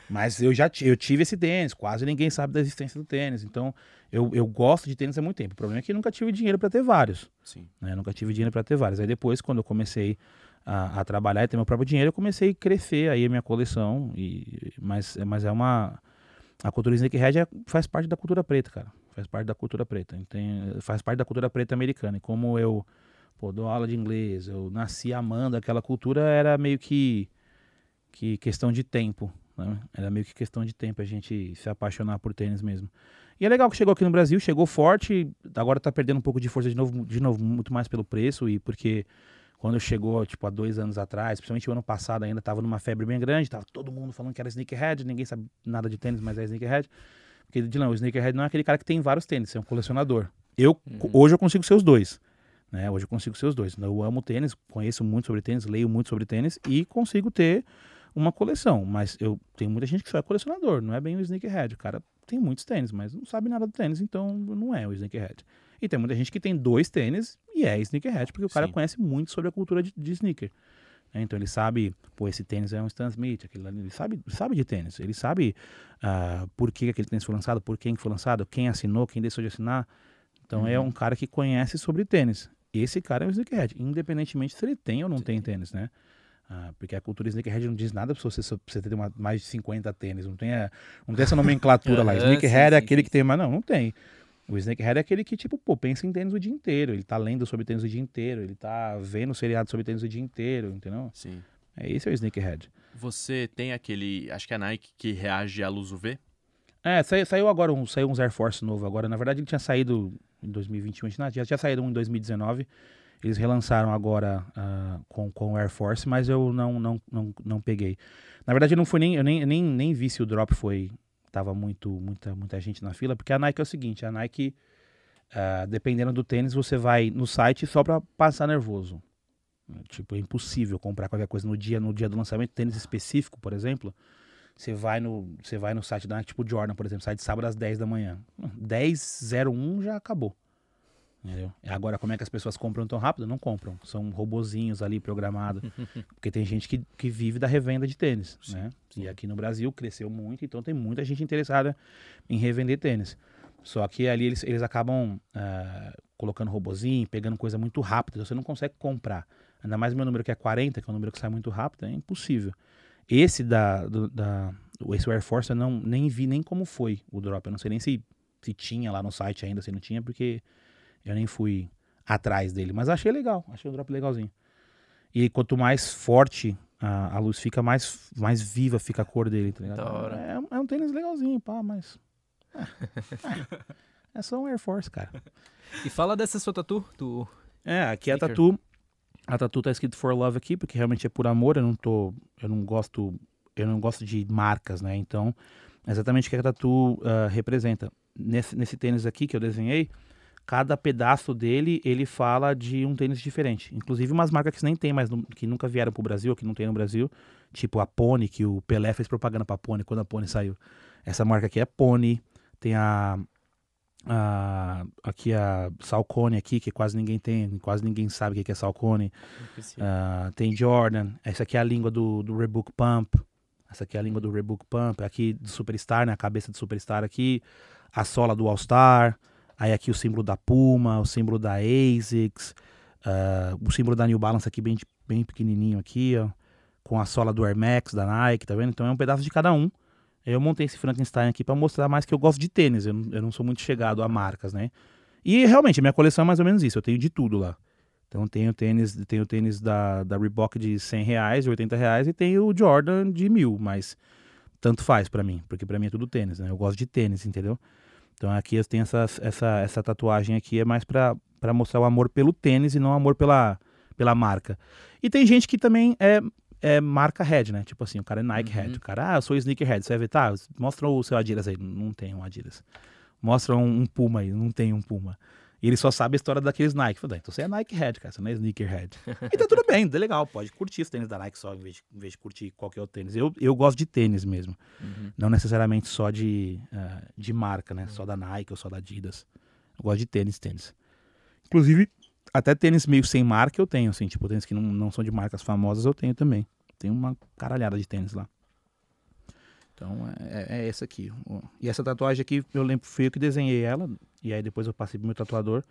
Mas eu já eu tive esse tênis, quase ninguém sabe da existência do tênis. Então, eu, eu gosto de tênis há muito tempo. O problema é que eu nunca tive dinheiro para ter vários Sim. né? Eu nunca tive dinheiro para ter vários. Aí depois, quando eu comecei a, a trabalhar e ter meu próprio dinheiro, eu comecei a crescer aí a minha coleção. E, mas, mas é uma. A cultura sneakerhead é, faz parte da cultura preta, cara. Faz parte da cultura preta. Tem, faz parte da cultura preta americana. E como eu pô, dou aula de inglês, eu nasci amando aquela cultura, era meio que, que questão de tempo. Né? Era meio que questão de tempo a gente se apaixonar por tênis mesmo. E é legal que chegou aqui no Brasil, chegou forte, agora tá perdendo um pouco de força de novo, de novo, muito mais pelo preço e porque quando chegou, tipo, há dois anos atrás, principalmente o ano passado ainda, tava numa febre bem grande, tava todo mundo falando que era sneakerhead, ninguém sabe nada de tênis, mas é sneakerhead. Porque, Dylan, o sneakerhead não é aquele cara que tem vários tênis, é um colecionador. Eu, Uhum. hoje eu consigo ser os dois, né? Hoje eu consigo ser os dois. Eu amo tênis, conheço muito sobre tênis, leio muito sobre tênis e consigo ter uma coleção, mas eu tenho muita gente que só é colecionador, não é bem o sneakerhead. O cara tem muitos tênis, mas não sabe nada do tênis, então não é o sneakerhead. E tem muita gente que tem dois tênis e é sneakerhead, porque o cara Sim. conhece muito sobre a cultura de, de sneaker. né? Então ele sabe, pô, esse tênis é um Stan Smith, aquele ali, ele sabe, sabe de tênis, ele sabe ah, por que aquele tênis foi lançado, por quem que foi lançado, quem assinou, quem deixou de assinar. Então é um cara que conhece sobre tênis. Esse cara é um sneakerhead, independentemente se ele tem ou não tem tênis, né? Ah, porque a cultura sneakerhead não diz nada pra você, você ter uma, mais de 50 tênis. Não tem, a- não tem essa nomenclatura lá. Aham, Sneakerhead sim, é aquele sim, que tem, mas não, não tem. O sneakerhead é aquele que, tipo, pô, pensa em tênis o dia inteiro. Ele tá lendo sobre tênis o dia inteiro. Ele tá vendo seriado sobre tênis o dia inteiro, entendeu? Sim. É esse é o sneakerhead. Você tem aquele, acho que é a Nike que reage à luz UV? É, saiu, saiu agora um, saiu uns Air Force novo agora. Na verdade, ele tinha saído em 2021, acho que não, já tinha saído um em 2019. Eles relançaram agora ah, com, com o Air Force, mas eu não, não, não, não peguei. Na verdade, eu não fui nem, eu nem, nem, nem vi se o drop foi. Tava muito, muita, muita gente na fila, porque a Nike é o seguinte, a Nike, ah, dependendo do tênis, você vai no site só pra passar nervoso. Tipo, é impossível comprar qualquer coisa no dia, no dia do lançamento, tênis específico, por exemplo. Você vai no, você vai no site da Nike, tipo Jordan, por exemplo, sai de sábado às 10 da manhã. 10:01 já acabou. Entendeu? Agora, como é que as pessoas compram tão rápido? Não compram. São robozinhos ali programados. porque tem gente que, que vive da revenda de tênis, né? E aqui no Brasil cresceu muito, então tem muita gente interessada em revender tênis. Só que ali eles, eles acabam ah, colocando robozinho, pegando coisa muito rápida, você não consegue comprar. Ainda mais o meu número que é 40, que é um número que sai muito rápido, é impossível. Esse da, do, da esse Air Force eu não, nem vi nem como foi o drop. Eu não sei nem se, se tinha lá no site ainda, se não tinha, porque eu nem fui atrás dele. Mas achei legal, achei o drop legalzinho. E quanto mais forte a, a luz fica, mais, mais viva fica a cor dele, tá ligado? É, é um tênis legalzinho, pá, mas. É, é, é só um Air Force, cara. E fala dessa sua tatu, do... É, aqui a Sticker. tatu. A tatu tá escrito For Love aqui, porque realmente é por amor, eu não tô. Eu não gosto. Eu não gosto de marcas, né? Então, é exatamente o que a tatu ah, representa. Nesse, nesse tênis aqui que eu desenhei, cada pedaço dele, ele fala de um tênis diferente. Inclusive umas marcas que nem tem mais, no- que nunca vieram pro Brasil, que não tem no Brasil. Tipo a Pony, que o Pelé fez propaganda pra Pony quando a Pony saiu. Essa marca aqui é Pony. Tem a a- aqui a Salcone aqui, que quase ninguém tem, quase ninguém sabe o que é Salcone. Ah, tem Jordan, essa aqui é a língua do, do Reebok Pump. Essa aqui é a língua do Reebok Pump. Aqui do Superstar, né? A cabeça do Superstar aqui. A sola do All Star. Aí aqui o símbolo da Puma, o símbolo da ASICS. ah, o símbolo da New Balance aqui bem, bem pequenininho aqui, ó. Com a sola do Air Max, da Nike, tá vendo? Então é um pedaço de cada um. Eu montei esse Frankenstein aqui pra mostrar mais que eu gosto de tênis. Eu não, eu não sou muito chegado a marcas, né? E realmente, a minha coleção é mais ou menos isso. Eu tenho de tudo lá. Então tenho tênis, tenho tênis da, da Reebok de 100 reais, de 80 reais e tenho o Jordan de mil, mas tanto faz pra mim, porque pra mim é tudo tênis, né? Eu gosto de tênis, entendeu? Então aqui eu tenho essa, essa, essa tatuagem aqui, é mais pra mostrar o amor pelo tênis e não o amor pela, pela marca. E tem gente que também é, é marca head, né? Tipo assim, o cara é Nike Uhum. head. O cara, ah, eu sou sneakerhead. Você vai ver, tá, mostra o seu Adidas aí. Não tem um Adidas. Mostra um, um Puma aí. Não tem um Puma. E ele só sabe a história daqueles Nike. Falei, então você é Nike Head, cara, você não é Sneakerhead. e tá tudo bem, tá legal, pode curtir os tênis da Nike só, em vez de, em vez de curtir qualquer outro tênis. Eu, eu gosto de tênis mesmo, Uhum. não necessariamente só de, ah, de marca, né? Só da Nike ou só da Adidas. Eu gosto de tênis, tênis. Inclusive, até tênis meio sem marca eu tenho, assim, tipo, tênis que não, não são de marcas famosas eu tenho também. Tem uma caralhada de tênis lá. Então é, é essa aqui. E essa tatuagem aqui, eu lembro, fui eu que desenhei ela. E aí depois eu passei pro meu tatuador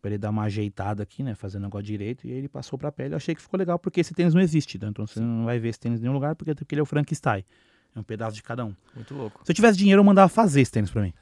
pra ele dar uma ajeitada aqui, né? Fazer o negócio direito. E aí ele passou pra pele. Eu achei que ficou legal porque esse tênis não existe. né? Então você não vai ver esse tênis em nenhum lugar porque, porque ele é o Frankenstein. É um pedaço de cada um. Muito louco. Se eu tivesse dinheiro, eu mandava fazer esse tênis pra mim.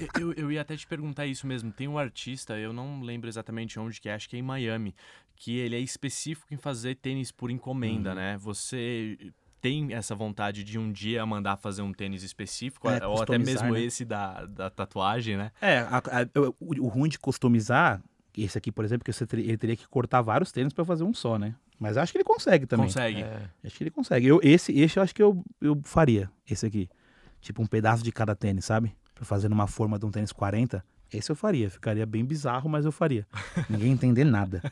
Eu, eu- eu ia até te perguntar isso mesmo. Tem um artista, eu não lembro exatamente onde que é, acho que é em Miami, que ele é específico em fazer tênis por encomenda, Uhum. né? Você tem essa vontade de um dia mandar fazer um tênis específico, É, ou até mesmo né? esse da, da tatuagem, né? É, a- a- o, o ruim de customizar, esse aqui, por exemplo, que você teria, ele teria que cortar vários tênis pra fazer um só, né? Mas acho que ele consegue também. Consegue. É, Acho que ele consegue. Eu, esse, esse eu acho que eu, eu faria, esse aqui. Tipo um pedaço de cada tênis, sabe? Pra fazer numa forma de um tênis 40. Esse eu faria. Ficaria bem bizarro, mas eu faria. Ninguém entender nada.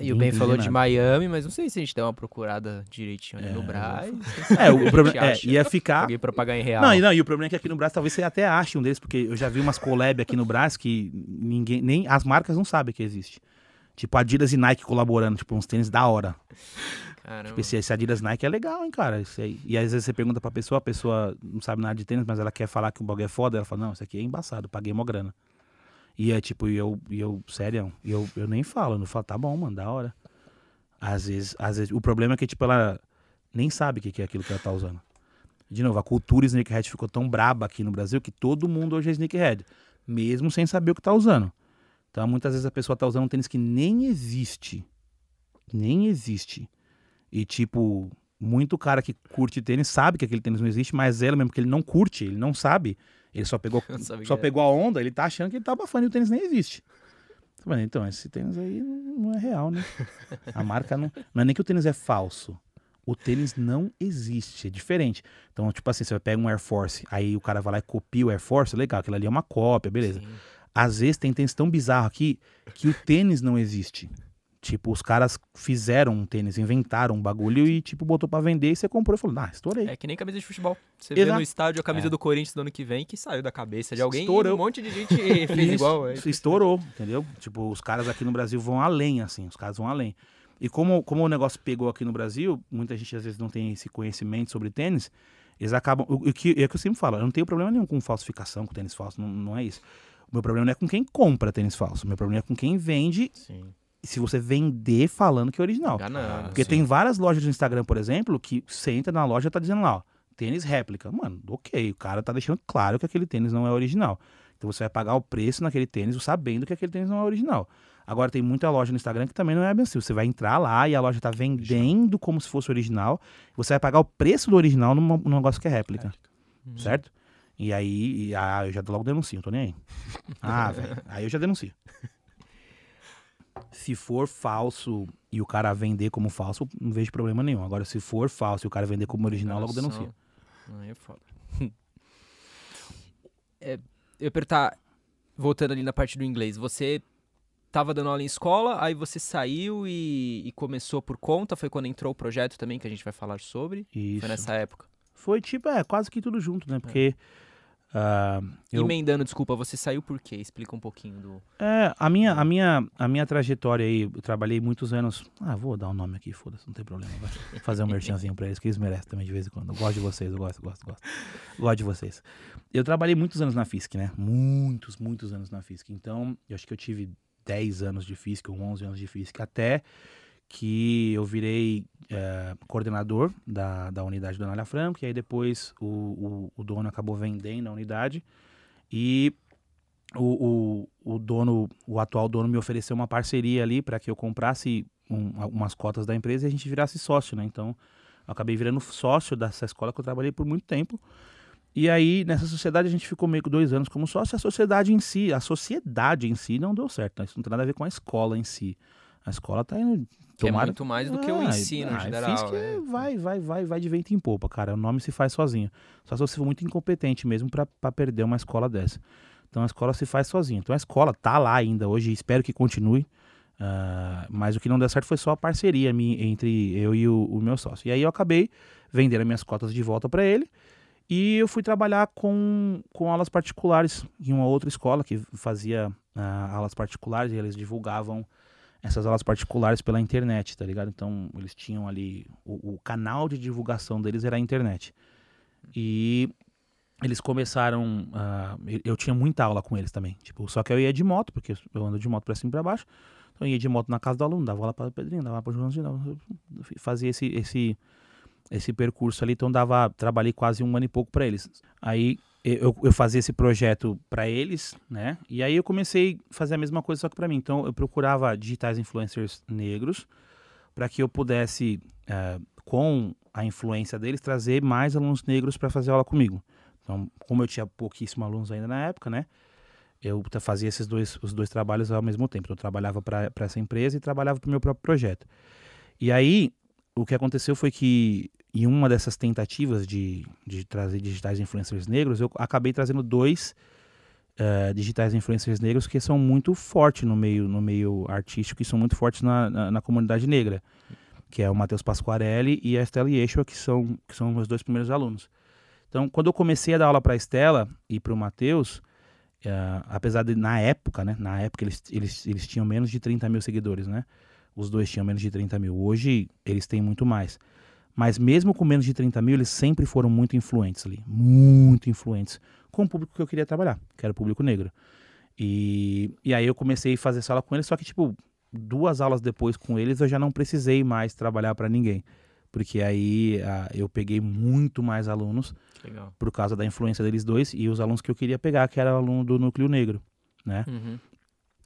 E o Ben falou de nada. Miami, mas não sei se a gente der uma procurada direitinho ali no É, Braz. É, o problema é, ia ficar. Alguém pra pagar em real. Não, e não, e o problema é que aqui no Brasil talvez você até ache um deles, porque eu já vi umas collab aqui no Brasil que ninguém, nem as marcas não sabem que existe. Tipo Adidas e Nike colaborando, tipo uns tênis da hora. Caramba. Tipo, esse, esse Adidas Nike é legal, hein, cara. Isso aí. E às vezes você pergunta pra pessoa, a pessoa não sabe nada de tênis, mas ela quer falar que o bagulho é foda. Ela fala, não, isso aqui é embaçado, paguei mó grana. E é tipo, e eu, eu sério, eu, eu nem falo, eu não falo, tá bom, mano, da hora. Às vezes, às vezes, o problema é que, tipo, ela nem sabe o que que é aquilo que ela tá usando. De novo, a cultura sneakerhead ficou tão braba aqui no Brasil que todo mundo hoje é sneakerhead, mesmo sem saber o que tá usando. Então, muitas vezes a pessoa tá usando um tênis que nem existe. Nem existe. E, tipo, muito cara que curte tênis sabe que aquele tênis não existe, mas ela mesmo que ele não curte, ele não sabe. Ele só pegou, só pegou a onda, ele tá achando que ele tá abafando e o tênis nem existe. Então, esse tênis aí não é real, né? A marca não. Não é nem que o tênis é falso. O tênis não existe, é diferente. Então, tipo assim, você pega um Air Force, aí o cara vai lá e copia o Air Force, legal, aquilo ali é uma cópia, beleza. Sim. Às vezes tem tênis tão bizarro aqui que o tênis não existe. Tipo, os caras fizeram um tênis, inventaram um bagulho e, tipo, botou pra vender e você comprou e falou, ah, estourei. É que nem camisa de futebol. Você vê Exato. no estádio a camisa É. do Corinthians do ano que vem que saiu da cabeça de alguém Estourou. e um monte de gente fez igual. É. estourou, entendeu? Tipo, os caras aqui no Brasil vão além, assim, os caras vão além. E como, como o negócio pegou aqui no Brasil, muita gente às vezes não tem esse conhecimento sobre tênis, eles acabam. O, o que, é o que eu sempre falo, eu não tenho problema nenhum com falsificação, com tênis falso, não, não é isso. O meu problema não é com quem compra tênis falso, o meu problema é com quem vende, Sim. Se você vender falando que é original. Porque sim. tem várias lojas no Instagram, por exemplo, que você entra na loja e tá dizendo lá, ó, tênis réplica. Mano, ok, o cara tá deixando claro que aquele tênis não é original. Então você vai pagar o preço naquele tênis sabendo que aquele tênis não é original. Agora tem muita loja no Instagram que também não é bem assim. Você vai entrar lá e a loja tá vendendo como se fosse original. Você vai pagar o preço do original numa- num negócio que é réplica. Uhum. Certo? E aí, e, ah, eu já logo denuncio, não tô nem aí. Ah, velho, aí eu já denuncio. Se for falso e o cara vender como falso, não vejo problema nenhum. Agora, se for falso e o cara vender como original, logo denuncia. Aí é foda. É, eu ia perguntar, voltando ali na parte do inglês, você tava dando aula em escola, aí você saiu e, e começou por conta, foi quando entrou o projeto também, que a gente vai falar sobre? Isso. Foi nessa época. Foi tipo, é, quase que tudo junto, né? Porque. Ah, eu, Emendando, desculpa, você saiu por quê? Explica um pouquinho do... é, a minha, a, minha, a minha trajetória aí, eu trabalhei muitos anos. Ah, vou dar um nome aqui, foda-se, não tem problema. Vai Vou fazer um merchanzinho pra eles, que eles merecem também de vez em quando. Eu gosto de vocês, eu gosto, gosto, gosto. Gosto de vocês. Eu trabalhei muitos anos na FISC, né? Muitos, muitos anos na FISC. Então, eu acho que eu tive 10 anos de FISC, ou 11 anos de FISC, até que eu virei eh, coordenador da, da unidade do Anália Franco, e aí depois o, o, o dono acabou vendendo a unidade, e o, o, o dono, o atual dono me ofereceu uma parceria ali para que eu comprasse um, algumas cotas da empresa e a gente virasse sócio, né? Então, eu acabei virando sócio dessa escola que eu trabalhei por muito tempo. E aí, nessa sociedade, a gente ficou meio que dois anos como sócio. A sociedade em si, a sociedade em si não deu certo. né? Isso não tem nada a ver com a escola em si. A escola tá indo. É tomara- muito mais do que o ensino ah, geral. Fiz que né? vai, vai, vai, vai de vento em popa, cara. O nome se faz sozinho. Só se você for muito incompetente mesmo pra perder uma escola dessa. Então a escola se faz sozinha. Então a escola tá lá ainda hoje, espero que continue. Uh, mas o que não deu certo foi só a parceria minha, entre eu e o, o, meu sócio. E aí eu acabei vendendo as minhas cotas de volta para ele e eu fui trabalhar com, com aulas particulares em uma outra escola que fazia uh, aulas particulares e eles divulgavam essas aulas particulares pela internet, tá ligado? Então eles tinham ali o, o canal de divulgação deles era a internet. E eles começaram. Uh, eu tinha muita aula com eles também. Tipo, só que eu ia de moto, porque eu ando de moto pra cima e pra baixo. Então eu ia de moto na casa do aluno, dava aula para o Pedrinho, dava para o Joãozinho, fazia esse, esse, esse percurso ali, então dava, trabalhei quase um ano e pouco para eles. Aí eu, eu fazia esse projeto para eles, né? E aí eu comecei a fazer a mesma coisa só que para mim. Então eu procurava digitais influencers negros para que eu pudesse, uh, com a influência deles, trazer mais alunos negros para fazer aula comigo. Então, como eu tinha pouquíssimos alunos ainda na época, né? eu fazia esses dois, os dois trabalhos ao mesmo tempo. Então, eu trabalhava para essa empresa e trabalhava para o meu próprio projeto. E aí, o que aconteceu foi que, em uma dessas tentativas de, de trazer digitais influencers negros, eu acabei trazendo dois uh, digitais influencers negros que são muito fortes no meio, no meio artístico e são muito fortes na, na, na comunidade negra, que é o Matheus Pasquarelli e a Estela Yeshua, que são, que são meus dois primeiros alunos. Então, quando eu comecei a dar aula para a Estela e para o Matheus, Uh, apesar de, na época, né? Na época eles, eles, eles tinham menos de 30 mil seguidores, né? Os dois tinham menos de 30 mil. Hoje eles têm muito mais. Mas mesmo com menos de 30 mil, eles sempre foram muito influentes ali. Muito influentes. Com o público que eu queria trabalhar, que era o público negro. E, e aí eu comecei a fazer sala com eles, só que, tipo, duas aulas depois com eles, eu já não precisei mais trabalhar para ninguém porque aí a, eu peguei muito mais alunos Legal. por causa da influência deles dois e os alunos que eu queria pegar, que era aluno do núcleo negro, né? Uhum.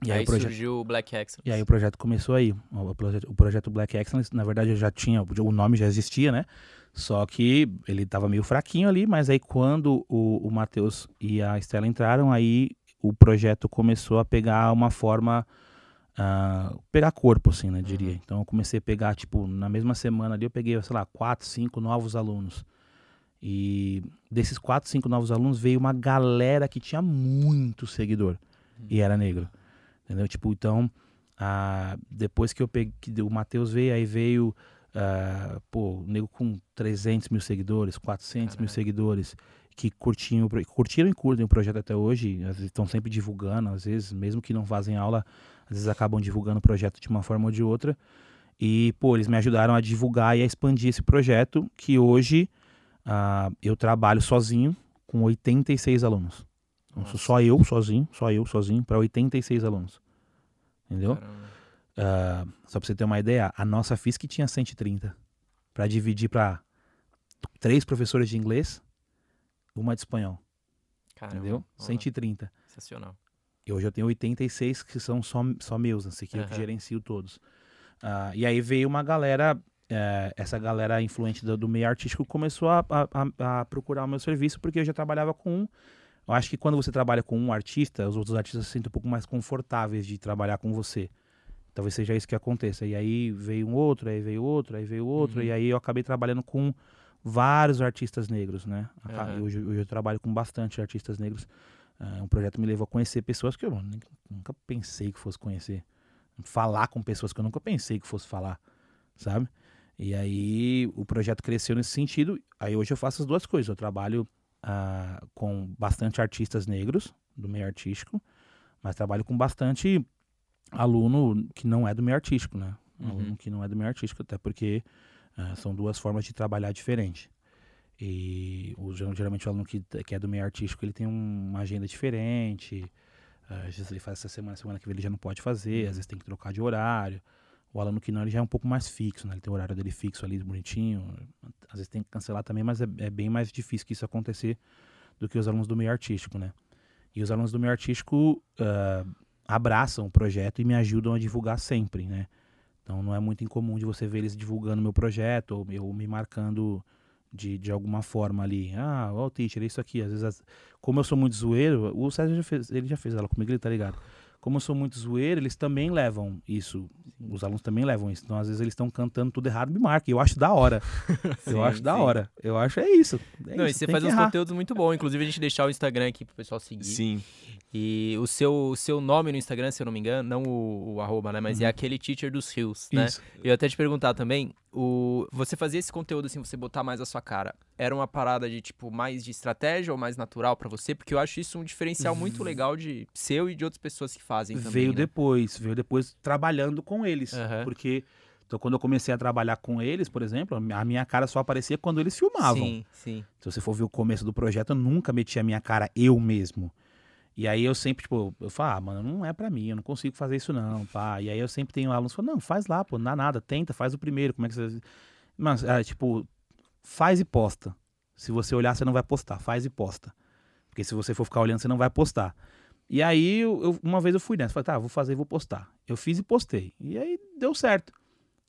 E aí, aí surgiu o Black Excellence. E aí o projeto começou aí. O projeto, o projeto Black Excellence, na verdade, já tinha, o nome já existia, né? Só que ele tava meio fraquinho ali, mas aí quando o, o Matheus e a Estela entraram, aí o projeto começou a pegar uma forma uh, pegar corpo, assim, né, diria. Uhum. Então eu comecei a pegar, tipo, na mesma semana ali eu peguei, sei lá, quatro, cinco novos alunos. E desses quatro, cinco novos alunos veio uma galera que tinha muito seguidor uhum. e era negro. Entendeu? Tipo, então, uh, depois que eu peguei, que o Matheus veio, aí veio, uh, pô, nego com 300 mil seguidores, 400 Caralho. mil seguidores que curtiam, curtiram e curtem o projeto até hoje, estão sempre divulgando, às vezes, mesmo que não fazem aula, às vezes acabam divulgando o projeto de uma forma ou de outra. E, pô, eles me ajudaram a divulgar e a expandir esse projeto, que hoje uh, eu trabalho sozinho com 86 alunos. Só eu sozinho, só eu sozinho, para 86 alunos. Entendeu? Uh, só para você ter uma ideia, a nossa FISC tinha 130. Para dividir para três professores de inglês, uma de espanhol. Caramba, entendeu? 130. Sensacional. E hoje eu tenho 86 que são só, só meus, assim, que uhum. eu que gerencio todos. Uh, e aí veio uma galera, uh, essa galera influente do, do, meio artístico começou a, a, a, procurar o meu serviço, porque eu já trabalhava com um. Eu acho que quando você trabalha com um artista, os outros artistas se sentem um pouco mais confortáveis de trabalhar com você. Talvez seja isso que aconteça. E aí veio um outro, aí veio outro, aí veio outro, uhum. e aí eu acabei trabalhando com vários artistas negros, né? Uhum. Hoje, hoje eu trabalho com bastante artistas negros. Uh, um projeto me levou a conhecer pessoas que eu nunca pensei que fosse conhecer. Falar com pessoas que eu nunca pensei que fosse falar, sabe? E aí o projeto cresceu nesse sentido. Aí hoje eu faço as duas coisas. Eu trabalho uh, com bastante artistas negros do meio artístico, mas trabalho com bastante aluno que não é do meio artístico, né? Uhum. Aluno que não é do meio artístico, até porque uh, são duas formas de trabalhar diferentes. E o, geralmente o aluno que, que é do meio artístico, ele tem um, uma agenda diferente. Às vezes ele faz essa semana, semana que vem ele já não pode fazer, às vezes tem que trocar de horário. O aluno que não, ele já é um pouco mais fixo, né? Ele tem o horário dele fixo ali, bonitinho. Às vezes tem que cancelar também, mas é, é bem mais difícil que isso acontecer do que os alunos do meio artístico, né? E os alunos do meio artístico uh, abraçam o projeto e me ajudam a divulgar sempre, né? Então não é muito incomum de você ver eles divulgando meu projeto ou, ou me marcando de, de alguma forma ali. Ah, o teacher, isso aqui. Às vezes, como eu sou muito zoeiro, o César já fez, ele já fez ela comigo, ele tá ligado. Como eu sou muito zoeiro, eles também levam isso. Os alunos também levam isso. Então, às vezes, eles estão cantando tudo errado, me marca. Eu acho da hora. eu Sim, acho da sim. hora. Eu acho é isso. É Não, e isso, você tem faz uns errar. conteúdos muito bons. Inclusive, a gente deixar o Instagram aqui pro pessoal seguir. Sim. E o seu, o seu nome no Instagram, se eu não me engano, não o, o arroba, né? Mas é aquele teacher dos rios, né? Uhum. Isso. Eu ia até te perguntar também, o, você fazia esse conteúdo assim, você botar mais a sua cara, era uma parada de, tipo, mais de estratégia ou mais natural pra você? Porque eu acho isso um diferencial muito legal de seu e de outras pessoas que fazem também, veio né? depois, veio depois trabalhando com eles. Aham. Porque então, quando eu comecei a trabalhar com eles, por exemplo, a minha cara só aparecia quando eles filmavam. Sim, sim. Se você for ver o começo do projeto, eu nunca meti a minha cara eu mesmo. E aí eu sempre, tipo, eu falo, ah, mano, não é pra mim, eu não consigo fazer isso não, pá. E aí eu sempre tenho alunos que falam, não, faz lá, pô, não dá nada, tenta, faz o primeiro, como é que você... Mas, é, tipo, faz e posta. Se você olhar, você não vai postar, faz e posta. Porque se você for ficar olhando, você não vai postar. E aí, eu, eu- uma vez eu fui nessa, falei, tá, vou fazer e vou postar. Eu fiz e postei. E aí, deu certo.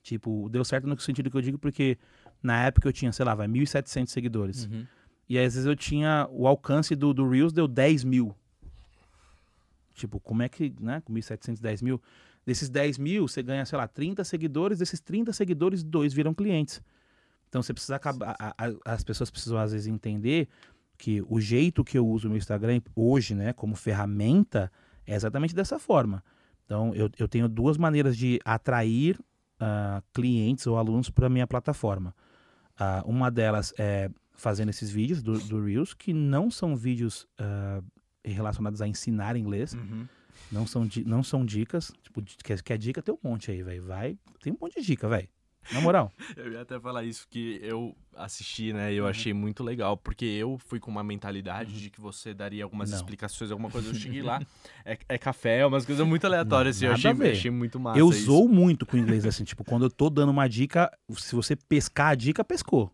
Tipo, deu certo no sentido que eu digo, porque na época eu tinha, sei lá, vai, 1.700 seguidores. Uhum. E aí, às vezes eu tinha o alcance do, do Reels deu 10 mil. Tipo, como é que, né? Com 1.700, 10 mil. Desses 10 mil, você ganha, sei lá, 30 seguidores. Desses 30 seguidores, dois viram clientes. Então você precisa acabar. a- a- as pessoas precisam, às vezes, entender que o jeito que eu uso o meu Instagram hoje, né, como ferramenta, é exatamente dessa forma. Então, eu, eu tenho duas maneiras de atrair ah, clientes ou alunos para minha plataforma. Ah, uma delas é fazendo esses vídeos do, do Reels, que não são vídeos ah, relacionados a ensinar inglês, Uhum. não são, não são dicas. Tipo, quer, quer dica, tem um monte aí, velho. Vai, tem um monte de dica, velho. Na moral. Eu ia até falar isso, que eu assisti, né? E eu Uhum. achei muito legal, porque eu fui com uma mentalidade de que você daria algumas Não. explicações, alguma coisa. Eu cheguei lá, é, é café, umas coisas muito aleatórias, assim. Eu achei, achei muito massa. eu isso. zoo muito com o inglês, assim. tipo, quando eu tô dando uma dica, se você pescar a dica, pescou.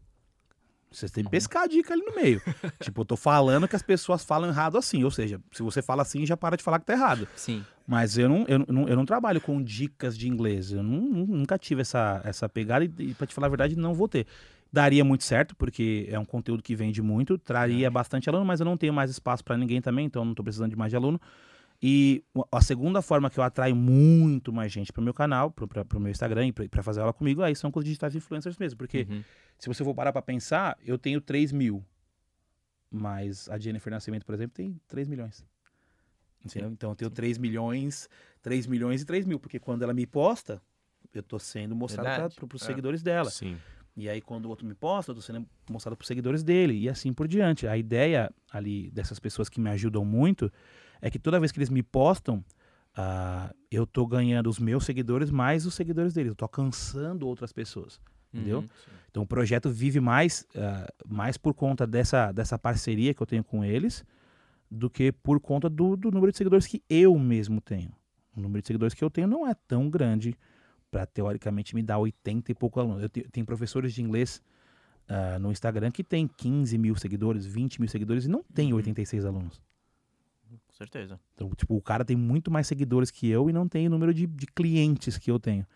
Você tem que pescar a dica ali no meio. tipo, eu tô falando que as pessoas falam errado assim. Ou seja, se você fala assim, já para de falar que tá errado. Sim. Mas eu não, eu, não, eu não trabalho com dicas de inglês. Eu não- nu- nunca tive essa, essa pegada e, e, pra te falar a verdade, não vou ter. Daria muito certo, porque é um conteúdo que vende muito, traria bastante aluno, mas eu não tenho mais espaço para ninguém também, então eu não tô precisando de mais de aluno. E o- a segunda forma que eu atraio muito mais gente pro meu canal, pra, pro meu Instagram, e pra fazer aula comigo, aí são com os digitais influencers mesmo. Porque Uhum. se você for parar pra pensar, eu tenho 3 mil. Mas a Jennifer Nascimento, por exemplo, tem 3 milhões. Entendeu? Então eu tenho 3 milhões, 3 milhões e 3 mil. Porque quando ela me posta, eu tô sendo mostrado para os É. seguidores dela. Sim. E aí, quando o outro me posta, eu tô sendo mostrado pros seguidores dele. E assim por diante. A ideia ali dessas pessoas que me ajudam muito é que toda vez que eles me postam, ah, eu tô ganhando os meus seguidores mais os seguidores deles. Eu tô alcançando outras pessoas. Entendeu? Uhum. Então o projeto vive mais, ah, mais por conta dessa, dessa parceria que eu tenho com eles do que por conta do, do número de seguidores que eu mesmo tenho. O número de seguidores que eu tenho não é tão grande para teoricamente me dar 80 e pouco alunos. Eu te- tenho professores de inglês ah, no Instagram que tem 15 mil seguidores, 20 mil seguidores e não tem 86 alunos. Certeza. Então, tipo, o cara tem muito mais seguidores que eu e não tem o número de, de clientes que eu tenho.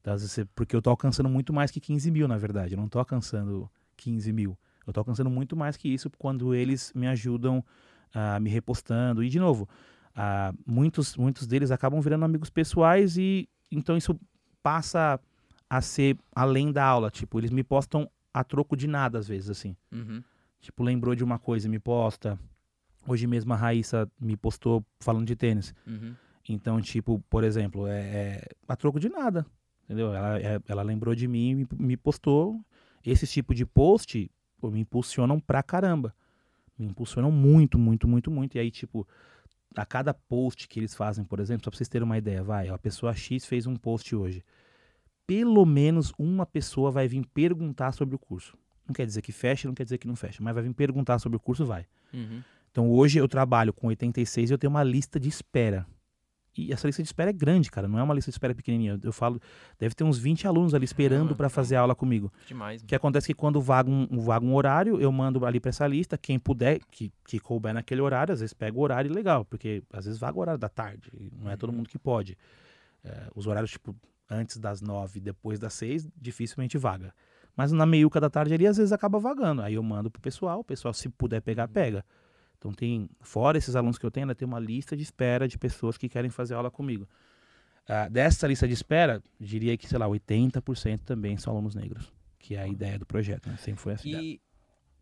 Então, às vezes, você- porque eu tô alcançando muito mais que 15 mil, na verdade. Eu não tô alcançando 15 mil. Eu tô alcançando muito mais que isso quando eles me ajudam ah, me repostando. E, de novo, ah, muitos, muitos deles acabam virando amigos pessoais e então isso passa a ser além da aula. Tipo, eles me postam a troco de nada, às vezes, assim. Uhum. Tipo, lembrou de uma coisa e me posta. Hoje mesmo a Raíssa me postou falando de tênis. Uhum. Então, tipo, por exemplo, é, é a troco de nada. Entendeu? Ela, é- ela lembrou de mim e me, me postou. Esse tipo de post pô, me impulsionam pra caramba. Me impulsionam muito, muito, muito, muito. E aí, tipo, a cada post que eles fazem, por exemplo, só pra vocês terem uma ideia, vai, a pessoa X fez um post hoje. Pelo menos uma pessoa vai vir perguntar sobre o curso. Não quer dizer que fecha, não quer dizer que não fecha, mas vai vir perguntar sobre o curso, vai. Uhum. Então hoje eu trabalho com 86 e eu tenho uma lista de espera. E essa lista de espera é grande, cara. Não é uma lista de espera pequenininha. Eu, falo, deve ter uns 20 alunos ali esperando para fazer aula comigo. Demais. O que acontece é que quando vaga um, vaga um horário, eu mando ali para essa lista. Quem puder, que, que couber naquele horário, às vezes pega o horário legal, porque às vezes vaga o horário da tarde. Não é todo mundo que pode. É, os horários, tipo, antes das nove, depois das seis, dificilmente vaga. Mas na meiuca da tarde ali, às vezes acaba vagando. Aí eu mando pro pessoal, o pessoal, se puder pegar, pega. Então tem, fora esses alunos que eu tenho, ainda tem uma lista de espera de pessoas que querem fazer aula comigo. Uh, dessa lista de espera, diria que, sei lá, 80% também são alunos negros, que é a ideia do projeto, né? Sempre foi assim. E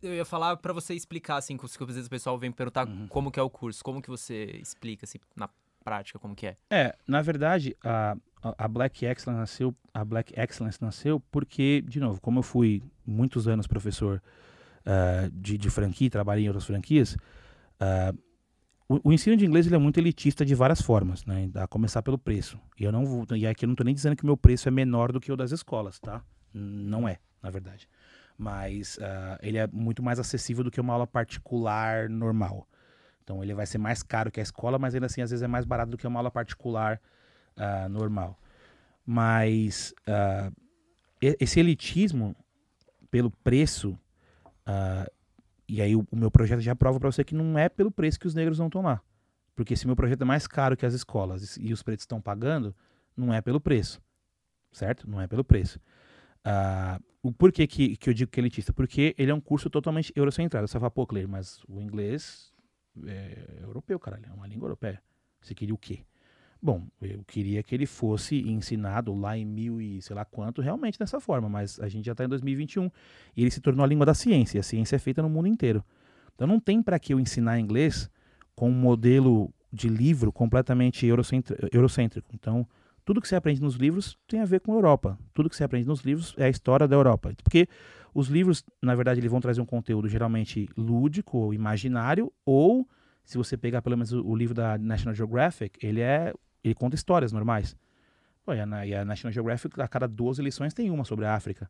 eu ia falar para você explicar, assim, que às vezes o pessoal vem perguntar uhum. como que é o curso, como que você explica, assim, na prática, como que é? É, na verdade, a, a Black Excellence nasceu, a Black Excellence nasceu porque, de novo, como eu fui muitos anos professor uh, de, de franquia, trabalhei em outras franquias, uh, o, o, ensino de inglês ele é muito elitista de várias formas, né? A começar pelo preço. E eu não vou, e aqui eu não estou nem dizendo que o meu preço é menor do que o das escolas, tá? Não é, na verdade. Mas uh, ele é muito mais acessível do que uma aula particular normal. Então ele vai ser mais caro que a escola, mas ainda assim às vezes é mais barato do que uma aula particular uh, normal. Mas esse elitismo pelo preço Uh, e aí o, o, meu projeto já prova para você que não é pelo preço que os negros vão tomar. Porque se meu projeto é mais caro que as escolas e, os pretos estão pagando, não é pelo preço. Certo? Não é pelo preço. Uh, o porquê que, que eu digo que é elitista? Porque ele é um curso totalmente eurocentrado. Você fala, pô, Claire, mas o inglês é europeu, caralho. É uma língua europeia. Você queria o quê? Bom, eu queria que ele fosse ensinado lá em mil e sei lá quanto, realmente dessa forma, mas a gente já está em 2021 e ele se tornou a língua da ciência, a ciência é feita no mundo inteiro. Então não tem para que eu ensinar inglês com um modelo de livro completamente eurocêntrico. Então, tudo que você aprende nos livros tem a ver com a Europa. Tudo que você aprende nos livros é a história da Europa. Porque os livros, na verdade, eles vão trazer um conteúdo geralmente lúdico ou imaginário, ou se você pegar pelo menos o livro da National Geographic, ele é ele conta histórias normais. Pô, e, a, e a National Geographic, a cada 12 lições, tem uma sobre a África.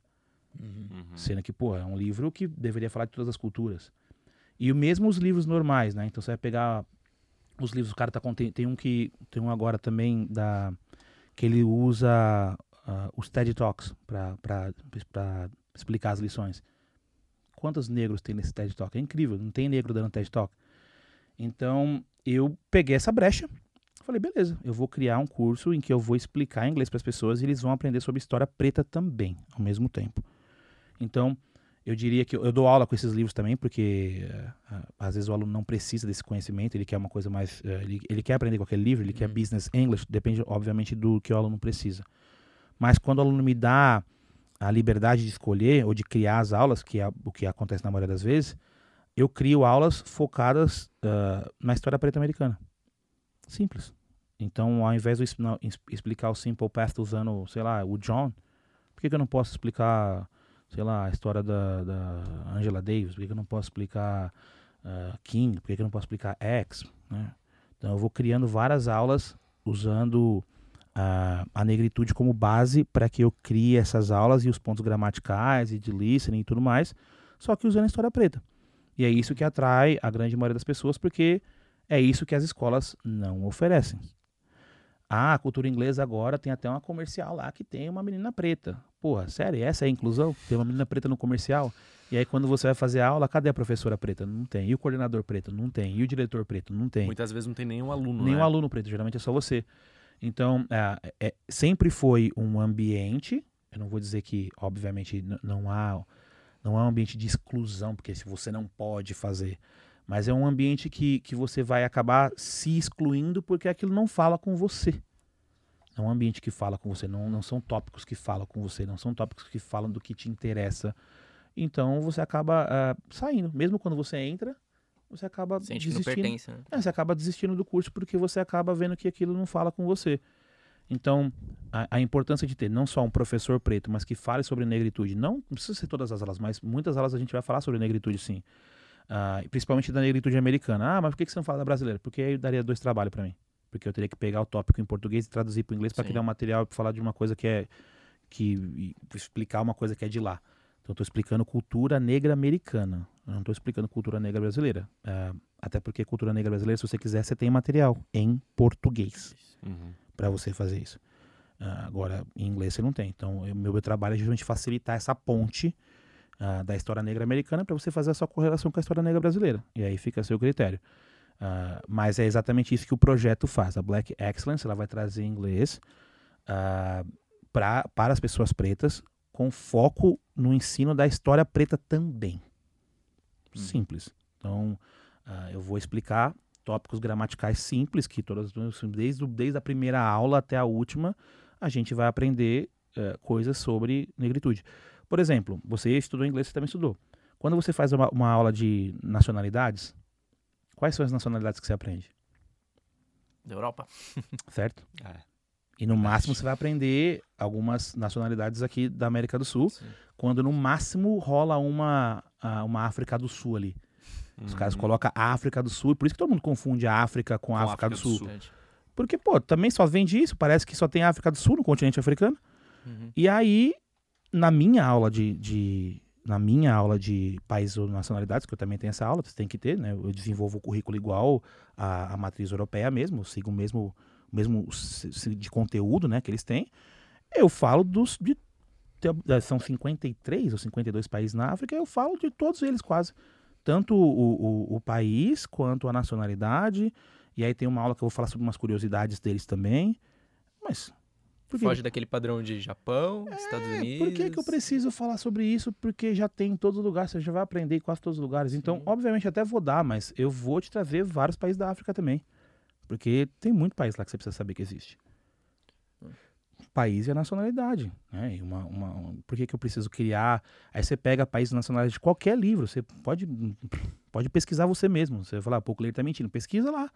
Uhum. Sendo que, pô, é um livro que deveria falar de todas as culturas. E o mesmo os livros normais, né? Então você vai pegar os livros, o cara tá com, tem, tem um que tem um agora também da que ele usa uh, os TED Talks para explicar as lições. Quantos negros tem nesse TED Talk? É incrível, não tem negro dando TED Talk. Então, eu peguei essa brecha Falei, beleza, eu vou criar um curso em que eu vou explicar inglês para as pessoas e eles vão aprender sobre história preta também, ao mesmo tempo. Então, eu diria que eu, eu dou aula com esses livros também, porque uh, às vezes o aluno não precisa desse conhecimento, ele quer uma coisa mais. Uh, ele, ele, quer aprender com aquele livro, ele uhum. quer business English, depende, obviamente, do que o aluno precisa. Mas quando o aluno me dá a liberdade de escolher ou de criar as aulas, que é o que acontece na maioria das vezes, eu crio aulas focadas uh, na história preta americana. Simples. Então, ao invés de eu explicar o Simple Path usando, sei lá, o John, por que, que eu não posso explicar, sei lá, a história da, da Angela Davis? Por que, que eu não posso explicar uh, King? Por que, que eu não posso explicar X? Né? Então, eu vou criando várias aulas usando uh, a negritude como base para que eu crie essas aulas e os pontos gramaticais e de listening e tudo mais, só que usando a história preta. E é isso que atrai a grande maioria das pessoas, porque é isso que as escolas não oferecem. Ah, a cultura inglesa agora tem até uma comercial lá que tem uma menina preta. Porra, sério, essa é a inclusão? Tem uma menina preta no comercial? E aí quando você vai fazer a aula, cadê a professora preta? Não tem. E o coordenador preto? Não tem. E o diretor preto? Não tem. Muitas vezes não tem nenhum aluno, Nenhum né? aluno preto, geralmente é só você. Então, é, é, sempre foi um ambiente, eu não vou dizer que, obviamente, não há, não há um ambiente de exclusão, porque se você não pode fazer, mas é um ambiente que, que você vai acabar se excluindo porque aquilo não fala com você. É um ambiente que fala com você, não, não são tópicos que falam com você, não são tópicos que falam do que te interessa. Então você acaba uh, saindo. Mesmo quando você entra, você acaba Sente desistindo. Que não pertence, né? é, você acaba desistindo do curso porque você acaba vendo que aquilo não fala com você. Então, a, a, importância de ter não só um professor preto, mas que fale sobre negritude. Não, não precisa ser todas as aulas, mas muitas aulas a gente vai falar sobre negritude, sim. Uh, principalmente da negritude americana. Ah, mas por que você não fala da brasileira? Porque aí daria dois trabalhos para mim. Porque eu teria que pegar o tópico em português e traduzir para o inglês para criar um material para falar de uma coisa que é. que explicar uma coisa que é de lá. Então, estou explicando cultura negra americana. Eu não estou explicando cultura negra brasileira. Uh, até porque cultura negra brasileira, se você quiser, você tem material em português uhum. para você fazer isso. Uh, agora, em inglês você não tem. Então, o meu trabalho é justamente facilitar essa ponte uh, da história negra americana para você fazer a sua correlação com a história negra brasileira. E aí fica a seu critério. Uh, mas é exatamente isso que o projeto faz. A Black Excellence ela vai trazer inglês uh, pra, para as pessoas pretas, com foco no ensino da história preta também. Hum. Simples. Então, uh, eu vou explicar tópicos gramaticais simples, que todas, desde, desde a primeira aula até a última, a gente vai aprender uh, coisas sobre negritude. Por exemplo, você estudou inglês, você também estudou. Quando você faz uma, uma aula de nacionalidades, quais são as nacionalidades que você aprende? Da Europa. Certo? É. E no máximo você vai aprender algumas nacionalidades aqui da América do Sul, Sim. quando no máximo rola uma, uma África do Sul ali. Os caras uhum. colocam África do Sul, e por isso que todo mundo confunde a África com, com a África, África do, Sul. Sul. Porque, pô, também só vende isso, parece que só tem África do Sul no continente africano. Uhum. E aí, na minha aula de, de, na minha aula de países ou nacionalidades, que eu também tenho essa aula, você tem que ter, né? Eu desenvolvo o currículo igual à, matriz europeia mesmo, sigo o mesmo, mesmo de conteúdo, né, que eles têm. Eu falo dos de, são 53 ou 52 países na África, eu falo de todos eles quase tanto o, o, o, país quanto a nacionalidade. E aí tem uma aula que eu vou falar sobre umas curiosidades deles também. Mas. Foge daquele padrão de Japão, é, Estados Unidos. Por que, que eu preciso falar sobre isso? Porque já tem em todos os lugares, você já vai aprender em quase todos os lugares. Então, Sim. Então, obviamente, até vou dar, mas eu vou te trazer vários países da África também. Porque tem muito país lá que você precisa saber que existe país e a nacionalidade. Né? E uma, uma, por que, que eu preciso criar? Aí você pega país e nacionalidade de qualquer livro, você pode, pode pesquisar você mesmo. Você vai falar, pouco ler tá mentindo. Pesquisa lá.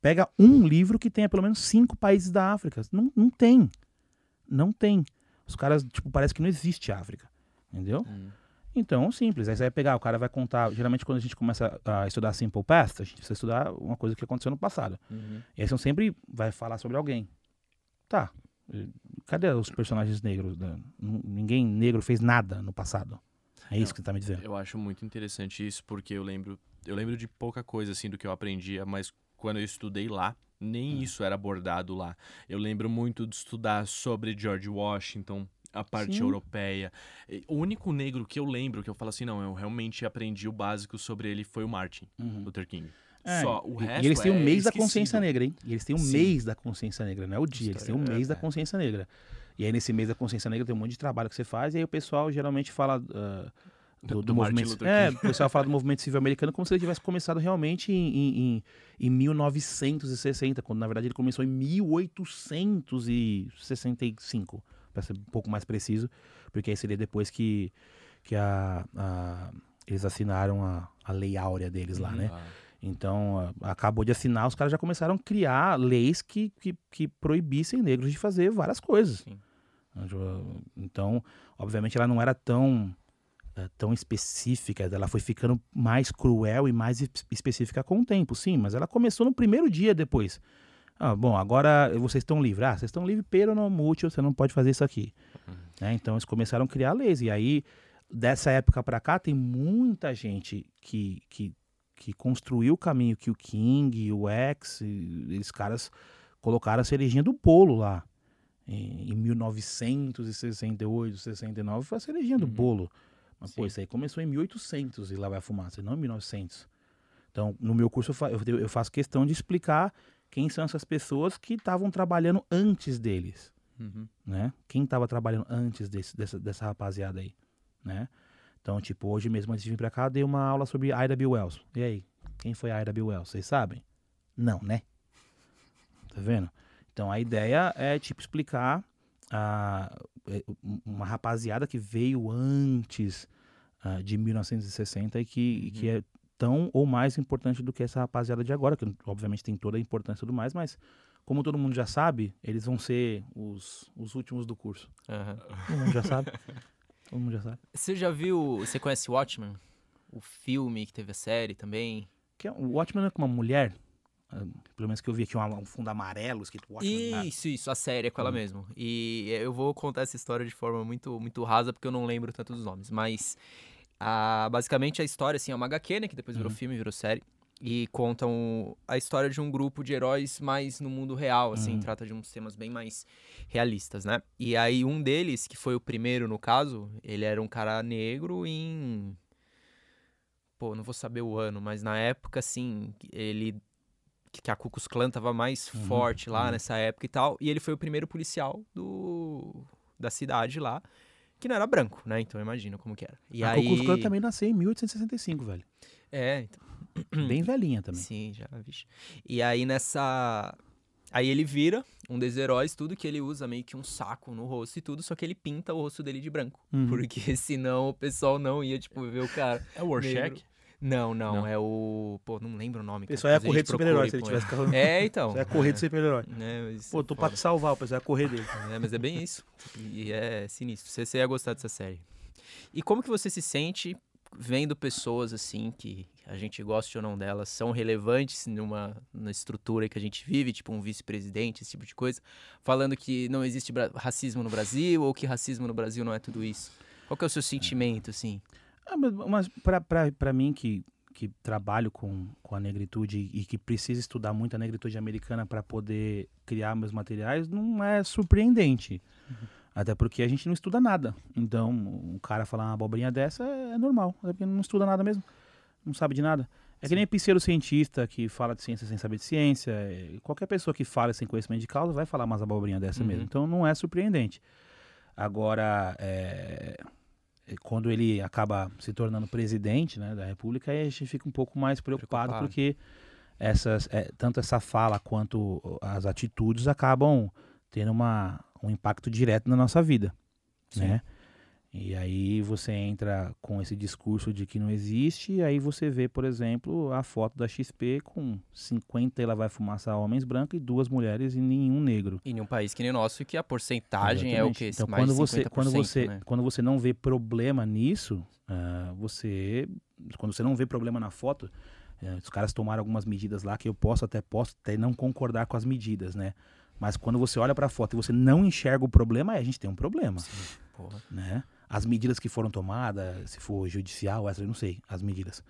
Pega um livro que tenha pelo menos cinco países da África. Não, não tem. Não tem. Os caras, tipo, parece que não existe África. Entendeu? Hum. Então, simples. Aí você vai pegar, o cara vai contar. Geralmente, quando a gente começa a estudar Simple Past, a gente precisa estudar uma coisa que aconteceu no passado. Uhum. E aí você sempre vai falar sobre alguém. Tá, Cadê os personagens negros? Ninguém negro fez nada no passado. É isso Não, que você tá me dizendo. Eu acho muito interessante isso, porque eu lembro, eu lembro de pouca coisa assim do que eu aprendia, mas quando eu estudei lá, nem hum. isso era abordado lá. Eu lembro muito de estudar sobre George Washington, a parte Sim. europeia. O único negro que eu lembro que eu falo assim, não, eu realmente aprendi o básico sobre ele foi o Martin uhum. Luther King. É, Só, o resto e eles têm o um mês esquecido. da consciência negra, hein? E eles têm o um mês da consciência negra, não é o dia, eles têm o um mês é, da consciência negra. E aí nesse mês da consciência negra tem um monte de trabalho que você faz, e aí o pessoal geralmente fala uh, do, do, do movimento. É, o pessoal fala do movimento civil americano como se ele tivesse começado realmente em, em, em 1960, quando na verdade ele começou em 1865, para ser um pouco mais preciso, porque aí seria depois que, que a, a eles assinaram a, a lei áurea deles lá, né? Ah. Então, acabou de assinar, os caras já começaram a criar leis que, que, que proibissem negros de fazer várias coisas. Sim. Então, obviamente, ela não era tão, é, tão específica, ela foi ficando mais cruel e mais específica com o tempo, sim, mas ela começou no primeiro dia depois. Ah, bom, agora vocês estão livres. Ah, vocês estão livres, pero não mútil, você não pode fazer isso aqui. Uhum. É, então, eles começaram a criar leis. E aí, dessa época para cá, tem muita gente que, que que construiu o caminho que o King, o X, esses caras colocaram a cerejinha do bolo lá. Em, em 1968, 69, foi a cerejinha do uhum. Mas, Sim. pô, isso aí começou em 1800 e lá vai a fumaça, não em 1900. Então, no meu curso, eu, fa eu, eu faço questão de explicar quem são essas pessoas que estavam trabalhando antes deles. Uhum. Né? Quem estava trabalhando antes desse, dessa, dessa rapaziada aí, né? Então, tipo, hoje mesmo antes de vir pra cá, dei uma aula sobre Ida B. Wells. E aí, quem foi a Ida B. Wells? Vocês sabem? Não, né? Tá vendo? Então, a ideia é, tipo, explicar a, é, uma rapaziada que veio antes uh, de 1960 e que, uhum. que é tão ou mais importante do que essa rapaziada de agora, que obviamente tem toda a importância tudo mais, mas como todo mundo já sabe, eles vão ser os, os últimos do curso. Uhum. Todo mundo já sabe. Todo mundo já sabe. Você já viu. Você conhece Watchmen? O filme que teve a série também? Que é, o Watchmen é com uma mulher. Pelo menos que eu vi aqui um, um fundo amarelo escrito Watchmen. Isso, isso, a série é com ela hum. mesmo. E eu vou contar essa história de forma muito, muito rasa, porque eu não lembro tanto dos nomes. Mas a, basicamente a história assim, é uma HQ, né? Que depois virou uhum. filme, virou série e contam a história de um grupo de heróis mais no mundo real, assim, uhum. trata de uns temas bem mais realistas, né? E aí um deles, que foi o primeiro no caso, ele era um cara negro em pô, não vou saber o ano, mas na época assim, ele que a Ku Klux Klan tava mais uhum. forte lá uhum. nessa época e tal, e ele foi o primeiro policial do da cidade lá, que não era branco, né? Então imagina como que era. E a aí... Ku Klux Klan também nasceu em 1865, velho. É, então Bem velhinha também. Sim, já, vixe. E aí nessa. Aí ele vira um dos heróis, tudo que ele usa meio que um saco no rosto e tudo, só que ele pinta o rosto dele de branco. Uhum. Porque senão o pessoal não ia, tipo, ver o cara. É o Rorschach? Não, não, Não. é o. Pô, não lembro o nome. Pessoal talvez a correr de super-herói se ele tivesse carro. É, então. Você ia correr de super-herói. É, mas Pô, tô é pra te salvar, o pessoal ia correr dele. É, mas é bem isso. E é sinistro. Você, você ia gostar dessa série. E como que você se sente vendo pessoas assim que a gente goste ou não delas são relevantes numa, na estrutura que a gente vive, tipo um vice-presidente, esse tipo de coisa, falando que não existe racismo no Brasil ou que racismo no Brasil não é tudo isso? Qual que é o seu sentimento, assim? Ah, mas, pra mim que, que trabalho com, com a negritude e que precisa estudar muito a negritude americana para poder criar meus materiais, não é surpreendente. Até porque a gente não estuda nada. Então, um cara falar uma abobrinha dessa é normal. É porque não estuda nada mesmo. Não sabe de nada. É que nem pseudocientista que fala de ciência sem saber de ciência. é- Qualquer pessoa que fala sem conhecimento de causa vai falar umas abobrinhas dessa Uhum. mesmo. Então, não é surpreendente. Agora, é, é, quando ele acaba se tornando presidente né, da República, aí a gente fica um pouco mais preocupado, Preocupado. porque essas, é, tanto essa fala quanto as atitudes acabam tendo uma, um impacto direto na nossa vida, né? E aí você entra com esse discurso de que não existe, e aí você vê, por exemplo, a foto da XP com 50 ela vai fumaça homens brancos e duas mulheres e nenhum negro. E num país que nem o nosso, que a porcentagem é o Exatamente. quê? Então, Mais quando você, quando 50%, você, né? quando você não vê problema nisso, ah, você, quando você não vê problema na foto, eh, os caras tomaram algumas medidas lá que eu posso até posso até não concordar com as medidas, né? Mas quando você olha para a foto e você não enxerga o problema, aí a gente tem um problema, Porra. né? As medidas que foram tomadas, se for judicial, essa eu não sei, as medidas.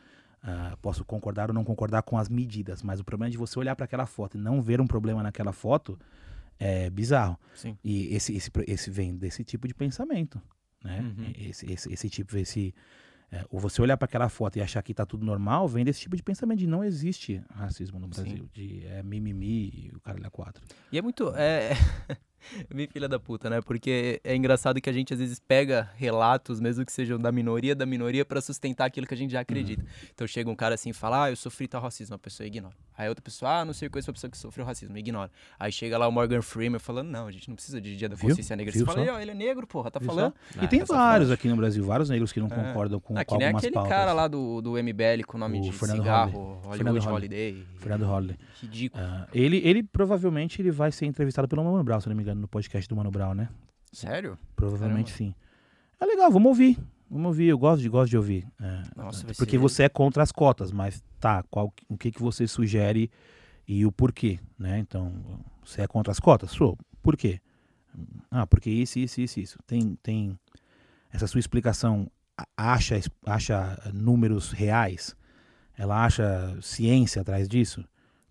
Ah, posso concordar ou não concordar com as medidas, mas o problema é de você olhar para aquela foto e não ver um problema naquela foto é bizarro. Sim. E esse, esse, esse vem desse tipo de pensamento, né? Uhum. Esse, esse, esse tipo, esse... é, ou você olhar para aquela foto e achar que tá tudo normal, vem desse tipo de pensamento de não existe racismo no Sim. Brasil. De é mimimi e o cara é quatro. E é muito. É bem filha da puta, né? Porque é engraçado que a gente às vezes pega relatos, mesmo que sejam da minoria da minoria, pra sustentar aquilo que a gente já acredita. Então chega um cara assim e fala, ah, eu sofri tal racismo, a pessoa ignora. Aí outra pessoa, ah, não sei o que, essa pessoa que sofreu racismo, ignora. Aí chega lá o Morgan Freeman falando, não, a gente não precisa de dia da Viu? consciência negra. Viu Você fala, só? "Ih, ó, ele é negro, porra, tá Viu falando? só? É, e tem essa vários aqui no Brasil, vários negros que não É. concordam com, Ah, com que nem algumas aquele pautas. cara lá do, do MBL com o nome O de Fernando cigarro, Holliday. Hollywood Fernando Holiday. Fernando Holliday. Ridículo. Ah, ele, ele provavelmente ele vai ser entrevistado pelo Mano Brown, se não me engano, no podcast do Mano Brown, né? Sério? Provavelmente sim. É legal, vamos ouvir. Vamos ouvir, eu gosto de, gosto de ouvir. É, Nossa, porque você é contra as cotas, mas tá, qual, o que, que você sugere e o porquê, né? Então, você é contra as cotas? Sou. Por quê? Ah, porque isso, isso, isso, isso. Tem, tem essa sua explicação acha, acha números reais? Ela acha ciência atrás disso?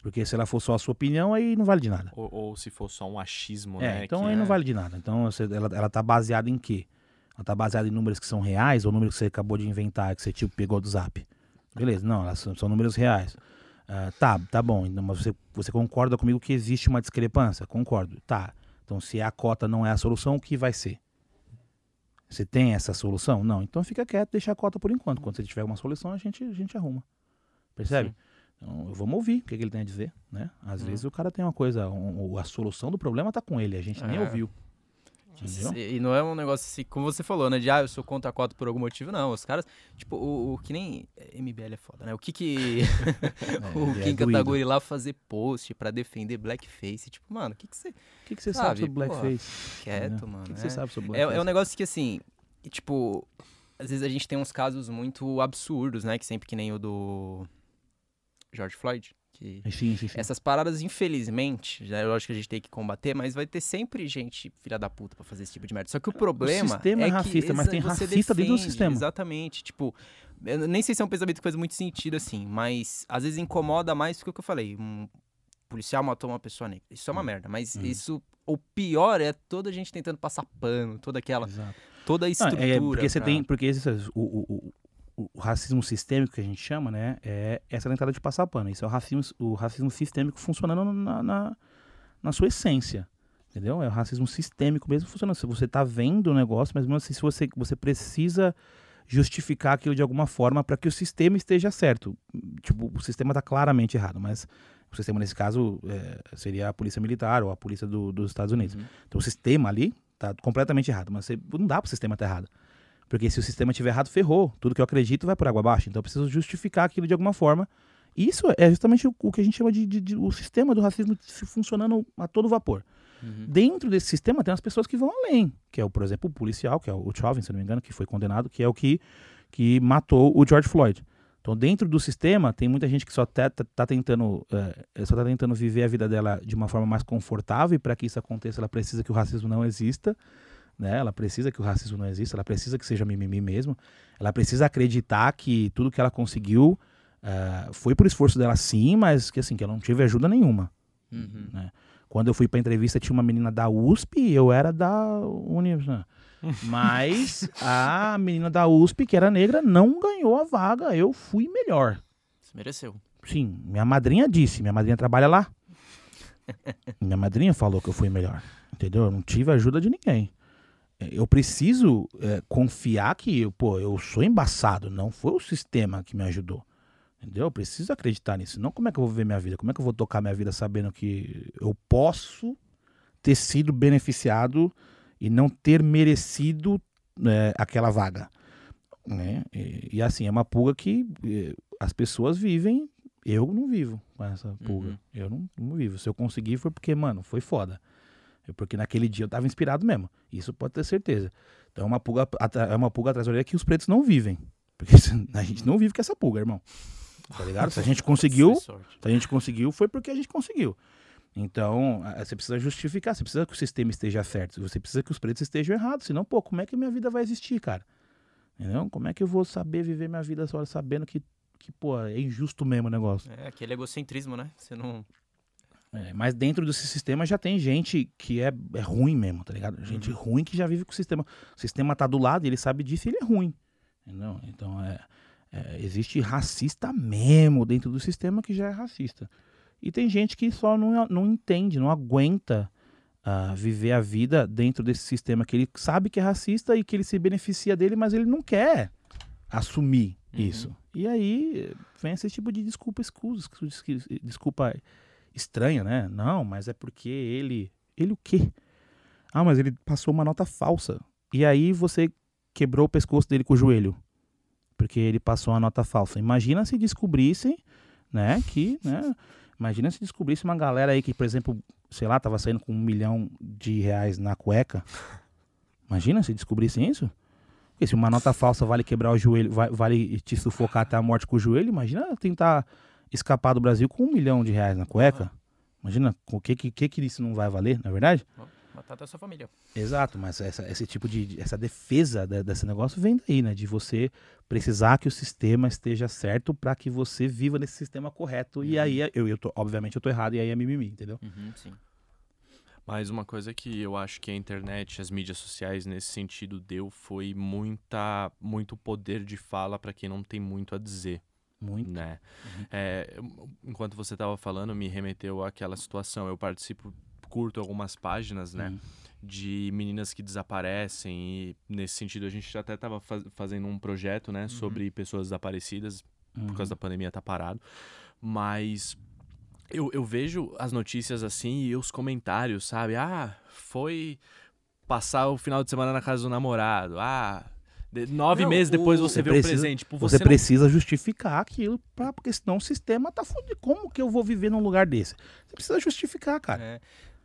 Porque se ela for só a sua opinião, aí não vale de nada. Ou, ou se for só um achismo, É, né? então aí não é- vale de nada. Então você- ela, ela tá baseada em quê? Ela tá baseada em números que são reais ou números que você acabou de inventar, que você tipo pegou do zap? Beleza, não, elas são, são números reais. Ah, tá, tá bom, então, mas você, você concorda comigo que existe uma discrepância? Concordo. Tá. Então se a cota não é a solução, o que vai ser? Você tem essa solução? Não. Então fica quieto, deixa a cota por enquanto. Quando você tiver uma solução, a gente, a gente arruma. Percebe? Sim. Então, vamos ouvir o que, que ele tem a dizer, né? Às Uhum. vezes o cara tem uma coisa, um- a solução do problema tá com ele, a gente nem É. ouviu. Entendeu? E e não é um negócio assim, como você falou, né? De, ah, eu sou contra a cota por algum motivo. Não, os caras, tipo, o, o que nem... MBL é foda, né? O que que... o é Kim doído. Kataguri lá fazer post pra defender blackface. Tipo, mano, o que que você... O que, que você Sabe, sabe sobre blackface? Quieto, Entendeu? mano. O que, que é. você sabe sobre É, blackface? é um negócio que, assim, tipo, às vezes a gente tem uns casos muito absurdos, né? Que sempre que nem o do George Floyd. Que Sim, sim, sim. essas paradas, infelizmente, já é lógico que a gente tem que combater, mas vai ter sempre gente filha da puta pra fazer esse tipo de merda. Só que o problema sistema é é racista, mas tem você racista dentro do defende, sistema. Exatamente. Tipo, eu nem sei se é um pensamento que faz muito sentido assim, mas às vezes incomoda mais do que o que eu falei. Um policial matou uma pessoa negra. Isso é uma merda, mas Hum. isso o pior é toda a gente tentando passar pano, toda aquela, Exato. toda a Não, estrutura. é porque você pra- tem, porque esse, o, o, o, racismo sistêmico que a gente chama, né, é essa tentada de passar pano. Isso é o racismo, o racismo sistêmico funcionando na, na, na sua essência. Entendeu? É o racismo sistêmico mesmo funcionando. Se você tá vendo o negócio, mas mesmo assim, se você, você precisa justificar aquilo de alguma forma para que o sistema esteja certo. Tipo, o sistema está claramente errado, mas o sistema nesse caso é, seria a polícia militar ou a polícia do, dos Estados Unidos. Uhum. Então o sistema ali está completamente errado, mas você, não dá para o sistema estar errado. Porque se o sistema estiver errado, ferrou. Tudo que eu acredito vai por água abaixo. Então eu preciso justificar aquilo de alguma forma. E isso é justamente o, o que a gente chama de, de, de, o sistema do racismo funcionando a todo vapor. Uhum. Dentro desse sistema tem as pessoas que vão além, que é, o, por exemplo, o policial, que é o Chauvin, se não me engano, que foi condenado, que é o que, que matou o George Floyd. Então, dentro do sistema, tem muita gente que só está tá tentando, é, só tá tentando viver a vida dela de uma forma mais confortável, e para que isso aconteça, ela precisa que o racismo não exista. Né? Ela precisa que o racismo não exista, ela precisa que seja mimimi mesmo. Ela precisa acreditar que tudo que ela conseguiu uh, foi por esforço dela sim, mas que assim, que ela não tive ajuda nenhuma. Uhum. Né? Quando eu fui pra entrevista, tinha uma menina da USP e eu era da Universidade. Mas a menina da USP, que era negra, não ganhou a vaga. Eu fui melhor. Você mereceu. Sim, minha madrinha disse. Minha madrinha trabalha lá. minha madrinha falou que eu fui melhor. Entendeu? Eu não tive ajuda de ninguém. Eu preciso é, confiar que, pô, eu sou embaçado. Não foi o sistema que me ajudou. Entendeu? Eu preciso acreditar nisso. Não como é que eu vou viver minha vida? Como é que eu vou tocar minha vida sabendo que eu posso ter sido beneficiado e não ter merecido é, aquela vaga? Né? E, e, assim, é uma pulga que é, as pessoas vivem, eu não vivo com essa pulga. Uhum. Eu não, não vivo. Se eu conseguir foi porque, mano, foi foda. Porque naquele dia eu tava inspirado mesmo. Isso pode ter certeza. Então é uma pulga, é uma pulga atrás da orelha que os pretos não vivem. Porque a gente não vive com essa pulga, irmão. Tá ligado? Se a gente conseguiu, se a gente conseguiu, foi porque a gente conseguiu. Então, você precisa justificar, você precisa que o sistema esteja certo, você precisa que os pretos estejam errados, senão, pô, como é que minha vida vai existir, cara? Entendeu? Como é que eu vou saber viver minha vida só sabendo que, que pô, é injusto mesmo o negócio? É, aquele egocentrismo, né? Você não... É, mas dentro desse sistema já tem gente que é, é ruim mesmo, tá ligado? Gente uhum. ruim que já vive com o sistema. O sistema tá do lado e ele sabe disso e ele é ruim. Entendeu? Então, é, é, existe racista mesmo dentro do sistema que já é racista. E tem gente que só não, não entende, não aguenta uh, viver a vida dentro desse sistema que ele sabe que é racista e que ele se beneficia dele, mas ele não quer assumir uhum. isso. E aí vem esse tipo de desculpa escusa, desculpa estranha, né? Não, mas é porque ele. Ele o quê? Ah, mas ele passou uma nota falsa. E aí você quebrou o pescoço dele com o joelho porque ele passou uma nota falsa. Imagina se descobrissem, né, que, né, imagina se descobrisse uma galera aí que, por exemplo, sei lá, tava saindo com um milhão de reais na cueca. Imagina se descobrissem isso. Porque se uma nota falsa vale quebrar o joelho, vale te sufocar até a morte com o joelho, imagina tentar escapar do Brasil com um milhão de reais na cueca. Imagina o que, que, que isso não vai valer, na é verdade? Matar até a sua família. Exato, mas essa, esse tipo de. essa defesa de, desse negócio vem daí, né? De você precisar que o sistema esteja certo para que você viva nesse sistema correto. Uhum. E aí, eu, eu tô, obviamente, eu tô errado, e aí é mimimi, entendeu? Uhum, sim. Mas uma coisa que eu acho que a internet, as mídias sociais nesse sentido deu foi muita, muito poder de fala para quem não tem muito a dizer. Muito. Né? Uhum. É, enquanto você estava falando, me remeteu àquela situação. Eu participo curto algumas páginas, né? De meninas que desaparecem e nesse sentido a gente até estava faz, fazendo um projeto, né? Uhum. Sobre pessoas desaparecidas, uhum. por causa uhum. da pandemia tá parado. Mas eu, eu vejo as notícias assim e os comentários, sabe? Ah, foi passar o final de semana na casa do namorado. Ah, nove não, meses depois você, vê precisa, o presente. Tipo, você, você não... precisa justificar aquilo, pra, porque senão o sistema tá fudido. Como que eu vou viver num lugar desse? Você precisa justificar, cara. É.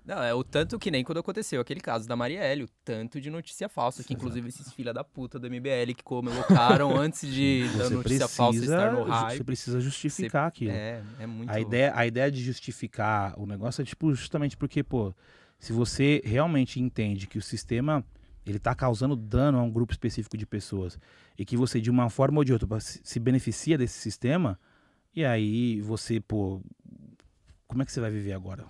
Não, é o tanto que nem quando aconteceu aquele caso da Marielle, o tanto de notícia falsa, que inclusive esses filha da puta do MBL que colocaram antes de da notícia precisa, falsa estar no hype. Você precisa justificar você, aquilo. É, é muito... A ideia, a ideia de justificar o negócio é tipo justamente porque, pô, se você realmente entende que o sistema ele está causando dano a um grupo específico de pessoas e que você de uma forma ou de outra se beneficia desse sistema, e aí você, pô, como é que você vai viver agora?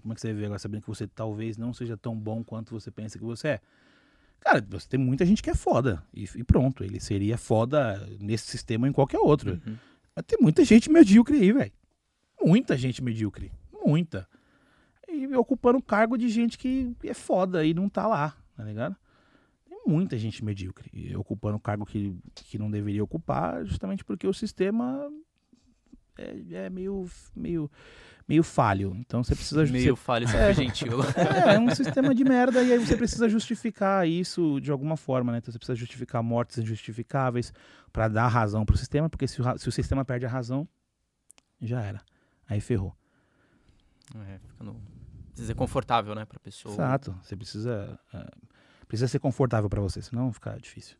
Como é que você vai viver agora sabendo que você talvez não seja tão bom quanto você pensa que você é? Cara, você tem muita gente que é foda. E, e pronto, ele seria foda nesse sistema ou em qualquer outro. Uhum. Mas tem muita gente medíocre aí, velho. Muita gente medíocre. Muita. E ocupando cargo de gente que é foda e não tá lá, tá ligado? Tem muita gente medíocre, ocupando cargo que, que não deveria ocupar, justamente porque o sistema é, é meio, meio, meio falho. Então você precisa Meio você- falho, isso é gentil. é, é um sistema de merda e aí você precisa justificar isso de alguma forma, né? Então você precisa justificar mortes injustificáveis pra dar razão pro sistema, porque se o, se o sistema perde a razão, já era. Aí ferrou. É, fica no... Precisa ser confortável, né, pra pessoa. Exato. Você precisa é, precisa ser confortável pra você, senão fica difícil.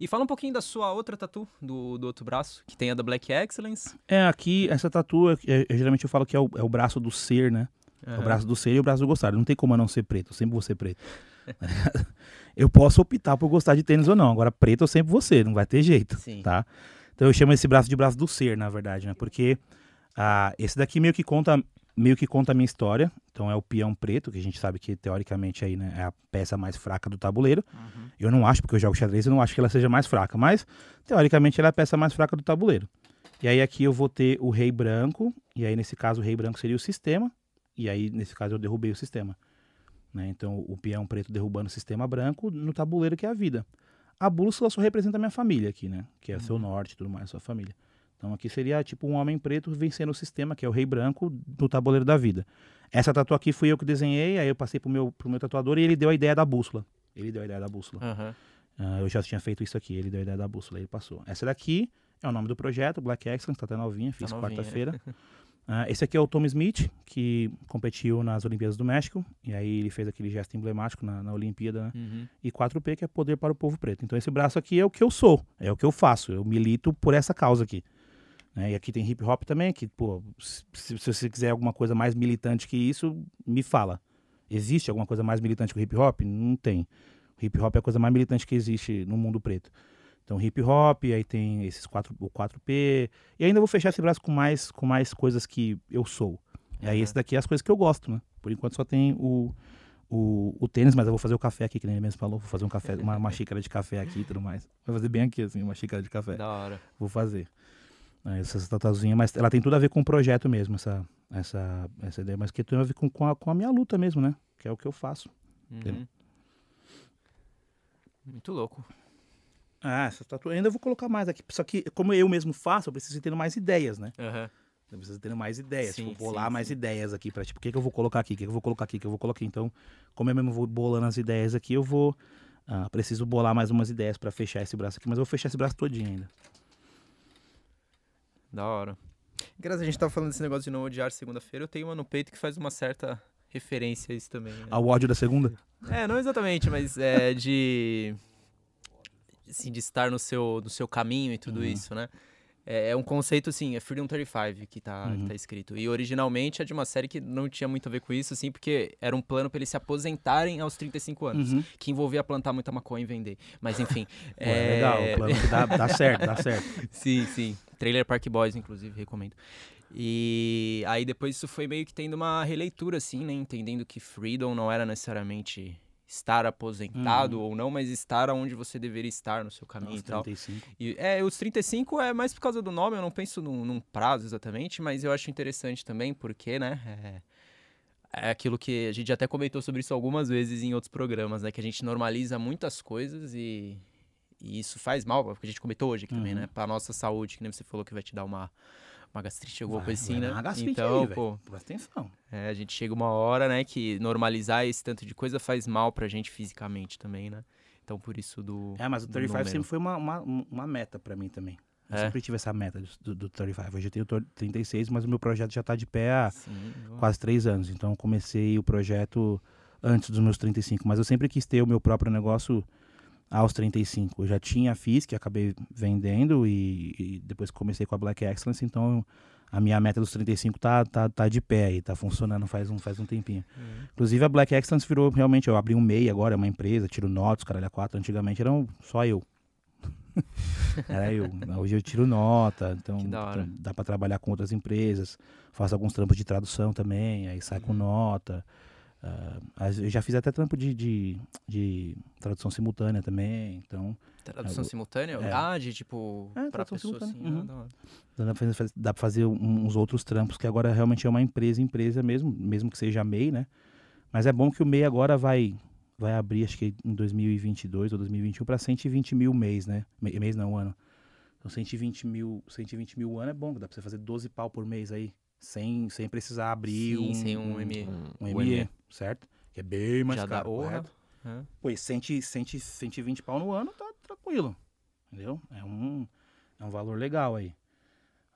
E fala um pouquinho da sua outra tatu, do, do outro braço, que tem a da Black Excellence. É, aqui essa tatu, é, é, geralmente eu falo que é o, é o braço do ser, né? É o braço do ser e o braço do gostar. Não tem como eu não ser preto, eu sempre vou ser preto. tá eu posso optar por gostar de tênis ou não. Agora, preto eu sempre vou ser, não vai ter jeito. Sim. tá? Então eu chamo esse braço de braço do ser, na verdade, né? Porque ah, esse daqui meio que conta meio que conta a minha história. Então é o peão preto, que a gente sabe que teoricamente aí, né, é a peça mais fraca do tabuleiro. Uhum. Eu não acho, porque eu jogo xadrez, eu não acho que ela seja mais fraca, mas teoricamente ela é a peça mais fraca do tabuleiro. E aí aqui eu vou ter o rei branco, e aí nesse caso o rei branco seria o sistema, e aí nesse caso eu derrubei o sistema. né? Então o peão preto derrubando o sistema branco no tabuleiro que é a vida. A bússola só representa a minha família aqui, né? Que é seu norte e tudo mais, sua família. Então aqui seria tipo um homem preto vencendo o sistema, que é o rei branco no tabuleiro da vida. Essa tatu aqui fui eu que desenhei, aí eu passei pro meu, pro meu tatuador e ele deu a ideia da bússola. Ele deu a ideia da bússola. Aham. Ah, eu já tinha feito isso aqui, ele deu a ideia da bússola, ele passou. Essa daqui é o nome do projeto, Black Excellence, tá até novinha, fiz novinha. quarta-feira. Ah, esse aqui é o Tom Smith, que competiu nas Olimpíadas do México, e aí ele fez aquele gesto emblemático na, na Olimpíada, né? Uhum. E 4P, que é poder para o povo preto. Então esse braço aqui é o que eu sou, é o que eu faço, eu milito por essa causa aqui. Né? E aqui tem hip hop também, que, pô, se, se você quiser alguma coisa mais militante que isso, me fala. Existe alguma coisa mais militante que o hip hop? Não tem. O hip hop é a coisa mais militante que existe no mundo preto. Então hip hop, aí tem esses 4, o 4P, e ainda vou fechar esse braço com mais, com mais coisas que eu sou. E aí Aham. esse daqui é as coisas que eu gosto, né? Por enquanto só tem o, o, o tênis, mas eu vou fazer o café aqui, que nem ele mesmo falou. Vou fazer um café, uma, uma xícara de café aqui e tudo mais. Vou fazer bem aqui, assim, uma xícara de café. Da hora. Vou fazer. Aí Essa tatuazinha, mas ela tem tudo a ver com o projeto mesmo, essa, essa, essa ideia, mas que tem a ver com, com, a, com a minha luta mesmo, né? Que é o que eu faço. Uhum. Muito louco. Ah, essa tatu ainda eu vou colocar mais aqui. Só que, como eu mesmo faço, eu preciso ir tendo mais ideias, né? Aham. Eu preciso ter mais ideias, Sim, tipo, bolar sim, mais sim. ideias aqui pra, tipo, o que, que eu vou colocar aqui, o que, que eu vou colocar aqui, o que eu vou colocar aqui. Então, como eu mesmo vou bolando as ideias aqui, eu vou. ah, preciso bolar mais umas ideias pra fechar esse braço aqui, mas eu vou fechar esse braço todinho ainda. Da hora. Graças a gente tava falando desse negócio de não odiar segunda-feira, eu tenho uma no peito que faz uma certa referência a isso também. né? Ao ódio da segunda? É, não exatamente, mas é de. Assim, de estar no seu, no seu caminho e tudo Uhum. isso, né? É, é um conceito, assim, é Freedom 35 que tá, que Uhum. tá escrito. E originalmente é de uma série que não tinha muito a ver com isso, assim, porque era um plano pra eles se aposentarem aos 35 anos. Uhum. Que envolvia plantar muita maconha e vender. Mas enfim. Pô, é legal, o plano que dá, dá certo, dá certo. Sim, sim. Trailer Park Boys, inclusive, recomendo. E aí depois isso foi meio que tendo uma releitura, assim, né? Entendendo que Freedom não era necessariamente estar aposentado ou não, mas estar onde você deveria estar no seu caminho e tal. 35. E, é, os 35 é mais por causa do nome, eu não penso num, num prazo exatamente, mas eu acho interessante também, porque, né? É, é aquilo que a gente até comentou sobre isso algumas vezes em outros programas, né? Que a gente normaliza muitas coisas e, e isso faz mal, porque a gente comentou hoje aqui também, Uhum. né? Pra nossa saúde, que nem você falou que vai te dar uma, uma gastrite, alguma Vai- coisa assim, né? uma gastrite então, aí, pô, Presta atenção. é, a gente chega uma hora, né, que normalizar esse tanto de coisa faz mal pra gente fisicamente também, né? Então, por isso do. É, mas o do 35 número. sempre foi uma, uma, uma meta pra mim também. Eu É? sempre tive essa meta do, do, do 35. Hoje eu tenho tor- 36, mas o meu projeto já tá de pé há Sim, quase três anos. Então eu comecei o projeto antes dos meus 35. Mas eu sempre quis ter o meu próprio negócio aos 35. Eu já tinha a FIS, que acabei vendendo, e, e depois comecei com a Black Excellence. Então a minha meta dos 35 tá, tá, tá de pé aí, tá funcionando faz um, faz um tempinho. Uhum. Inclusive a Black Excellence virou realmente, eu abri um MEI agora, é uma empresa, tiro notas, caralho, a quatro. Antigamente eram só eu. Era eu. Hoje eu tiro nota, então, dá pra trabalhar com outras empresas. Faço alguns trampos de tradução também, aí sai com Uhum. nota. Às- eu já fiz até trampo de, de, de tradução simultânea também, então Tradução o- simultânea? é. Ah, de tipo. É, pra pessoa assim. ah, uhum. hora. dá pra fazer, dá pra fazer uns outros trampos que agora realmente é uma empresa, empresa mesmo, mesmo que seja MEI, né? Mas é bom que o MEI agora vai vai abrir, acho que em 2022 ou 2021, para 120 mil mês, né? Mês não, ano. Então 120 mil, 120 mil ano é bom, dá pra você fazer 12 pau por mês aí, sem, sem precisar abrir Sim, um, sem um ME. um o ME, certo? Que é bem mais Já dá caro, honra. correto? É. Pois 100, 100, 120 pau no ano tá tranquilo, entendeu? É um, é um valor legal aí.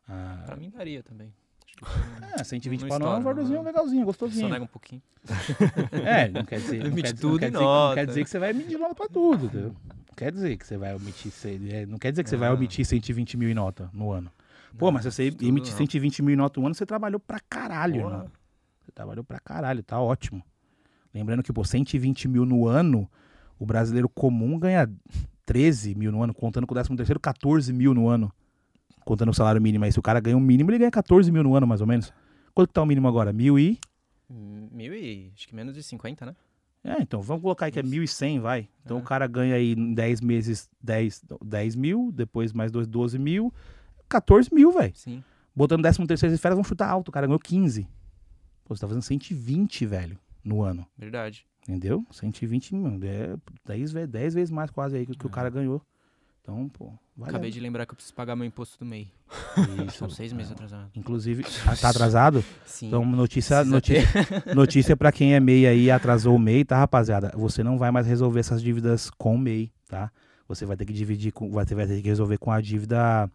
Ah, Pra mim daria também. Acho que é, 120 não pau no ano é um estoura, valorzinho legalzinho, só gostosinho. nega um pouquinho. É, não quer dizer. Não quer, dizer- tudo não quer e dizer, que- não quer dizer que você vai medir nota pra tudo, entendeu? Não quer dizer que você vai omitir. é, Não quer dizer que você vai Não. omitir 120 mil em nota no ano. Pô, mas você não. 120 mil em nota no ano, você trabalhou pra caralho, irmão. Você trabalhou pra caralho, tá ótimo. Lembrando que, pô, 120 mil no ano, o brasileiro comum ganha 13 mil no ano, contando com o 13 terceiro, 14 mil no ano. Contando o salário mínimo aí. Se o cara ganha um mínimo, ele ganha 14 mil no ano, mais ou menos. Quanto que tá o mínimo agora? Mil e... Mil e acho que menos de 50, né? É, então vamos colocar aí que é 1.100, vai. Então É. o cara ganha aí em 10 meses 10, 10 mil, depois mais dois, 12 mil, 14 mil, velho. Sim. Botando 13 terceiro de férias, vamos chutar alto. O cara ganhou 15. Pô, você tá fazendo 120, velho, no ano. Verdade. Entendeu? 120 mil. É 10, ve- 10 vezes mais quase aí que, que o É. cara ganhou. Então, pô, vale Acabei de lembrar que eu preciso pagar meu imposto do MEI. Isso. São seis meses atrasado. Inclusive, ah, tá atrasado? Sim. Então, notícia, notícia, notícia pra quem é MEI aí, atrasou o MEI, tá, rapaziada? Você não vai mais resolver essas dívidas com o MEI, tá? Você vai ter que dividir com, vai ter, vai ter que resolver com a dívida,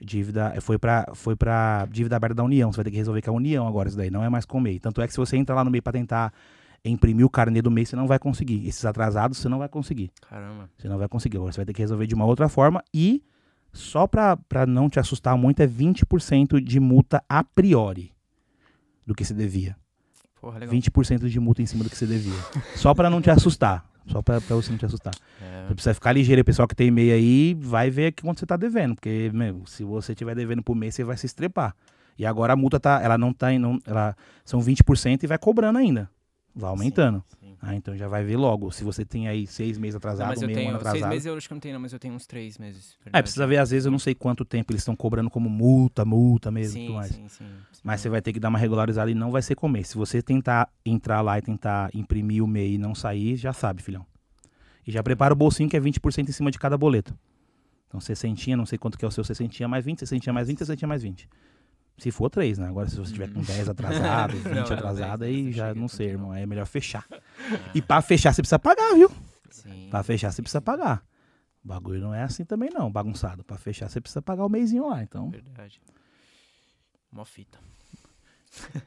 dívida, foi pra, foi pra dívida aberta da União, você vai ter que resolver com a União agora isso daí, não é mais com o MEI. Tanto é que se você entrar lá no MEI pra tentar imprimir o carnê do MEI, você não vai conseguir. Esses atrasados, você não vai conseguir. Caramba. Você não vai conseguir. Agora você vai ter que resolver de uma outra forma e só pra, pra não te assustar muito é 20% de multa a priori do que se devia. Porra, legal. 20% de multa em cima do que você devia. Só pra não te assustar. Só pra, pra você não te assustar. É, Você precisa ficar ligeiro. O pessoal que tem e-mail aí vai ver aqui quanto você tá devendo. Porque, meu, se você estiver devendo por mês, você vai se estrepar. E agora a multa tá. Ela não tá. em- Não, ela, são 20% e vai cobrando ainda. Vai aumentando. sim, sim. Ah, então já vai ver logo. Se você tem aí seis meses Não, atrasado, eu meio ano tenho. atrasado. Seis meses eu acho que não tenho, não, mas eu tenho uns três meses. É, precisa ver, às vezes, eu não sei quanto tempo eles estão cobrando como multa, multa mesmo e Sim, tudo mais. sim, sim, sim. Mas você vai ter que dar uma regularizada e não vai ser comer. Se você tentar entrar lá e tentar imprimir o MEI e não sair, já sabe, filhão. E já prepara o bolsinho que é 20% em cima de cada boleto. Então, 60, não sei quanto que é o seu 60 mais 20, 60 mais 20, 60 mais 20. Se for 3, né? Agora, se você tiver com 10 atrasado, 20 Não, atrasado, 10, aí já não tanto, sei, irmão. Aí é melhor fechar. E pra fechar, você precisa pagar, viu? Sim. Pra fechar, você precisa pagar. O bagulho não é assim também, não, bagunçado. Pra fechar, você precisa pagar o mêsinho lá. Então, Verdade. Mó fita.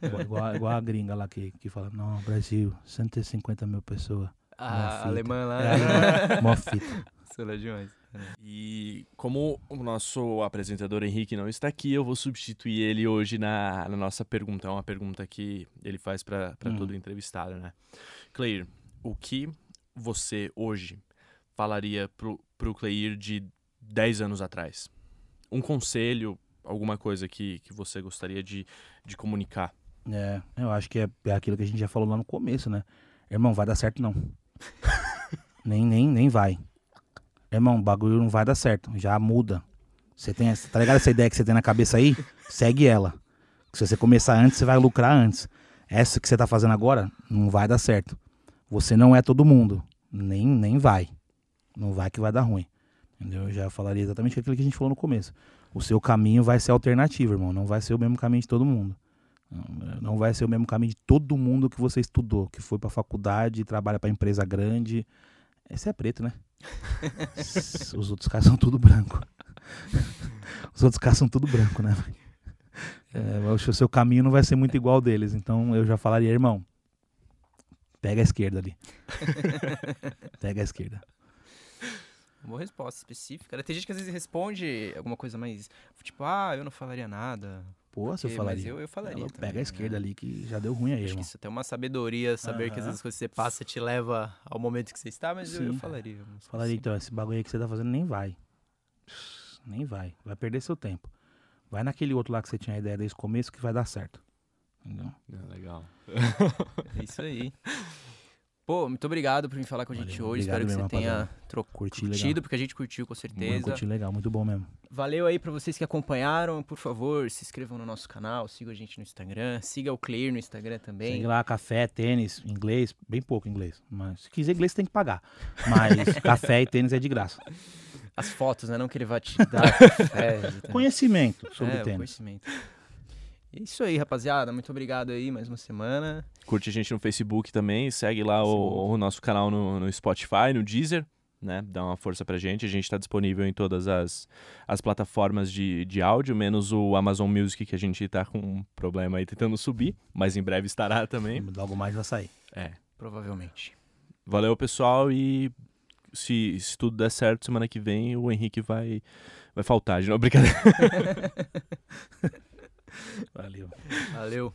igual, igual- igual a gringa lá que, que fala: Não, Brasil, 150 mil pessoas. A fita. alemã lá. É, mó fita. Demais. E como o nosso apresentador Henrique não está aqui, eu vou substituir ele hoje na, na nossa pergunta. É uma pergunta que ele faz para Hum. todo entrevistado, né? Cleir, o que você hoje falaria pro, pro Cleir de 10 anos atrás? Um conselho, alguma coisa que, que você gostaria de, de comunicar? É, eu acho que é, é aquilo que a gente já falou lá no começo, né? Irmão, vai dar certo não. nem, nem, nem vai. Irmão, o bagulho não vai dar certo. Já muda. Você tem, essa- tá ligado essa ideia que você tem na cabeça aí? Segue ela. Se você começar antes, você vai lucrar antes. Essa que você tá fazendo agora não vai dar certo. Você não é todo mundo. Nem, nem vai. Não vai que vai dar ruim. Entendeu? Eu já falaria exatamente aquilo que a gente falou no começo. O seu caminho vai ser alternativo, irmão. Não vai ser o mesmo caminho de todo mundo. Não, vai ser o mesmo caminho de todo mundo que você estudou, que foi pra faculdade, trabalha pra empresa grande. Esse é preto, né? Os outros caras são tudo branco. Os outros caras são tudo branco, né? É, o seu caminho não vai ser muito igual ao deles. Então eu já falaria, irmão, pega a esquerda ali. Pega a esquerda. Boa resposta específica. né? Tem gente que às vezes responde alguma coisa mais. Tipo, ah, eu não falaria nada. Pô, porque- falaria. Mas eu, eu falaria. Ela também, pega a esquerda né? ali que já deu ruim aí, Acho que irmão. isso tem uma sabedoria, saber que às vezes quando você passa te leva ao momento que você está, mas eu, eu falaria. Falaria, assim. então, esse bagulho aí que você tá fazendo nem vai. Nem vai. Vai perder seu tempo. Vai naquele outro lá que você tinha a ideia desde o começo que vai dar certo. Entendeu? legal. É isso aí. Pô, muito obrigado por vir falar com a gente Valeu, hoje. Espero que você tenha rapaziada. tro- Curti curtido, legal. porque a gente curtiu com certeza. curti legal, muito bom mesmo. Valeu aí pra vocês que acompanharam. Por favor, se inscrevam no nosso canal, sigam a gente no Instagram, siga o Clear no Instagram também. Segue lá, café, tênis, inglês, bem pouco inglês. Mas se quiser inglês, tem que pagar. Mas café e tênis é de graça. As fotos, né? Não que ele vai te dar café. Conhecimento sobre é, o tênis. conhecimento. É Isso aí, rapaziada. Muito obrigado aí, mais uma semana. Curte a gente no Facebook também, segue lá o, o nosso canal no, no Spotify, no Deezer, né? Dá uma força pra gente. A gente tá disponível em todas as, as plataformas de, de áudio, menos o Amazon Music, que a gente tá com um problema aí tentando subir, mas em breve estará também. Logo mais vai sair. É. Provavelmente. Valeu, pessoal, e se, se tudo der certo, semana que vem o Henrique vai, vai faltar. De novo, brincadeira. Valeu. Valeu.